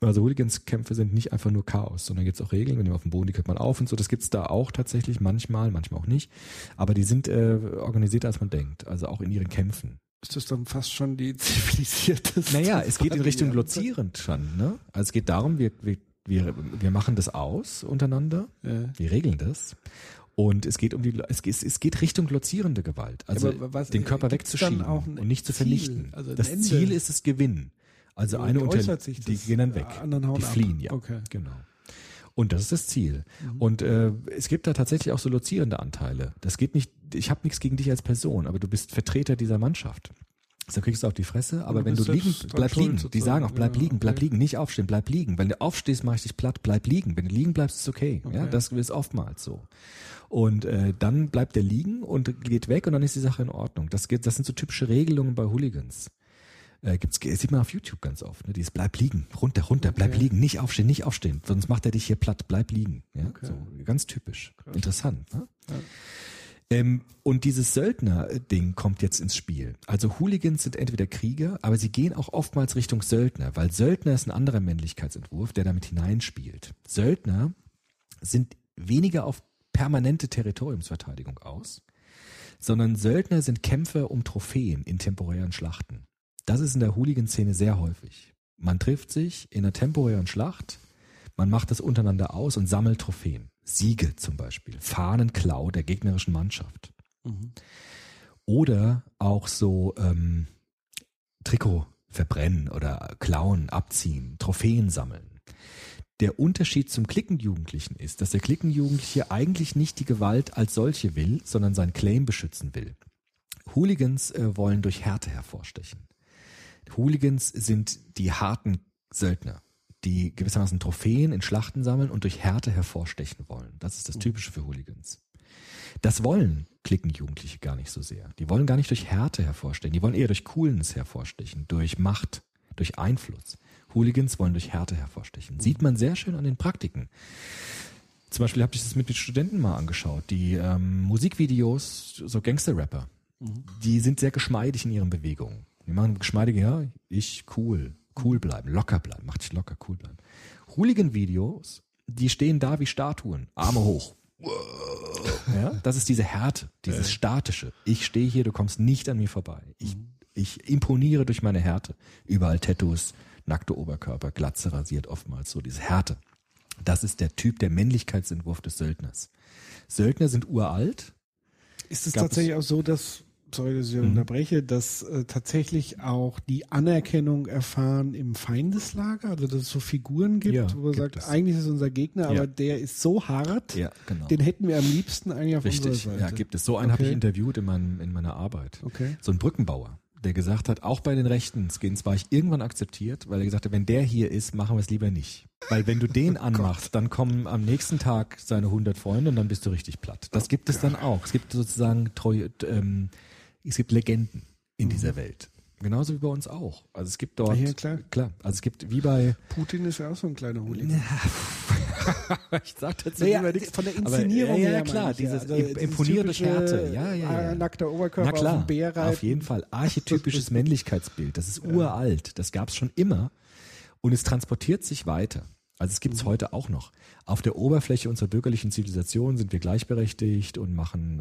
Also Hooliganskämpfe sind nicht einfach nur Chaos, sondern gibt's auch Regeln, wenn jemand auf dem Boden liegt, hört man auf und so. Das gibt's da auch tatsächlich manchmal, manchmal auch nicht. Aber die sind äh, organisierter, als man denkt. Also auch in ihren Kämpfen. Ist das dann fast schon die zivilisierte Naja, es geht in Richtung lozierend schon. Ne? Also es geht darum, wir, wir, wir, wir machen das aus untereinander. Ja. Wir regeln das. Und es geht um die, es geht, es geht Richtung lozierende Gewalt. Also was- den Körper gibt's wegzuschieben und nicht zu Ziel? vernichten. Also das Ende? Ziel ist das Gewinn. Also eine unter, sich die gehen dann weg. Die die ab. fliehen, ja. Okay. Genau. Und das ist das Ziel. Mhm. Und äh, es gibt da tatsächlich auch so lozierende Anteile. Das geht nicht, ich habe nichts gegen dich als Person, aber du bist Vertreter dieser Mannschaft. So kriegst du auf die Fresse, aber du wenn du liegen, bleib liegen. Die sagen auch, bleib Ja, liegen, bleib okay. liegen, nicht aufstehen, bleib liegen. Wenn du aufstehst, mach ich dich platt, bleib liegen. Wenn du liegen bleibst, ist okay. Ja, Okay. das ist oftmals so. Und äh, dann bleibt der liegen und geht weg und dann ist die Sache in Ordnung. Das, geht, das sind so typische Regelungen bei Hooligans. Äh, gibt's, sieht man auf YouTube ganz oft. Ne? Dieses bleib liegen, runter, runter, bleib Okay. liegen, nicht aufstehen, nicht aufstehen, sonst macht er dich hier platt, bleib liegen. Ja? Okay. So, ganz typisch. Interessant. Ne? Ja. Ähm, und dieses Söldner-Ding kommt jetzt ins Spiel. Also Hooligans sind entweder Krieger, aber sie gehen auch oftmals Richtung Söldner, weil Söldner ist ein anderer Männlichkeitsentwurf, der damit hineinspielt. Söldner sind weniger auf permanente Territoriumsverteidigung aus, sondern Söldner sind Kämpfer um Trophäen in temporären Schlachten. Das ist in der Hooligan-Szene sehr häufig. Man trifft sich in einer temporären Schlacht Man macht das untereinander aus und sammelt Trophäen. Siege zum Beispiel, Fahnenklau der gegnerischen Mannschaft. Oder auch so ähm, Trikot verbrennen oder klauen, abziehen, Trophäen sammeln. Der Unterschied zum Klickenjugendlichen ist, dass der Klickenjugendliche eigentlich nicht die Gewalt als solche will, sondern sein Claim beschützen will. Hooligans äh, wollen durch Härte hervorstechen. Hooligans sind die harten Söldner, die gewissermaßen Trophäen in Schlachten sammeln und durch Härte hervorstechen wollen. Das ist das Typische für Hooligans. Das wollen Klickenjugendliche gar nicht so sehr. Die wollen gar nicht durch Härte hervorstechen. Die wollen eher durch Coolness hervorstechen, durch Macht, durch Einfluss. Hooligans wollen durch Härte hervorstechen. Sieht man sehr schön an den Praktiken. Zum Beispiel habe ich das mit den Studenten mal angeschaut. Die ähm, Musikvideos, so Gangster-Rapper, die sind sehr geschmeidig in ihren Bewegungen. Die machen geschmeidige, ja, ich cool, cool bleiben, locker bleiben, mach dich locker, cool bleiben. Hooligan-Videos, die stehen da wie Statuen, Arme hoch. Ja, das ist diese Härte, dieses Statische. Ich stehe hier, du kommst nicht an mir vorbei. Ich, ich imponiere durch meine Härte. Überall Tattoos, nackte Oberkörper, Glatze rasiert oftmals so, diese Härte. Das ist der Typ, der Männlichkeitsentwurf des Söldners. Söldner sind uralt. Ist es Gab tatsächlich auch so, dass, sorry, dass ich Mhm. unterbreche, dass äh, tatsächlich auch die Anerkennung erfahren im Feindeslager? Also dass es so Figuren gibt, Ja, wo man gibt sagt, es. eigentlich ist es unser Gegner, Ja. aber der ist so hart, Ja, genau. den hätten wir am liebsten eigentlich auf Richtig, unserer Seite. ja, gibt es. So einen habe ich Okay. interviewt in, meinem, in meiner Arbeit. Okay. So ein Brückenbauer, der gesagt hat, auch bei den rechten Skins war ich irgendwann akzeptiert, weil er gesagt hat, wenn der hier ist, machen wir es lieber nicht. Weil wenn du den anmachst, dann kommen am nächsten Tag seine 100 Freunde und dann bist du richtig platt. Das gibt es dann auch. Es gibt sozusagen treue, ähm, es gibt Legenden in dieser Welt. Genauso wie bei uns auch. Also es gibt dort, Ja, klar. klar. Also es gibt wie bei, Putin ist ja auch so ein kleiner Hooligan. ich sag dazu Naja, nichts. von der Aber, Inszenierung ja, ja, her klar, ja. dieses Also Im- dieses Imponieren durch typische, Härte. Ja, ja, ja. äh, nackter Oberkörper Na klar, auf auf jeden Fall. Archetypisches Männlichkeitsbild. Das ist uralt. Das gab es schon immer. Und es transportiert sich weiter. Also es gibt Mhm. es heute auch noch. Auf der Oberfläche unserer bürgerlichen Zivilisation sind wir gleichberechtigt und machen,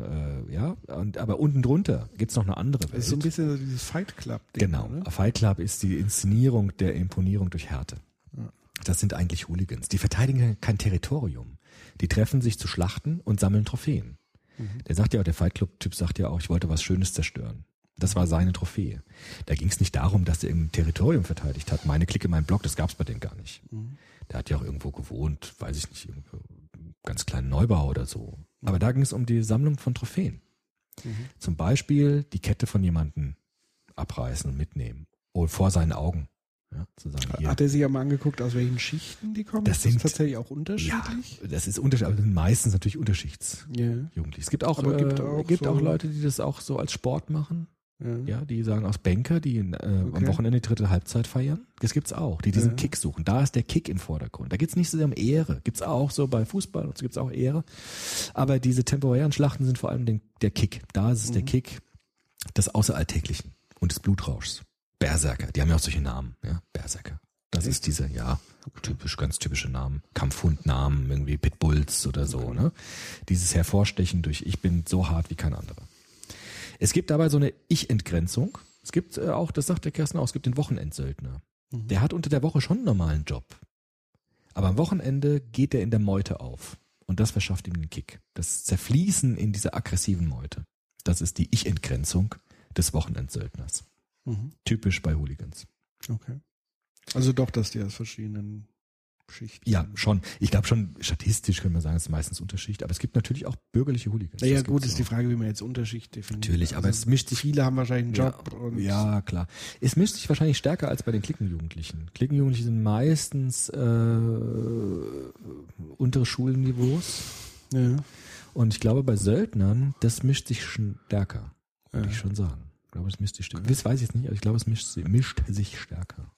äh, ja, und, aber unten drunter gibt es noch eine andere Das Welt. ist so ein bisschen so dieses Fight Club. -Ding, Genau. Ne? Fight Club ist die Inszenierung der Imponierung durch Härte. Das sind eigentlich Hooligans. Die verteidigen kein Territorium. Die treffen sich zu Schlachten und sammeln Trophäen. Der sagt ja auch, der Fight Club-Typ sagt ja auch, ich wollte was Schönes zerstören. Das war seine Trophäe. Da ging es nicht darum, dass er irgendein Territorium verteidigt hat. Meine Clique, mein Block, das gab es bei dem gar nicht. Der hat ja auch irgendwo gewohnt, weiß ich nicht, irgendwo ganz kleinen Neubau oder so. Aber da ging es um die Sammlung von Trophäen. Zum Beispiel die Kette von jemandem abreißen und mitnehmen. Oder vor seinen Augen. Ja, zu sagen, hier. Hat er sich ja mal angeguckt, aus welchen Schichten die kommen? Das ist sind- tatsächlich auch ja, unterschiedlich. das ist unterschiedlich, aber sind meistens natürlich Unterschichts. Ja. Jugendlich. Es gibt auch, Aber äh, gibt gibt auch auch, so- Leute, die das auch so als Sport machen. Ja. Ja, die sagen aus Banker, die äh, am Okay. Wochenende die dritte Halbzeit feiern. Das gibt's auch, die diesen Ja. Kick suchen. Da ist der Kick im Vordergrund. Da geht's nicht so sehr um Ehre. Gibt's auch so bei Fußball und so gibt's auch Ehre. Aber diese temporären Schlachten sind vor allem den, der Kick. Da ist es Mhm. der Kick des Außeralltäglichen und des Blutrauschs. Berserker, die haben ja auch solche Namen, ja, Berserker. Das ist diese, ja, typisch, ganz typische Namen. Kampfhundnamen, irgendwie Pitbulls oder so, ne? Dieses Hervorstechen durch, ich bin so hart wie kein anderer. Es gibt dabei so eine Ich-Entgrenzung. Es gibt äh, auch, das sagt der Kersten auch, es gibt den Wochenendsöldner. Der hat unter der Woche schon einen normalen Job. Aber am Wochenende geht er in der Meute auf. Und das verschafft ihm den Kick. Das Zerfließen in dieser aggressiven Meute. Das ist die Ich-Entgrenzung des Wochenendsöldners. Mhm. Typisch bei Hooligans. Okay. Also doch, dass die aus verschiedenen Schichten. Ja, schon. Ich glaube schon, statistisch können wir sagen, es ist meistens Unterschicht. Aber es gibt natürlich auch bürgerliche Hooligans. Naja, Das gut, ist die auch. Frage, wie man jetzt Unterschicht definiert. Natürlich, aber es mischt sich Viele haben wahrscheinlich einen Job ja, und ja, klar. Es mischt sich wahrscheinlich stärker als bei den Klickenjugendlichen. Klickenjugendliche sind meistens äh, untere Schulniveaus. ja. Und ich glaube, bei Söldnern, das mischt sich stärker. Würde Ja. ich schon sagen. Ich glaube, es mischt sich stärker. Das weiß ich jetzt nicht, aber ich glaube, es mischt, mischt sich stärker.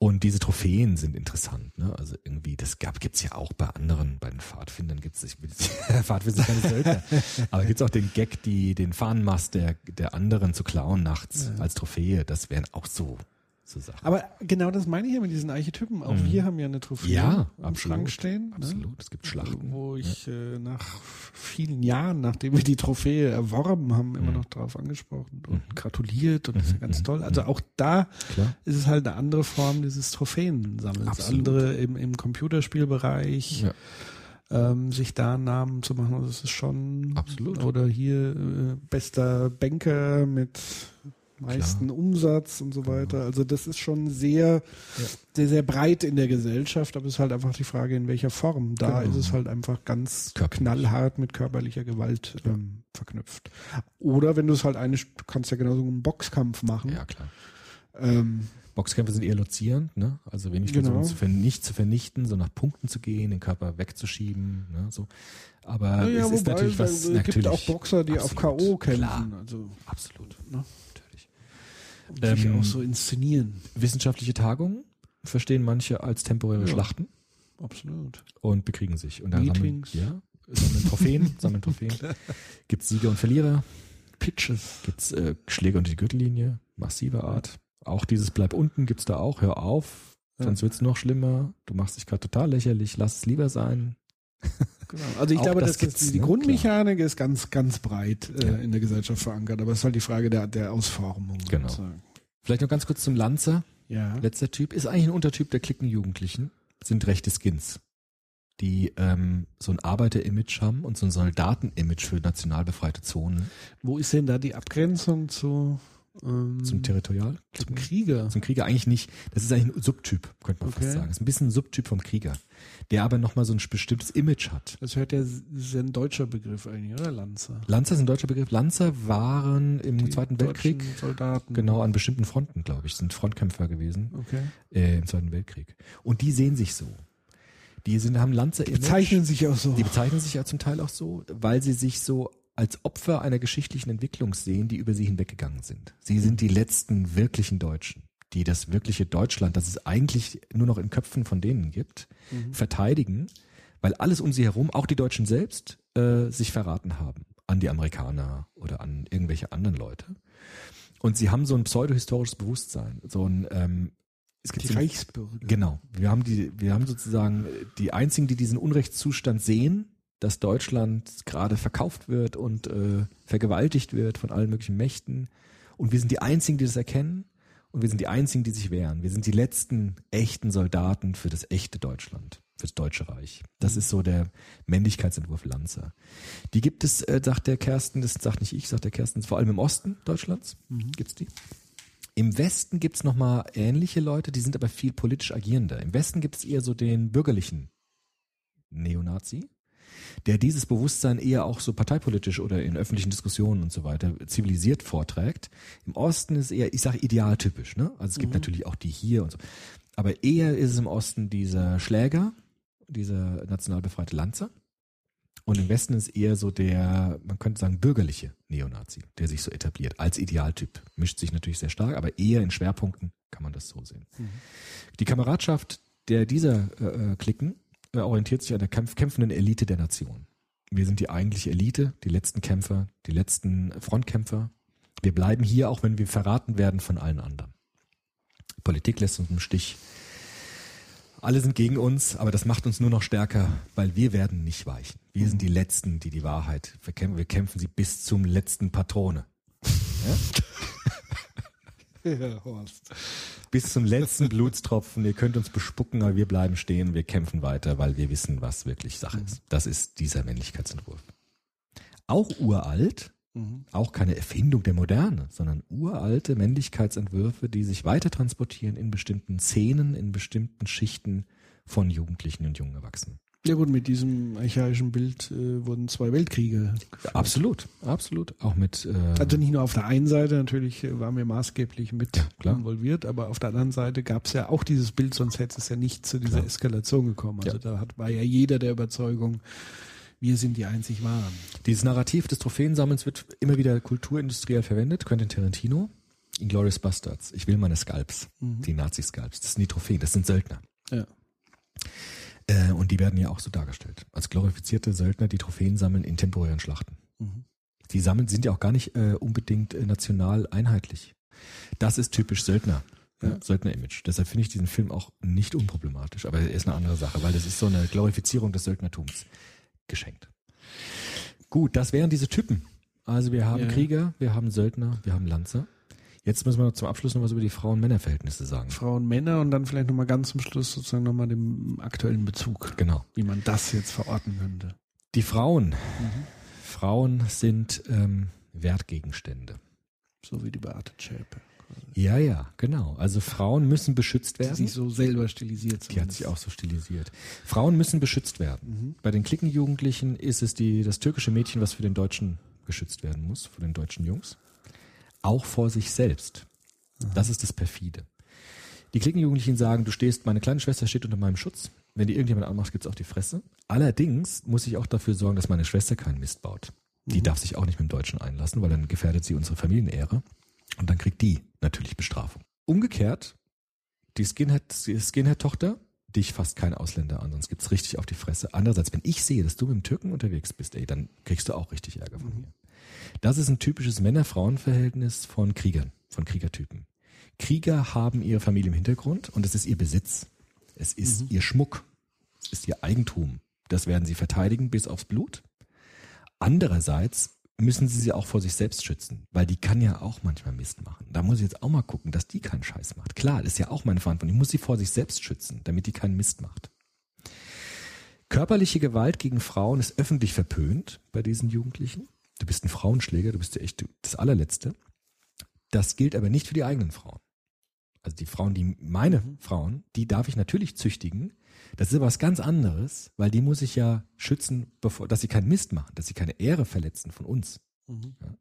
Ja. Und diese Trophäen sind interessant, ne? Also irgendwie, das gab, gibt's ja auch bei anderen, bei den Pfadfindern gibt's, ich will Pfadfinder sind keine Söldner. aber gibt's auch den Gag, die, den Fahnenmast der, der anderen zu klauen nachts als Trophäe. Das wären auch so, so Sachen. Aber genau das meine ich ja mit diesen Archetypen. Auch wir haben ja eine Trophäe Mhm. Ja, absolut. Schrank stehen. Absolut. Ne? Es gibt Schlachten. Wo ich äh, nach vielen Jahren, nachdem wir die Trophäe erworben haben, Mhm. immer noch darauf angesprochen und gratuliert und das ist ja ganz toll. Also auch da Klar. ist es halt eine andere Form dieses Trophäensammelns. Andere im, im Computerspielbereich, Ja. ähm, sich da einen Namen zu machen, das ist schon Absolut. Oder hier äh, bester Banker mit meisten Umsatz und so weiter. Also das ist schon sehr, sehr, sehr breit in der Gesellschaft, aber es ist halt einfach die Frage, in welcher Form. Da Genau. ist es halt einfach ganz Körperlich. knallhart mit körperlicher Gewalt ähm, verknüpft. Oder wenn du es halt eine, du kannst ja genauso einen Boxkampf machen. Ja, klar. Ähm, Boxkämpfe sind eher lozierend, ne? Also wenig Genau. Zu nicht zu vernichten, so nach Punkten zu gehen, den Körper wegzuschieben, ne? So. Aber naja, es ist natürlich was. es gibt natürlich, auch Boxer, die auf absolut, K.O. kämpfen. Klar, Also absolut. Ne? Sich Ähm, auch so inszenieren. Wissenschaftliche Tagungen verstehen manche als temporäre Ja. Schlachten Absolut. und bekriegen sich. Und dann sammeln, Meetings. ja, sammeln Trophäen, sammeln Trophäen. Gibt's Sieger und Verlierer, Pitches. gibt's äh, Schläge unter die Gürtellinie, massive Art. Auch dieses Bleib unten gibt's da auch, hör auf, Ja. sonst wird's noch schlimmer. Du machst dich gerade total lächerlich, lass es lieber sein. Genau. Also ich glaube, das das, die ne? Grundmechanik ist ganz, ganz breit äh, Ja. in der Gesellschaft verankert, aber es ist halt die Frage der, der Ausformung. Genau. sozusagen. Vielleicht noch ganz kurz zum Lanzer. Ja. Letzter Typ ist eigentlich ein Untertyp der Klicken-Jugendlichen, sind rechte Skins, die ähm, so ein Arbeiter-Image haben und so ein Soldaten-Image für national befreite Zonen Wo ist denn da die Abgrenzung zu zum Territorial. zum Krieger? Zum Krieger eigentlich nicht. Das ist eigentlich ein Subtyp, könnte man Okay. fast sagen. Das ist ein bisschen ein Subtyp vom Krieger, der aber nochmal so ein bestimmtes Image hat. Das hört ja, ist ein deutscher Begriff eigentlich, oder Lanzer? Lanzer ist ein deutscher Begriff. Lanzer waren im Die Zweiten Weltkrieg Soldaten. genau an bestimmten Fronten, glaube ich, sind Frontkämpfer gewesen Okay. äh, im Zweiten Weltkrieg. Und die sehen sich so. Die sind, haben Lanzer Die bezeichnen sich auch so. Die bezeichnen sich ja zum Teil auch so, weil sie sich so als Opfer einer geschichtlichen Entwicklung sehen, die über sie hinweggegangen sind. Sie sind die letzten wirklichen Deutschen, die das wirkliche Deutschland, das es eigentlich nur noch in Köpfen von denen gibt, verteidigen, weil alles um sie herum, auch die Deutschen selbst, äh, sich verraten haben an die Amerikaner oder an irgendwelche anderen Leute. Und sie haben so ein pseudohistorisches Bewusstsein, so ein ähm, es gibt die Reichsbürger. Genau. Wir haben die, wir haben sozusagen die einzigen, die diesen Unrechtszustand sehen, dass Deutschland gerade verkauft wird und äh, vergewaltigt wird von allen möglichen Mächten. Und wir sind die einzigen, die das erkennen. Und wir sind die einzigen, die sich wehren. Wir sind die letzten echten Soldaten für das echte Deutschland, fürs Deutsche Reich. Das ist so der Männlichkeitsentwurf Lanzer. Die gibt es, äh, sagt der Kersten, das sagt nicht ich, sagt der Kersten, vor allem im Osten Deutschlands gibt's die. Im Westen gibt's noch mal ähnliche Leute, die sind aber viel politisch agierender. Im Westen gibt's eher so den bürgerlichen Neonazi, der dieses Bewusstsein eher auch so parteipolitisch oder in öffentlichen Diskussionen und so weiter zivilisiert vorträgt. Im Osten ist eher, ich sage idealtypisch, ne? Also es gibt natürlich auch die hier und so. Aber eher ist es im Osten dieser Schläger, dieser national befreite Lanzer. Und im Westen ist eher so der, man könnte sagen, bürgerliche Neonazi, der sich so etabliert als Idealtyp. Mischt sich natürlich sehr stark, aber eher in Schwerpunkten kann man das so sehen. Die Kameradschaft der dieser äh, äh, Klicken orientiert sich an der kämpf kämpfenden Elite der Nation. Wir sind die eigentliche Elite, die letzten Kämpfer, die letzten Frontkämpfer. Wir bleiben hier, auch wenn wir verraten werden von allen anderen. Politik lässt uns im Stich. Alle sind gegen uns, aber das macht uns nur noch stärker, weil wir werden nicht weichen. Wir sind die Letzten, die die Wahrheit verkämpfen. Wir kämpfen sie bis zum letzten Patrone. Ja, Horst. Bis zum letzten Blutstropfen. Ihr könnt uns bespucken, aber wir bleiben stehen. Wir kämpfen weiter, weil wir wissen, was wirklich Sache ist. Das ist dieser Männlichkeitsentwurf. Auch uralt, auch keine Erfindung der Moderne, sondern uralte Männlichkeitsentwürfe, die sich weiter transportieren in bestimmten Szenen, in bestimmten Schichten von Jugendlichen und jungen Erwachsenen. Ja gut, mit diesem archaischen Bild äh, wurden zwei Weltkriege. geführt. Absolut, absolut. Auch mit äh, Also nicht nur auf der einen Seite, natürlich äh, waren wir maßgeblich mit Ja, involviert, aber auf der anderen Seite gab es ja auch dieses Bild, sonst hätte es ja nicht zu dieser Klar. Eskalation gekommen. Also Ja. da hat, war ja jeder der Überzeugung, wir sind die einzig Wahren. Dieses Narrativ des Trophäensammelns wird immer wieder kulturindustriell verwendet. Quentin Tarantino, Inglourious Bastards. Ich will meine Scalps, die Nazi-Scalps. Das sind die Trophäen, das sind Söldner. Ja. Äh, und die werden ja auch so dargestellt. Als glorifizierte Söldner, die Trophäen sammeln in temporären Schlachten. Die sammeln, sind ja auch gar nicht äh, unbedingt äh, national einheitlich. Das ist typisch Söldner. Ja. Söldner-Image. Deshalb finde ich diesen Film auch nicht unproblematisch, aber er ist eine andere Sache, weil das ist so eine Glorifizierung des Söldnertums geschenkt. Gut, das wären diese Typen. Also wir haben Ja. Krieger, wir haben Söldner, wir haben Lanzer. Jetzt müssen wir noch zum Abschluss noch was über die Frauen-Männer-Verhältnisse sagen. Frauen, Männer und dann vielleicht nochmal ganz zum Schluss sozusagen nochmal den aktuellen Bezug, Genau. wie man das jetzt verorten könnte. Die Frauen. Frauen sind ähm, Wertgegenstände. So wie die Beate Zschäpe. Ja, ja, genau. Also Frauen müssen beschützt Die werden. sich so selber stilisiert Die hat sich auch so stilisiert. Frauen müssen beschützt werden. Bei den Klickenjugendlichen ist es die, das türkische Mädchen, was für den Deutschen geschützt werden muss, für den deutschen Jungs. Auch vor sich selbst. Das ist das perfide. Die Klickenjugendlichen sagen, du stehst, meine kleine Schwester steht unter meinem Schutz. Wenn die irgendjemand anmacht, gibt's auf die Fresse. Allerdings muss ich auch dafür sorgen, dass meine Schwester keinen Mist baut. Die darf sich auch nicht mit dem Deutschen einlassen, weil dann gefährdet sie unsere Familienehre. Und dann kriegt die natürlich Bestrafung. Umgekehrt, die Skinhead, Skinhead-Tochter, dich fasst kein Ausländer an, sonst gibt's richtig auf die Fresse. Andererseits, wenn ich sehe, dass du mit dem Türken unterwegs bist, ey, dann kriegst du auch richtig Ärger von mir. Das ist ein typisches Männer-Frauen-Verhältnis von Kriegern, von Kriegertypen. Krieger haben ihre Familie im Hintergrund und es ist ihr Besitz. Es ist ihr Schmuck. Es ist ihr Eigentum. Das werden sie verteidigen bis aufs Blut. Andererseits müssen sie sie auch vor sich selbst schützen, weil die kann ja auch manchmal Mist machen. Da muss ich jetzt auch mal gucken, dass die keinen Scheiß macht. Klar, das ist ja auch meine Verantwortung. Ich muss sie vor sich selbst schützen, damit die keinen Mist macht. Körperliche Gewalt gegen Frauen ist öffentlich verpönt bei diesen Jugendlichen. Du bist ein Frauenschläger, du bist ja echt das allerletzte. Das gilt aber nicht für die eigenen Frauen. Also die Frauen, die meine Frauen, die darf ich natürlich züchtigen. Das ist aber was ganz anderes, weil die muss ich ja schützen, bevor, dass sie keinen Mist machen, dass sie keine Ehre verletzen von uns. Ja.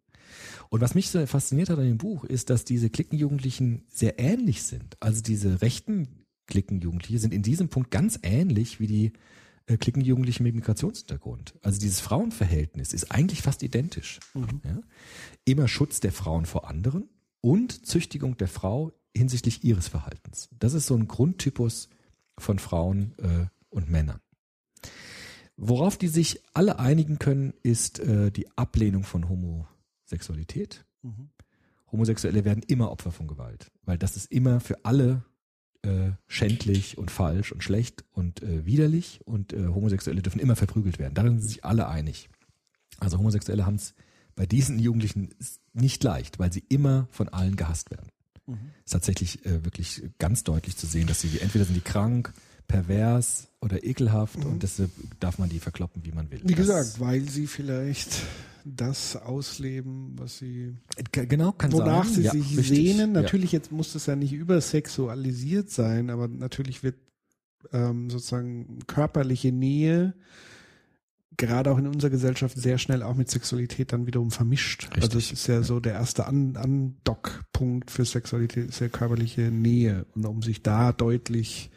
Und was mich so fasziniert hat an dem Buch, ist, dass diese Klickenjugendlichen sehr ähnlich sind. Also diese rechten Klickenjugendliche sind in diesem Punkt ganz ähnlich wie die äh, Klickenjugendlichen mit Migrationshintergrund. Also dieses Frauenverhältnis ist eigentlich fast identisch. Ja? Immer Schutz der Frauen vor anderen und Züchtigung der Frau hinsichtlich ihres Verhaltens. Das ist so ein Grundtypus von Frauen äh, und Männern. Worauf die sich alle einigen können, ist äh, die Ablehnung von Homosexualität. Homosexuelle werden immer Opfer von Gewalt, weil das ist immer für alle äh, schändlich und falsch und schlecht und äh, widerlich und äh, Homosexuelle dürfen immer verprügelt werden. Darin sind sich alle einig. Also Homosexuelle haben es bei diesen Jugendlichen nicht leicht, weil sie immer von allen gehasst werden. Ist tatsächlich äh, wirklich ganz deutlich zu sehen, dass sie entweder sind die krank, pervers oder ekelhaft und deshalb darf man die verkloppen, wie man will. Wie Das- gesagt, weil sie vielleicht das ausleben, was sie, genau kann wonach sein. sie Ja, sich richtig. sehnen. Ja. Natürlich jetzt muss das ja nicht übersexualisiert sein, aber natürlich wird ähm, sozusagen körperliche Nähe gerade auch in unserer Gesellschaft sehr schnell auch mit Sexualität dann wiederum vermischt. Richtig. Also es ist ja, so der erste An Andockpunkt für Sexualität ist ja körperliche Nähe und um sich da deutlich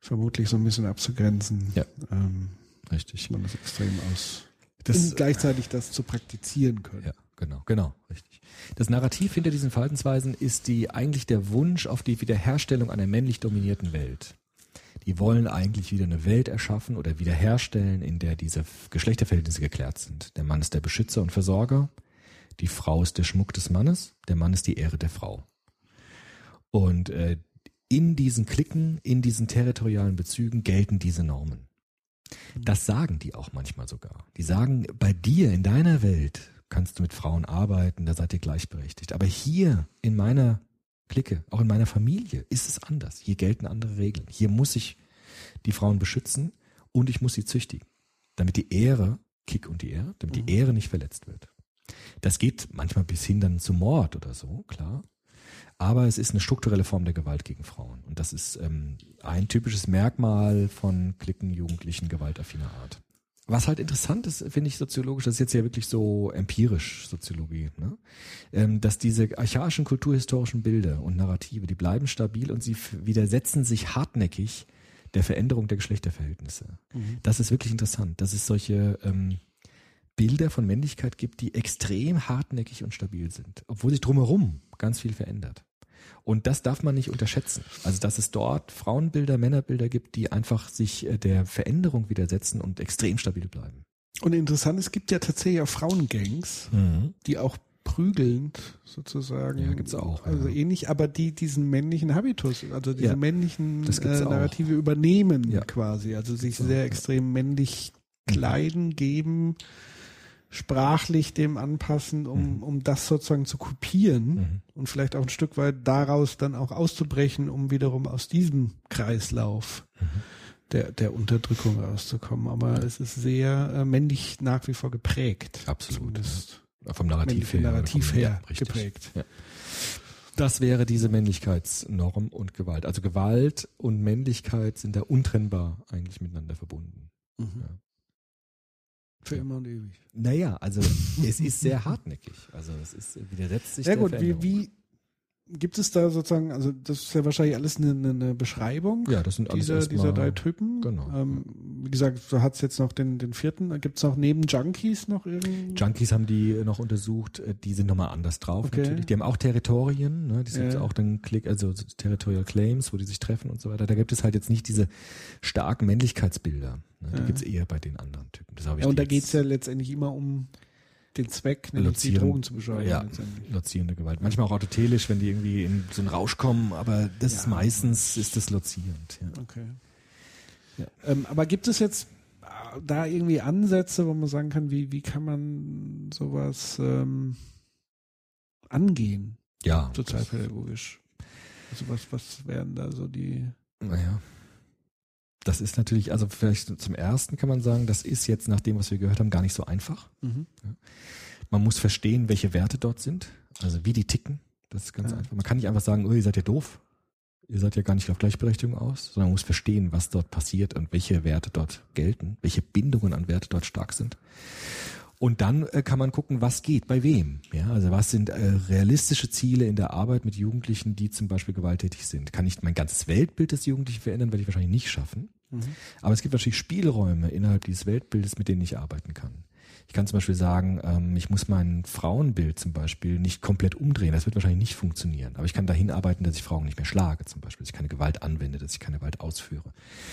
vermutlich so ein bisschen abzugrenzen, Ja. ähm, Richtig. man das extrem aus. Das- um gleichzeitig das zu praktizieren können. Ja, genau, genau, richtig. Das Narrativ hinter diesen Verhaltensweisen ist die eigentlich der Wunsch auf die Wiederherstellung einer männlich dominierten Welt. Die wollen eigentlich wieder eine Welt erschaffen oder wiederherstellen, in der diese Geschlechterverhältnisse geklärt sind. Der Mann ist der Beschützer und Versorger, die Frau ist der Schmuck des Mannes, der Mann ist die Ehre der Frau. Und äh, in diesen Klicken, in diesen territorialen Bezügen gelten diese Normen. Das sagen die auch manchmal sogar. Die sagen, bei dir in deiner Welt kannst du mit Frauen arbeiten, da seid ihr gleichberechtigt. Aber hier in meiner Clique, auch in meiner Familie, ist es anders. Hier gelten andere Regeln. Hier muss ich die Frauen beschützen und ich muss sie züchtigen, damit die Ehre, Kick und die Ehre, damit die Ehre nicht verletzt wird. Das geht manchmal bis hin dann zu Mord oder so, klar. Aber es ist eine strukturelle Form der Gewalt gegen Frauen. Und das ist ähm, ein typisches Merkmal von Klicken jugendlichen gewaltaffiner Art. Was halt interessant ist, finde ich soziologisch, das ist jetzt ja wirklich so empirisch Soziologie, ne? ähm, dass diese archaischen kulturhistorischen Bilder und Narrative, die bleiben stabil und sie widersetzen sich hartnäckig der Veränderung der Geschlechterverhältnisse. Das ist wirklich interessant, dass es solche ähm, Bilder von Männlichkeit gibt, die extrem hartnäckig und stabil sind, obwohl sich drumherum ganz viel verändert. Und das darf man nicht unterschätzen. Also, dass es dort Frauenbilder, Männerbilder gibt, die einfach sich äh, der Veränderung widersetzen und extrem stabil bleiben. Und interessant, es gibt ja tatsächlich auch Frauengangs, die auch prügelnd sozusagen. Ja, gibt's auch, Also ja. ähnlich, aber die diesen männlichen Habitus, also diese Ja, männlichen äh, auch. Narrative übernehmen Ja. quasi. Also sich auch, sehr extrem männlich kleiden, geben, sprachlich dem anpassen, um, Mhm. um das sozusagen zu kopieren Mhm. und vielleicht auch ein Stück weit daraus dann auch auszubrechen, um wiederum aus diesem Kreislauf Mhm. der, der Unterdrückung rauszukommen. Aber es ist sehr äh, männlich nach wie vor geprägt. Absolut, Zumindest Vom Narrativ her. Narrativ Ja, her richtig. geprägt. Ja. Das wäre diese Männlichkeitsnorm und Gewalt. Also Gewalt und Männlichkeit sind da untrennbar eigentlich miteinander verbunden. Ja. Für immer und ewig. Naja, also es ist sehr hartnäckig. Also es ist widersetzt sich Ja gut, wie, wie gibt es da sozusagen, also das ist ja wahrscheinlich alles eine, eine, Beschreibung Ja, das sind alles dieser, erstmal- dieser drei Typen. Genau. Ähm, wie gesagt, so hat es jetzt noch den, den vierten. Gibt es noch neben Junkies noch irgendwie? Junkies haben die noch untersucht, äh, die sind nochmal anders drauf Okay. natürlich. Die haben auch Territorien, ne? die sind Ja. auch dann Klick, also Territorial Claims, wo die sich treffen und so weiter. Da gibt es halt jetzt nicht diese starken Männlichkeitsbilder. Ne? Die Ja. gibt es eher bei den anderen Typen. Das ich ja, und da geht es ja letztendlich immer um den Zweck, nämlich die Lozieren. Drogen zu beschreiben. Ja, lozierende Gewalt. Manchmal auch autotelisch, wenn die irgendwie in so einen Rausch kommen, aber das ist Ja. meistens ist das lozierend. Ja. Okay. Ja. Ähm, aber gibt es jetzt äh, da irgendwie Ansätze, wo man sagen kann, wie, wie kann man sowas ähm, angehen, ja sozialpädagogisch? Also was, was wären da so die Naja. Das ist natürlich, also vielleicht zum ersten kann man sagen, das ist jetzt nach dem, was wir gehört haben, gar nicht so einfach. Man muss verstehen, welche Werte dort sind, also wie die ticken. Das ist ganz Ja. einfach. Man kann nicht einfach sagen, oh, ihr seid ja doof. Ihr seid ja gar nicht auf Gleichberechtigung aus, sondern man muss verstehen, was dort passiert und welche Werte dort gelten, welche Bindungen an Werte dort stark sind. Und dann äh, kann man gucken, was geht bei wem. Ja, also was sind äh, realistische Ziele in der Arbeit mit Jugendlichen, die zum Beispiel gewalttätig sind? Kann ich mein ganzes Weltbild des Jugendlichen verändern? Werde ich wahrscheinlich nicht schaffen. Aber es gibt natürlich Spielräume innerhalb dieses Weltbildes, mit denen ich arbeiten kann. Ich kann zum Beispiel sagen, ähm, ich muss mein Frauenbild zum Beispiel nicht komplett umdrehen. Das wird wahrscheinlich nicht funktionieren. Aber ich kann dahin arbeiten, dass ich Frauen nicht mehr schlage zum Beispiel, dass ich keine Gewalt anwende, dass ich keine Gewalt ausführe.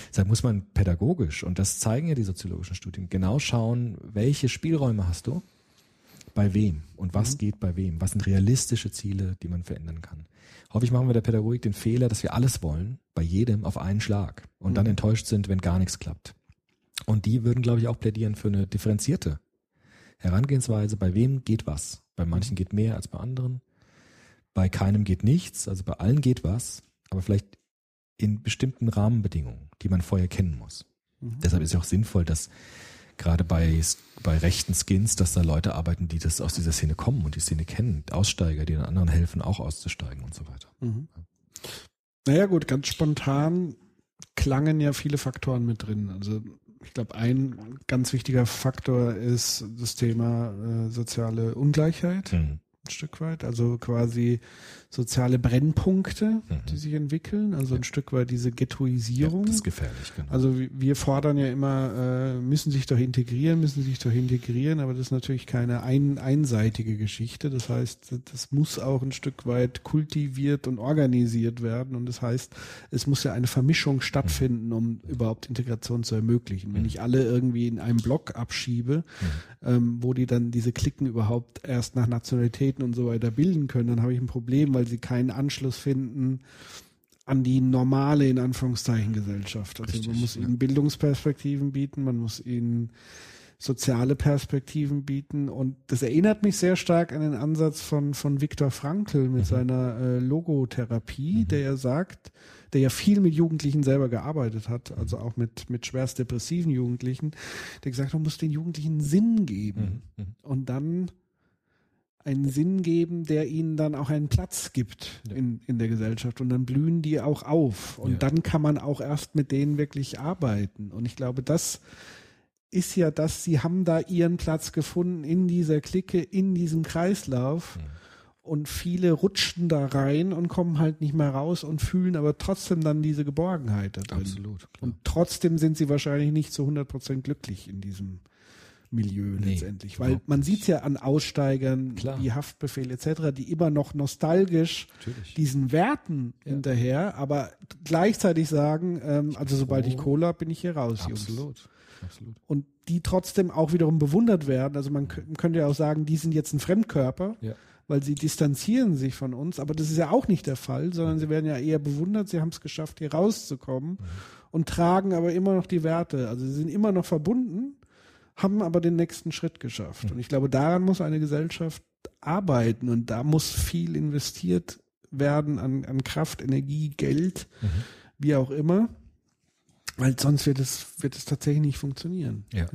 Deshalb muss man pädagogisch, und das zeigen ja die soziologischen Studien, genau schauen, welche Spielräume hast du, bei wem und was geht bei wem, was sind realistische Ziele, die man verändern kann. Häufig machen wir der Pädagogik den Fehler, dass wir alles wollen, bei jedem auf einen Schlag und dann enttäuscht sind, wenn gar nichts klappt. Und die würden, glaube ich, auch plädieren für eine differenzierte Herangehensweise. Bei wem geht was? Bei manchen geht mehr als bei anderen. Bei keinem geht nichts, also bei allen geht was, aber vielleicht in bestimmten Rahmenbedingungen, die man vorher kennen muss. Deshalb ist ja auch sinnvoll, dass gerade bei, bei rechten Skins, dass da Leute arbeiten, die das aus dieser Szene kommen und die Szene kennen. Aussteiger, die den anderen helfen, auch auszusteigen und so weiter. Naja gut, ganz spontan klangen ja viele Faktoren mit drin. Also ich glaube, ein ganz wichtiger Faktor ist das Thema äh, soziale Ungleichheit, Mhm. Ein Stück weit. Also quasi soziale Brennpunkte, Mhm. die sich entwickeln. Also ein Stück weit diese Ja, Ghettoisierung. das ist gefährlich, genau. Also wir- fordern ja immer, äh, müssen sich doch integrieren, müssen sich doch integrieren, aber das ist natürlich keine ein, einseitige Geschichte. Das heißt, das muss auch ein Stück weit kultiviert und organisiert werden. Und das heißt, es muss ja eine Vermischung stattfinden, um überhaupt Integration zu ermöglichen. Wenn ich alle irgendwie in einem Block abschiebe, ähm, wo die dann diese Klicken überhaupt erst nach Nationalitäten und so weiter bilden können, dann habe ich ein Problem, weil sie keinen Anschluss finden an die normale, in Anführungszeichen, Gesellschaft. Also Richtig, man muss ja. ihnen Bildungsperspektiven bieten, man muss ihnen soziale Perspektiven bieten. Und das erinnert mich sehr stark an den Ansatz von, von Viktor Frankl mit seiner äh, Logotherapie, der ja sagt, der ja viel mit Jugendlichen selber gearbeitet hat, also auch mit, mit schwerst depressiven Jugendlichen, der gesagt hat, man muss den Jugendlichen Sinn geben Mhm. Mhm. und dann einen Sinn geben, der ihnen dann auch einen Platz gibt Ja. in, in der Gesellschaft. Und dann blühen die auch auf. Und Ja. dann kann man auch erst mit denen wirklich arbeiten. Und ich glaube, das ist ja das, sie haben da ihren Platz gefunden in dieser Clique, in diesem Kreislauf. Mhm. Und viele rutschen da rein und kommen halt nicht mehr raus und fühlen aber trotzdem dann diese Geborgenheit da drin. Absolut. Klar. Und trotzdem sind sie wahrscheinlich nicht zu 100% glücklich in diesem Milieu Nee, letztendlich. Weil man sieht es ja an Aussteigern Klar. wie Haftbefehl etc., die immer noch nostalgisch Natürlich. diesen Werten hinterher, aber gleichzeitig sagen, ähm, also sobald ich Kohle habe, bin ich hier raus. Jungs. Absolut. Absolut. Und die trotzdem auch wiederum bewundert werden. Also man kö- könnte ja auch sagen, die sind jetzt ein Fremdkörper, Ja. weil sie distanzieren sich von uns, aber das ist ja auch nicht der Fall, sondern sie werden ja eher bewundert, sie haben es geschafft, hier rauszukommen und tragen aber immer noch die Werte. Also sie sind immer noch verbunden, haben aber den nächsten Schritt geschafft. Und ich glaube, daran muss eine Gesellschaft arbeiten und da muss viel investiert werden an, an Kraft, Energie, Geld, wie auch immer. Weil sonst wird es, wird es tatsächlich nicht funktionieren. Ja.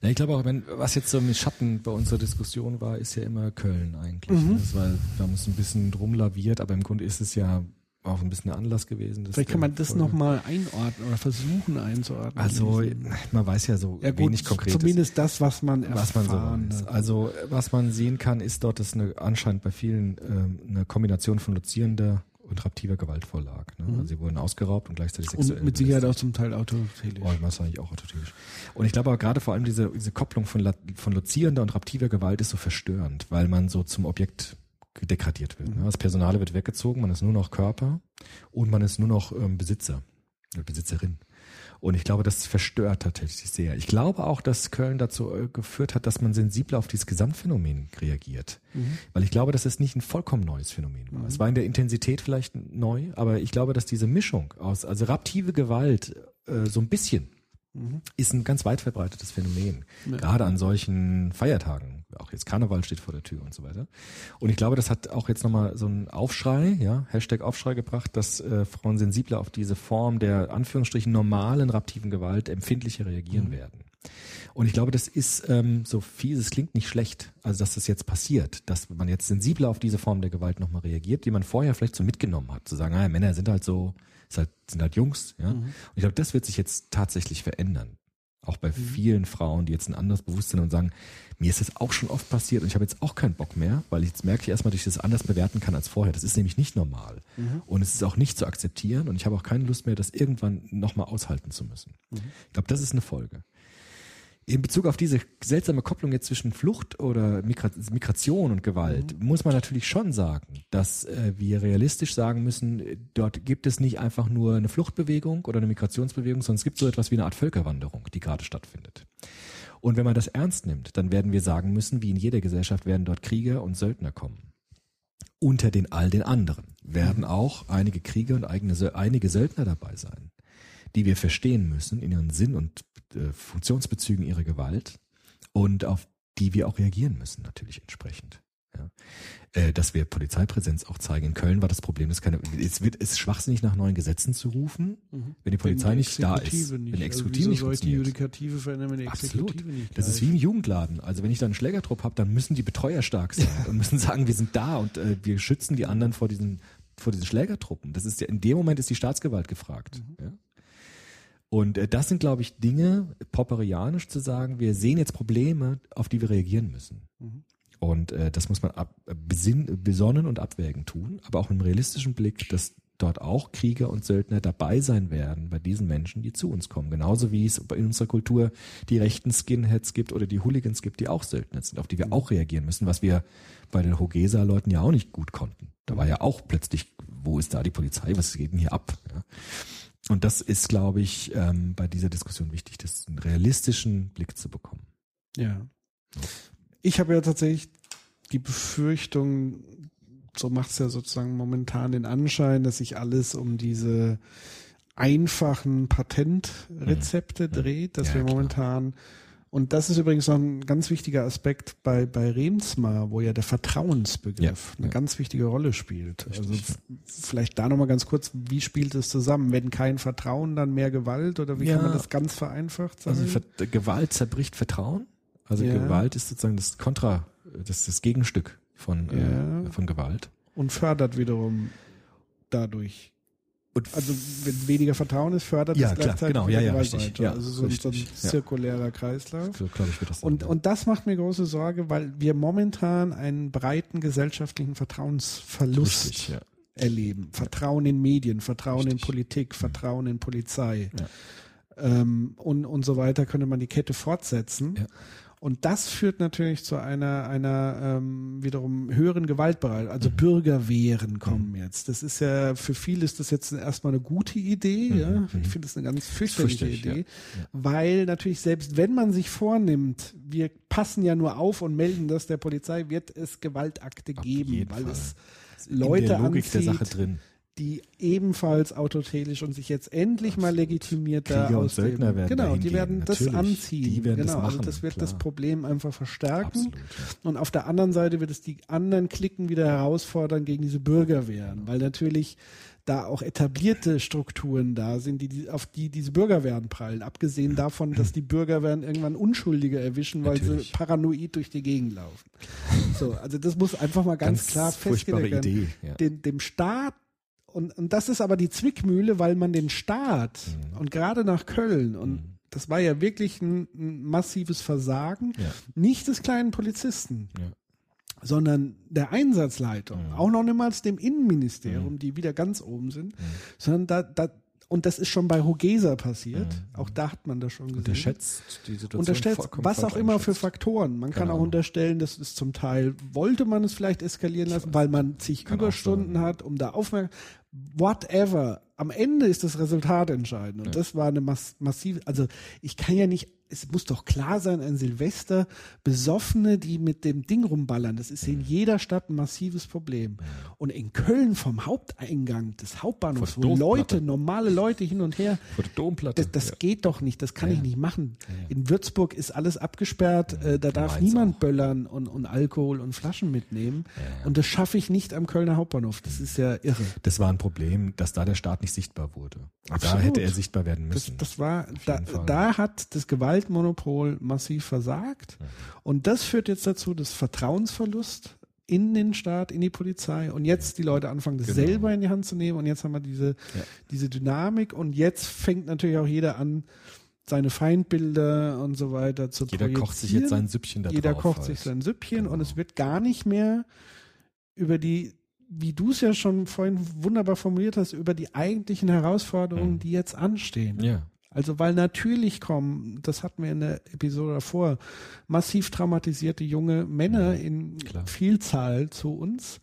Na, ich glaube auch, wenn, was jetzt so mit Schatten bei unserer Diskussion war, ist ja immer Köln eigentlich. Mhm. Das war, wir haben es ein bisschen drum laviert, aber im Grunde ist es ja auch ein bisschen der Anlass gewesen. Vielleicht kann man das nochmal einordnen oder versuchen einzuordnen. Also, man weiß ja so ja, gut, wenig konkret. Zumindest das, was man was man so erfahren weiß. Also was man sehen kann, ist dort, dass eine, anscheinend bei vielen ähm, eine Kombination von lozierender und raptiver Gewalt vorlag. Ne? Also sie wurden ausgeraubt und gleichzeitig sexuell Mhm. Und mit Sicherheit auch zum Teil autoritätisch. Oh, wahrscheinlich auch autoritarisch. Und ich glaube aber gerade vor allem diese, diese Kopplung von, von lozierender und raptiver Gewalt ist so verstörend, weil man so zum Objekt degradiert wird. Ne? Das Personale wird weggezogen, man ist nur noch Körper und man ist nur noch ähm, Besitzer oder Besitzerin. Und ich glaube, das verstört tatsächlich sehr. Ich glaube auch, dass Köln dazu äh, geführt hat, dass man sensibler auf dieses Gesamtphänomen reagiert. Weil ich glaube, dass es nicht ein vollkommen neues Phänomen war. Es war in der Intensität vielleicht neu, aber ich glaube, dass diese Mischung aus, also raptive Gewalt, äh, so ein bisschen, ist ein ganz weit verbreitetes Phänomen. Gerade an solchen Feiertagen. Auch jetzt Karneval steht vor der Tür und so weiter. Und ich glaube, das hat auch jetzt nochmal so einen Aufschrei, ja, Hashtag Aufschrei gebracht, dass äh, Frauen sensibler auf diese Form der Anführungsstrichen normalen raptiven Gewalt empfindlicher reagieren werden. Und ich glaube, das ist, ähm, so fies es klingt, nicht schlecht. Also, dass das jetzt passiert, dass man jetzt sensibler auf diese Form der Gewalt nochmal reagiert, die man vorher vielleicht so mitgenommen hat. Zu sagen, ah, Männer sind halt so, halt, sind halt Jungs. Ja? Und ich glaube, das wird sich jetzt tatsächlich verändern. Auch bei vielen Frauen, die jetzt ein anderes Bewusstsein haben und sagen, mir ist das auch schon oft passiert und ich habe jetzt auch keinen Bock mehr, weil ich jetzt merke ich erstmal, dass ich das anders bewerten kann als vorher. Das ist nämlich nicht normal. Und es ist auch nicht zu akzeptieren und ich habe auch keine Lust mehr, das irgendwann nochmal aushalten zu müssen. Ich glaube, das ist eine Folge. In Bezug auf diese seltsame Kopplung jetzt zwischen Flucht oder Migra Migration und Gewalt muss man natürlich schon sagen, dass äh, wir realistisch sagen müssen, äh, dort gibt es nicht einfach nur eine Fluchtbewegung oder eine Migrationsbewegung, sondern es gibt so etwas wie eine Art Völkerwanderung, die gerade stattfindet. Und wenn man das ernst nimmt, dann werden wir sagen müssen, wie in jeder Gesellschaft werden dort Krieger und Söldner kommen. Unter den all den anderen werden auch einige Krieger und eigene, einige Söldner dabei sein, die wir verstehen müssen in ihren Sinn und äh, Funktionsbezügen ihrer Gewalt und auf die wir auch reagieren müssen, natürlich entsprechend. Ja. Äh, dass wir Polizeipräsenz auch zeigen. In Köln war das Problem, dass keine, es wird, es ist schwachsinnig nach neuen Gesetzen zu rufen, wenn die Polizei Wenn die nicht da ist. Exekutive Wenn die Also Exekutive wieso nicht ich die funktioniert. Judikative verändern, wenn die Absolut. Exekutive nicht Das ist wie im Jugendladen. Also wenn ich da einen Schlägertrupp habe, dann müssen die Betreuer stark sein und müssen sagen, wir sind da und äh, wir schützen die anderen vor diesen vor diesen Schlägertruppen. Das ist ja in dem Moment ist die Staatsgewalt gefragt. Ja? Und äh, das sind, glaube ich, Dinge, popperianisch zu sagen, wir sehen jetzt Probleme, auf die wir reagieren müssen. Und äh, das muss man ab, besinn, besonnen und abwägen tun, aber auch mit einem realistischen Blick, dass dort auch Krieger und Söldner dabei sein werden bei diesen Menschen, die zu uns kommen. Genauso wie es in unserer Kultur die rechten Skinheads gibt oder die Hooligans gibt, die auch Söldner sind, auf die wir auch reagieren müssen, was wir bei den Hogesa-Leuten ja auch nicht gut konnten. Da war ja auch plötzlich, wo ist da die Polizei, was geht denn hier ab? Ja. Und das ist, glaube ich, ähm, bei dieser Diskussion wichtig, das einen realistischen Blick zu bekommen. Ja. Ich habe ja tatsächlich die Befürchtung, so macht es ja sozusagen momentan den Anschein, dass sich alles um diese einfachen Patentrezepte dreht, dass Ja, wir klar. Und das ist übrigens noch ein ganz wichtiger Aspekt bei, bei Remsmar, wo ja der Vertrauensbegriff Ja, eine ja. ganz wichtige Rolle spielt. also f- vielleicht da nochmal ganz kurz, wie spielt es zusammen? Wenn kein Vertrauen, dann mehr Gewalt oder wie Ja. kann man das ganz vereinfacht sagen? Also Ver Gewalt zerbricht Vertrauen. Also. Gewalt ist sozusagen das Kontra, das ist das Gegenstück von, äh, von Gewalt. und fördert wiederum dadurch. Und Also wenn weniger Vertrauen ist, fördert Ja, es klar, gleichzeitig genau, ja, ja, richtig, ja, also so, ein- so ein richtig, ja. zirkulärer Kreislauf. so glaube ich wird das sein. Und, ja. und das macht mir große Sorge, weil wir momentan einen breiten gesellschaftlichen Vertrauensverlust Richtig, ja. erleben. Vertrauen in Medien, Vertrauen in Richtig. Politik, Vertrauen in Polizei ähm, und, und so weiter könnte man die Kette fortsetzen. Ja. Und das führt natürlich zu einer, einer ähm, wiederum höheren Gewaltbereitschaft. Also Bürgerwehren kommen jetzt. Das ist ja, für viele ist das jetzt erstmal eine gute Idee. Ja? Ich finde das eine ganz fürchterliche fürchterlich, Idee. ja. Weil natürlich selbst wenn man sich vornimmt, wir passen ja nur auf und melden das der Polizei, wird es Gewaltakte geben, jeden weil Fall. es In Leute der Logik der anzieht, Sache drin. Die ebenfalls autotelisch und sich jetzt endlich mal legitimiert da Krieger und ausleben. Söldner werden genau, die werden das natürlich. anziehen. Die werden das genau, also machen, das wird klar. das Problem einfach verstärken. Absolut, ja. Und auf der anderen Seite wird es die anderen Klicken wieder herausfordern gegen diese Bürgerwehren, weil natürlich da auch etablierte Strukturen da sind, die, auf die diese Bürgerwehren prallen. Abgesehen davon, dass die Bürgerwehren irgendwann Unschuldige erwischen, weil Natürlich. sie paranoid durch die Gegend laufen. So, also das muss einfach mal ganz, Ganz klar festgelegt werden. Idee, ja. Den, dem Staat und, und das ist aber die Zwickmühle, weil man den Staat Mhm. und gerade nach Köln und das war ja wirklich ein, ein massives Versagen, Ja. nicht des kleinen Polizisten, Ja. sondern der Einsatzleitung, Mhm. auch noch niemals dem Innenministerium, die wieder ganz oben sind, sondern da, da und das ist schon bei Hogesa passiert. Auch da hat man das schon gesehen. Mhm. Unterschätzt die Situation vollkommen was auch immer für. Faktoren. Man kann Genau. auch unterstellen, das ist zum Teil, wollte man es vielleicht eskalieren lassen, weil man zig Überstunden hat, um da aufmerksam, whatever. Am Ende ist das Resultat entscheidend. Und das war eine mass massive, also ich kann ja nicht, es muss doch klar sein, ein Silvester, Besoffene, die mit dem Ding rumballern, das ist in jeder Stadt ein massives Problem. Und in Köln vom Haupteingang des Hauptbahnhofs, wo Leute, normale Leute hin und her, das, das ja. geht doch nicht, das kann ich nicht machen. In Würzburg ist alles abgesperrt, äh, da darf Mainz niemand auch. böllern und, und Alkohol und Flaschen mitnehmen. Und das schaffe ich nicht am Kölner Hauptbahnhof. Das ist ja irre. Das war ein Problem, dass da der Staat nicht sichtbar wurde. Da hätte er sichtbar werden Das, müssen. das war, da, da hat das Gewaltmonopol massiv versagt. Und das führt jetzt dazu, dass Vertrauensverlust in den Staat, in die Polizei und jetzt die Leute anfangen, das Genau. selber in die Hand zu nehmen und jetzt haben wir diese, diese Dynamik und jetzt fängt natürlich auch jeder an, seine Feindbilder und so weiter zu Jeder kocht sich jetzt sein Süppchen da Jeder drauf kocht halt. sich sein Süppchen und Genau. es wird gar nicht mehr über die, wie du es ja schon vorhin wunderbar formuliert hast, über die eigentlichen Herausforderungen, die jetzt anstehen. Mhm. Ja. Also weil natürlich kommen, das hatten wir in der Episode davor, massiv traumatisierte junge Männer in klar. Vielzahl zu uns,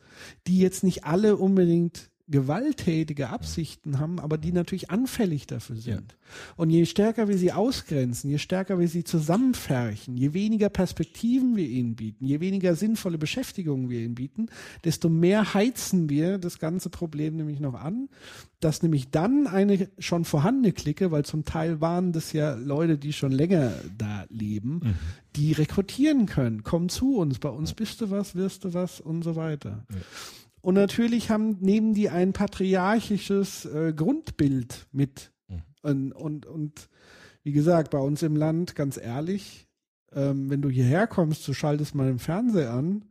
die jetzt nicht alle unbedingt gewalttätige Absichten haben, aber die natürlich anfällig dafür sind. Und je stärker wir sie ausgrenzen, je stärker wir sie zusammenfärchen, je weniger Perspektiven wir ihnen bieten, je weniger sinnvolle Beschäftigungen wir ihnen bieten, desto mehr heizen wir das ganze Problem nämlich noch an, dass nämlich dann eine schon vorhandene Clique, weil zum Teil waren das ja Leute, die schon länger da leben, die rekrutieren können, komm zu uns, bei uns bist du was, wirst du was und so weiter. Und natürlich haben, nehmen die ein patriarchisches äh, Grundbild mit. Und, und, und wie gesagt, bei uns im Land, ganz ehrlich, ähm, wenn du hierher kommst, du schaltest mal den Fernseher an,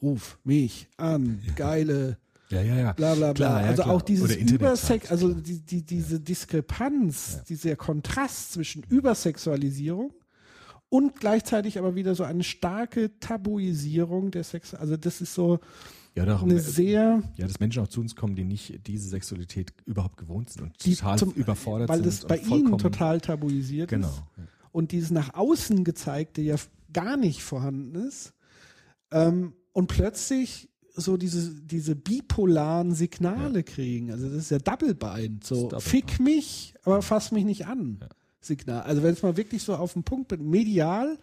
ruf mich an, geile, Ja, ja, ja. bla bla bla. Klar, ja, also klar. auch dieses Übersex, also die, die, diese Diskrepanz, dieser Kontrast zwischen Übersexualisierung und gleichzeitig aber wieder so eine starke Tabuisierung der Sex. Also das ist so Ja, doch, eine äh, sehr ja, dass Menschen auch zu uns kommen, die nicht diese Sexualität überhaupt gewohnt sind und total zum- überfordert weil sind. das bei ihnen total tabuisiert Genau. ist und dieses nach außen gezeigte ja gar nicht vorhanden ist ähm, und plötzlich so diese diese bipolaren Signale kriegen. Also das ist ja Doublebein so ist fick mich aber fass mich nicht an Signal. Also wenn es mal wirklich so auf den Punkt bin medial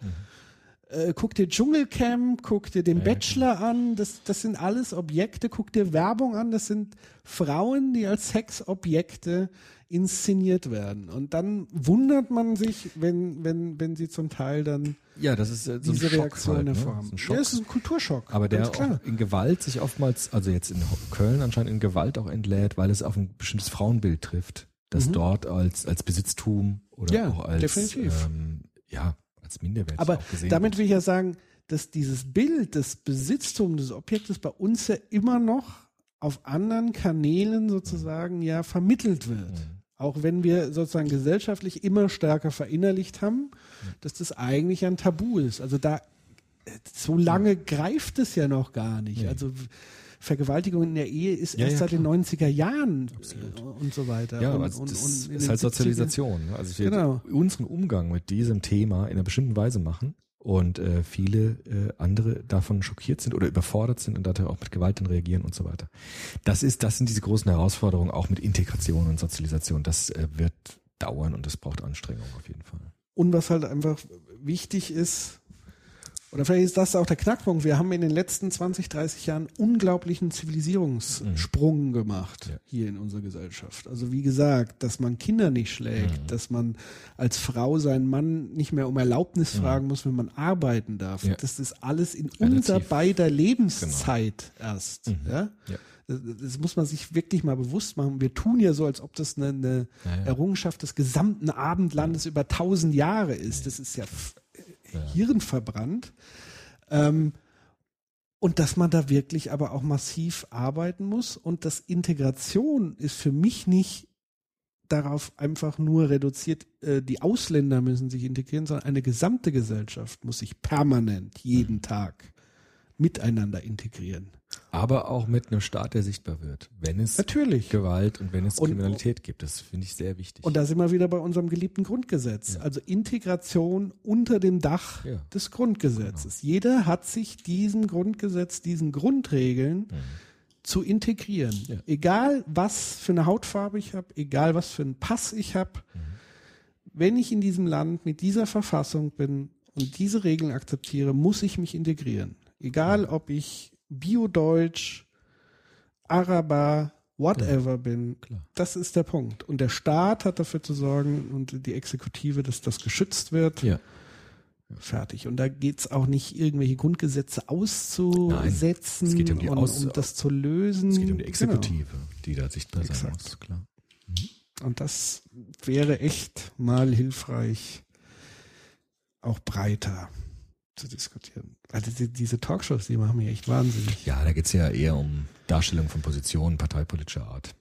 äh, guck dir Dschungelcamp, guck dir den Bachelor an, das, das sind alles Objekte, guck dir Werbung an, das sind Frauen, die als Sexobjekte inszeniert werden. Und dann wundert man sich, wenn, wenn, wenn sie zum Teil dann Ja, das ist äh, so diese ein Schock Reaktion halt, ne? hervorhaben. Das ist ein. Ja, ist ein Kulturschock. aber der in Gewalt sich oftmals, also jetzt in Köln anscheinend in Gewalt auch entlädt, weil es auf ein bestimmtes Frauenbild trifft, das dort als, als Besitztum oder Mhm. Ja, auch als, definitiv. Ähm, ja, als minderwertig Aber gesehen damit wird. will ich ja sagen, dass dieses Bild des Besitztums des Objektes bei uns ja immer noch auf anderen Kanälen sozusagen ja vermittelt wird. Auch wenn wir sozusagen gesellschaftlich immer stärker verinnerlicht haben, dass das eigentlich ein Tabu ist. Also da, äh, so lange greift es ja noch gar nicht. Also Vergewaltigung in der Ehe ist Ja, erst ja, seit den klar. 90er Jahren äh, und so weiter. Ja, und, also das und ist den halt 70er Sozialisation. ne? Also wir Genau. unseren Umgang mit diesem Thema in einer bestimmten Weise machen und äh, viele äh, andere davon schockiert sind oder überfordert sind und daher auch mit Gewalt dann reagieren und so weiter. Das ist, das sind diese großen Herausforderungen auch mit Integration und Sozialisation. Das äh, wird dauern und das braucht Anstrengung auf jeden Fall. Und was halt einfach wichtig ist, oder vielleicht ist das auch der Knackpunkt. Wir haben in den letzten 20, 30 Jahren unglaublichen Zivilisierungssprung gemacht Ja. hier in unserer Gesellschaft. Also wie gesagt, dass man Kinder nicht schlägt, dass man als Frau seinen Mann nicht mehr um Erlaubnis fragen muss, wenn man arbeiten darf. Ja. Das ist alles in Relativ. unser beider Lebenszeit erst. Ja? Ja. Das, muss man sich wirklich mal bewusst machen. Wir tun ja so, als ob das eine, eine. Errungenschaft des gesamten Abendlandes über tausend Jahre ist. Das ist ja, f- hirnverbrannt. Ähm, und dass man da wirklich aber auch massiv arbeiten muss und dass Integration ist für mich nicht darauf einfach nur reduziert, äh, die Ausländer müssen sich integrieren, sondern eine gesamte Gesellschaft muss sich permanent jeden Tag miteinander integrieren. Aber auch mit einem Staat, der sichtbar wird. Wenn es Natürlich. Gewalt und wenn es Und- Kriminalität gibt. Das finde ich sehr wichtig. Und da sind wir wieder bei unserem geliebten Grundgesetz. Also Integration unter dem Dach Ja. des Grundgesetzes. Jeder hat sich diesem Grundgesetz, diesen Grundregeln zu integrieren. Ja. Egal was für eine Hautfarbe ich habe, egal was für einen Pass ich habe, wenn ich in diesem Land mit dieser Verfassung bin und diese Regeln akzeptiere, muss ich mich integrieren. Egal ob ich Biodeutsch, Araber, whatever bin. Klar. Das ist der Punkt. Und der Staat hat dafür zu sorgen und die Exekutive, dass das geschützt wird. ja. Fertig. Und da geht's auch nicht, irgendwelche Grundgesetze auszusetzen Nein, es geht um die und Aus- um das zu lösen. Es geht um die Genau. Exekutive, die da sichtbar sein Exakt. muss. Klar. Und das wäre echt mal hilfreich, auch breiter zu diskutieren. Also die, diese Talkshows, die machen mich echt wahnsinnig. Ja, da geht's ja eher um Darstellung von Positionen parteipolitischer Art.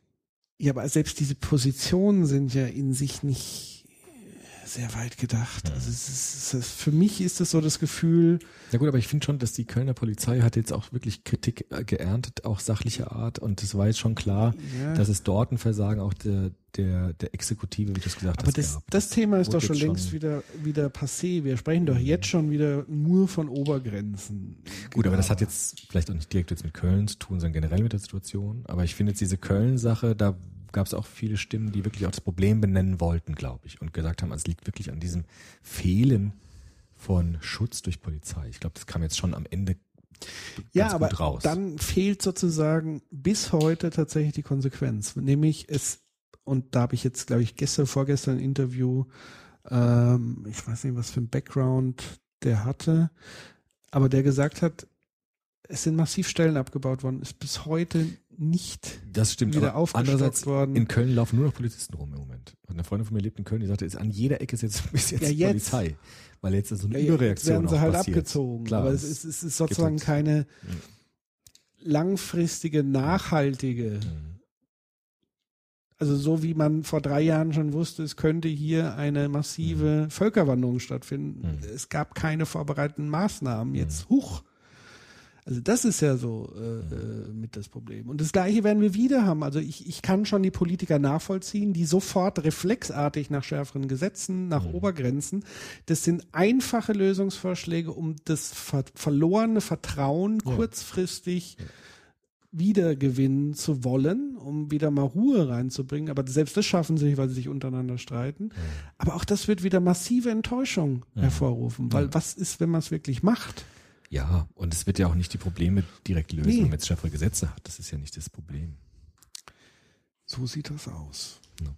Ja, aber selbst diese Positionen sind ja in sich nicht sehr weit gedacht. Also es ist, es ist, für mich ist es so das Gefühl, Ja gut, aber ich finde schon, dass die Kölner Polizei hat jetzt auch wirklich Kritik äh, geerntet, auch sachlicher Art. Und es war jetzt schon klar, Ja. dass es dort ein Versagen auch der, der, der Exekutive, wie du es gesagt aber hast, das, gab. das Thema ist doch schon längst wieder, wieder passé. Wir sprechen doch jetzt schon wieder nur von Obergrenzen. Gut, aber das hat Genau. jetzt vielleicht auch nicht direkt jetzt mit Köln zu tun, sondern generell mit der Situation. Aber ich finde jetzt diese Köln-Sache, da gab es auch viele Stimmen, die wirklich auch das Problem benennen wollten, glaube ich, und gesagt haben, es liegt wirklich an diesem Fehlen von Schutz durch Polizei. Ich glaube, das kam jetzt schon am Ende Ja, aber gut raus. dann fehlt sozusagen bis heute tatsächlich die Konsequenz. Nämlich es, und da habe ich jetzt, glaube ich, gestern, vorgestern ein Interview, ähm, ich weiß nicht, was für ein Background der hatte, aber der gesagt hat, es sind massiv Stellen abgebaut worden, ist bis heute nicht Das stimmt, wieder aber andererseits worden. in Köln laufen nur noch Polizisten rum im Moment. Und eine Freundin von mir lebt in Köln, die sagte, ist an jeder Ecke ist jetzt bis jetzt Ja, jetzt. Polizei, weil jetzt so eine Ja, Überreaktion werden sie halt passiert. abgezogen. Klar, aber es ist, es ist sozusagen halt- keine langfristige, nachhaltige Mhm. Also so wie man vor drei Jahren schon wusste, es könnte hier eine massive Völkerwanderung stattfinden. Mhm. Es gab keine vorbereiteten Maßnahmen. Jetzt huch. Also das ist ja so äh, äh, mit das Problem. Und das Gleiche werden wir wieder haben. Also ich, ich kann schon die Politiker nachvollziehen, die sofort reflexartig nach schärferen Gesetzen, nach Obergrenzen. Das sind einfache Lösungsvorschläge, um das ver verlorene Vertrauen kurzfristig wiedergewinnen zu wollen, um wieder mal Ruhe reinzubringen. Aber selbst das schaffen sie nicht, weil sie sich untereinander streiten. Aber auch das wird wieder massive Enttäuschung hervorrufen. Weil was ist, wenn man es wirklich macht? Ja, und es wird ja auch nicht die Probleme direkt lösen, Nee. wenn man jetzt schärfere Gesetze hat. Das ist ja nicht das Problem. So sieht das aus. Ja.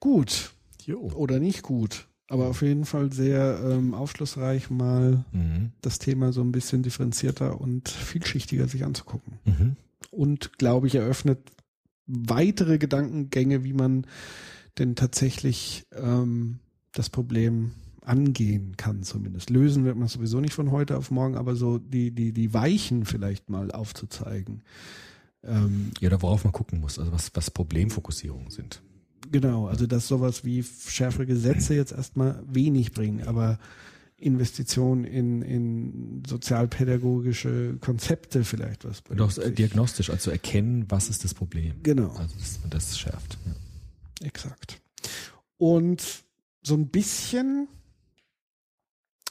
Gut Jo. oder nicht gut, aber auf jeden Fall sehr ähm, aufschlussreich, mal Mhm. das Thema so ein bisschen differenzierter und vielschichtiger sich anzugucken. Mhm. Und glaube ich, eröffnet weitere Gedankengänge, wie man denn tatsächlich ähm, das Problem angehen kann zumindest. Lösen wird man sowieso nicht von heute auf morgen, aber so die, die, die Weichen vielleicht mal aufzuzeigen. Ähm, Ja, oder worauf man gucken muss, also was, was Problemfokussierungen sind. Genau, also dass sowas wie schärfere Gesetze jetzt erstmal wenig bringen, aber Investitionen in, in sozialpädagogische Konzepte vielleicht was Und bringen. äh, diagnostisch, also erkennen, was ist das Problem. Genau. Also dass man das schärft. Ja. Exakt. Und so ein bisschen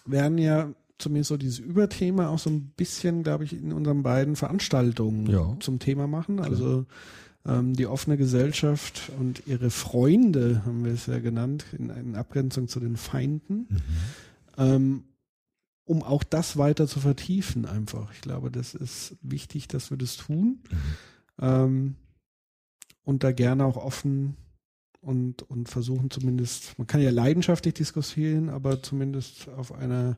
werden ja zumindest so dieses Überthema auch so ein bisschen, glaube ich, in unseren beiden Veranstaltungen Ja. zum Thema machen. Also ähm, die offene Gesellschaft und ihre Freunde, haben wir es ja genannt, in, in Abgrenzung zu den Feinden. Ähm, um auch das weiter zu vertiefen einfach. Ich glaube, das ist wichtig, dass wir das tun. Ähm, und da gerne auch offen und, und versuchen zumindest, man kann ja leidenschaftlich diskutieren, aber zumindest auf einer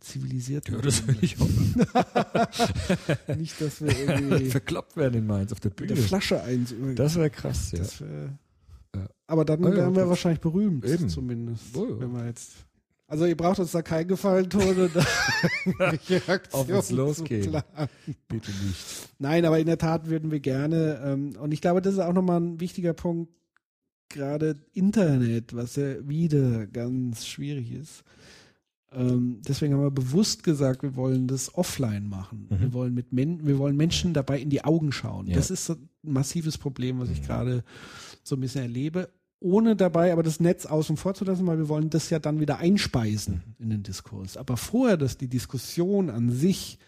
zivilisierten Ja, das will ich hoffen. Nicht, dass wir irgendwie Verkloppt werden in Mainz auf der mit Bühne. der Flasche eins über. Das wäre krass, ja. Wär, Ja. Aber dann Ah ja, wären wir wahrscheinlich berühmt, Eben. zumindest. Oh. Wenn wir jetzt. Also ihr braucht uns da keinen Gefallen tun und Auf uns losgehen. Bitte nicht. Nein, aber in der Tat würden wir gerne, ähm, und ich glaube, das ist auch nochmal ein wichtiger Punkt, gerade Internet, was ja wieder ganz schwierig ist. Ähm, deswegen haben wir bewusst gesagt, wir wollen das offline machen. Mhm. Wir wollen mit Men wir wollen Menschen dabei in die Augen schauen. Ja. Das ist so ein massives Problem, was ich gerade so ein bisschen erlebe. Ohne dabei aber das Netz außen vor zu lassen, weil wir wollen das ja dann wieder einspeisen in den Diskurs. Aber vorher, dass die Diskussion an sich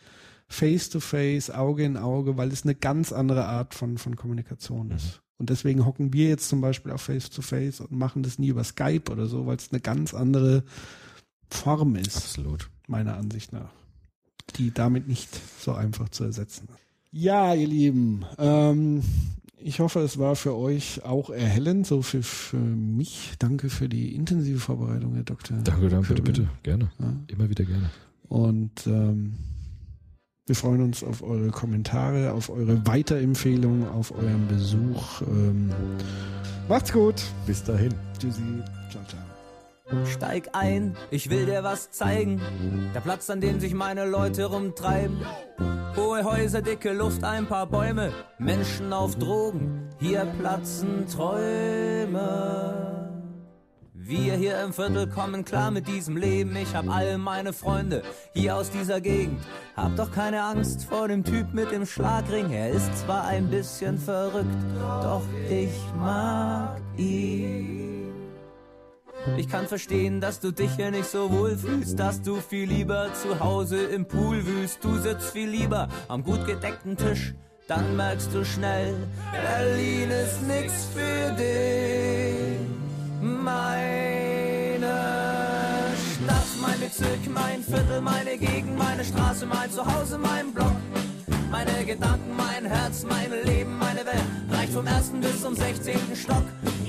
face to face, Auge in Auge, weil es eine ganz andere Art von, von Kommunikation ist. Und deswegen hocken wir jetzt zum Beispiel auf face to face und machen das nie über Skype oder so, weil es eine ganz andere Form ist, Absolut. meiner Ansicht nach, die damit nicht so einfach zu ersetzen ist. Ja, ihr Lieben, ähm, ich hoffe, es war für euch auch erhellend, so für, für mich. Danke für die intensive Vorbereitung, Herr Dr. Danke, danke, bitte, bitte. Gerne. Ja. Immer wieder gerne. Und ähm, wir freuen uns auf eure Kommentare, auf eure Weiterempfehlungen, auf euren Besuch. Ähm, macht's gut. Bis dahin. Tschüssi. Ciao, ciao. Steig ein, ich will dir was zeigen. Der Platz, an dem sich meine Leute rumtreiben. Hohe Häuser, dicke Luft, ein paar Bäume. Menschen auf Drogen, hier platzen Träume. Wir hier im Viertel kommen klar mit diesem Leben. Ich hab all meine Freunde hier aus dieser Gegend. Hab doch keine Angst vor dem Typ mit dem Schlagring. Er ist zwar ein bisschen verrückt, doch ich mag ihn. Ich kann verstehen, dass du dich hier nicht so wohl fühlst, dass du viel lieber zu Hause im Pool wühlst. Du sitzt viel lieber am gut gedeckten Tisch, dann merkst du schnell, Berlin ist nix für dich. Meine Stadt, mein Bezirk, mein Viertel, meine Gegend, meine Straße, mein Zuhause, mein Block. Meine Gedanken, mein Herz, mein Leben, meine Welt reicht vom ersten bis zum 16. Stock.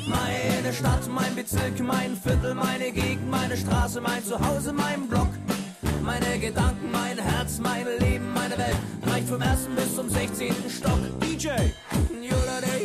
Meine Stadt, mein Bezirk, mein Viertel, meine Gegend, meine Straße, mein Zuhause, mein Block. Meine Gedanken, mein Herz, mein Leben, meine Welt reicht vom ersten bis zum 16. Stock. DJ, Yoda Day,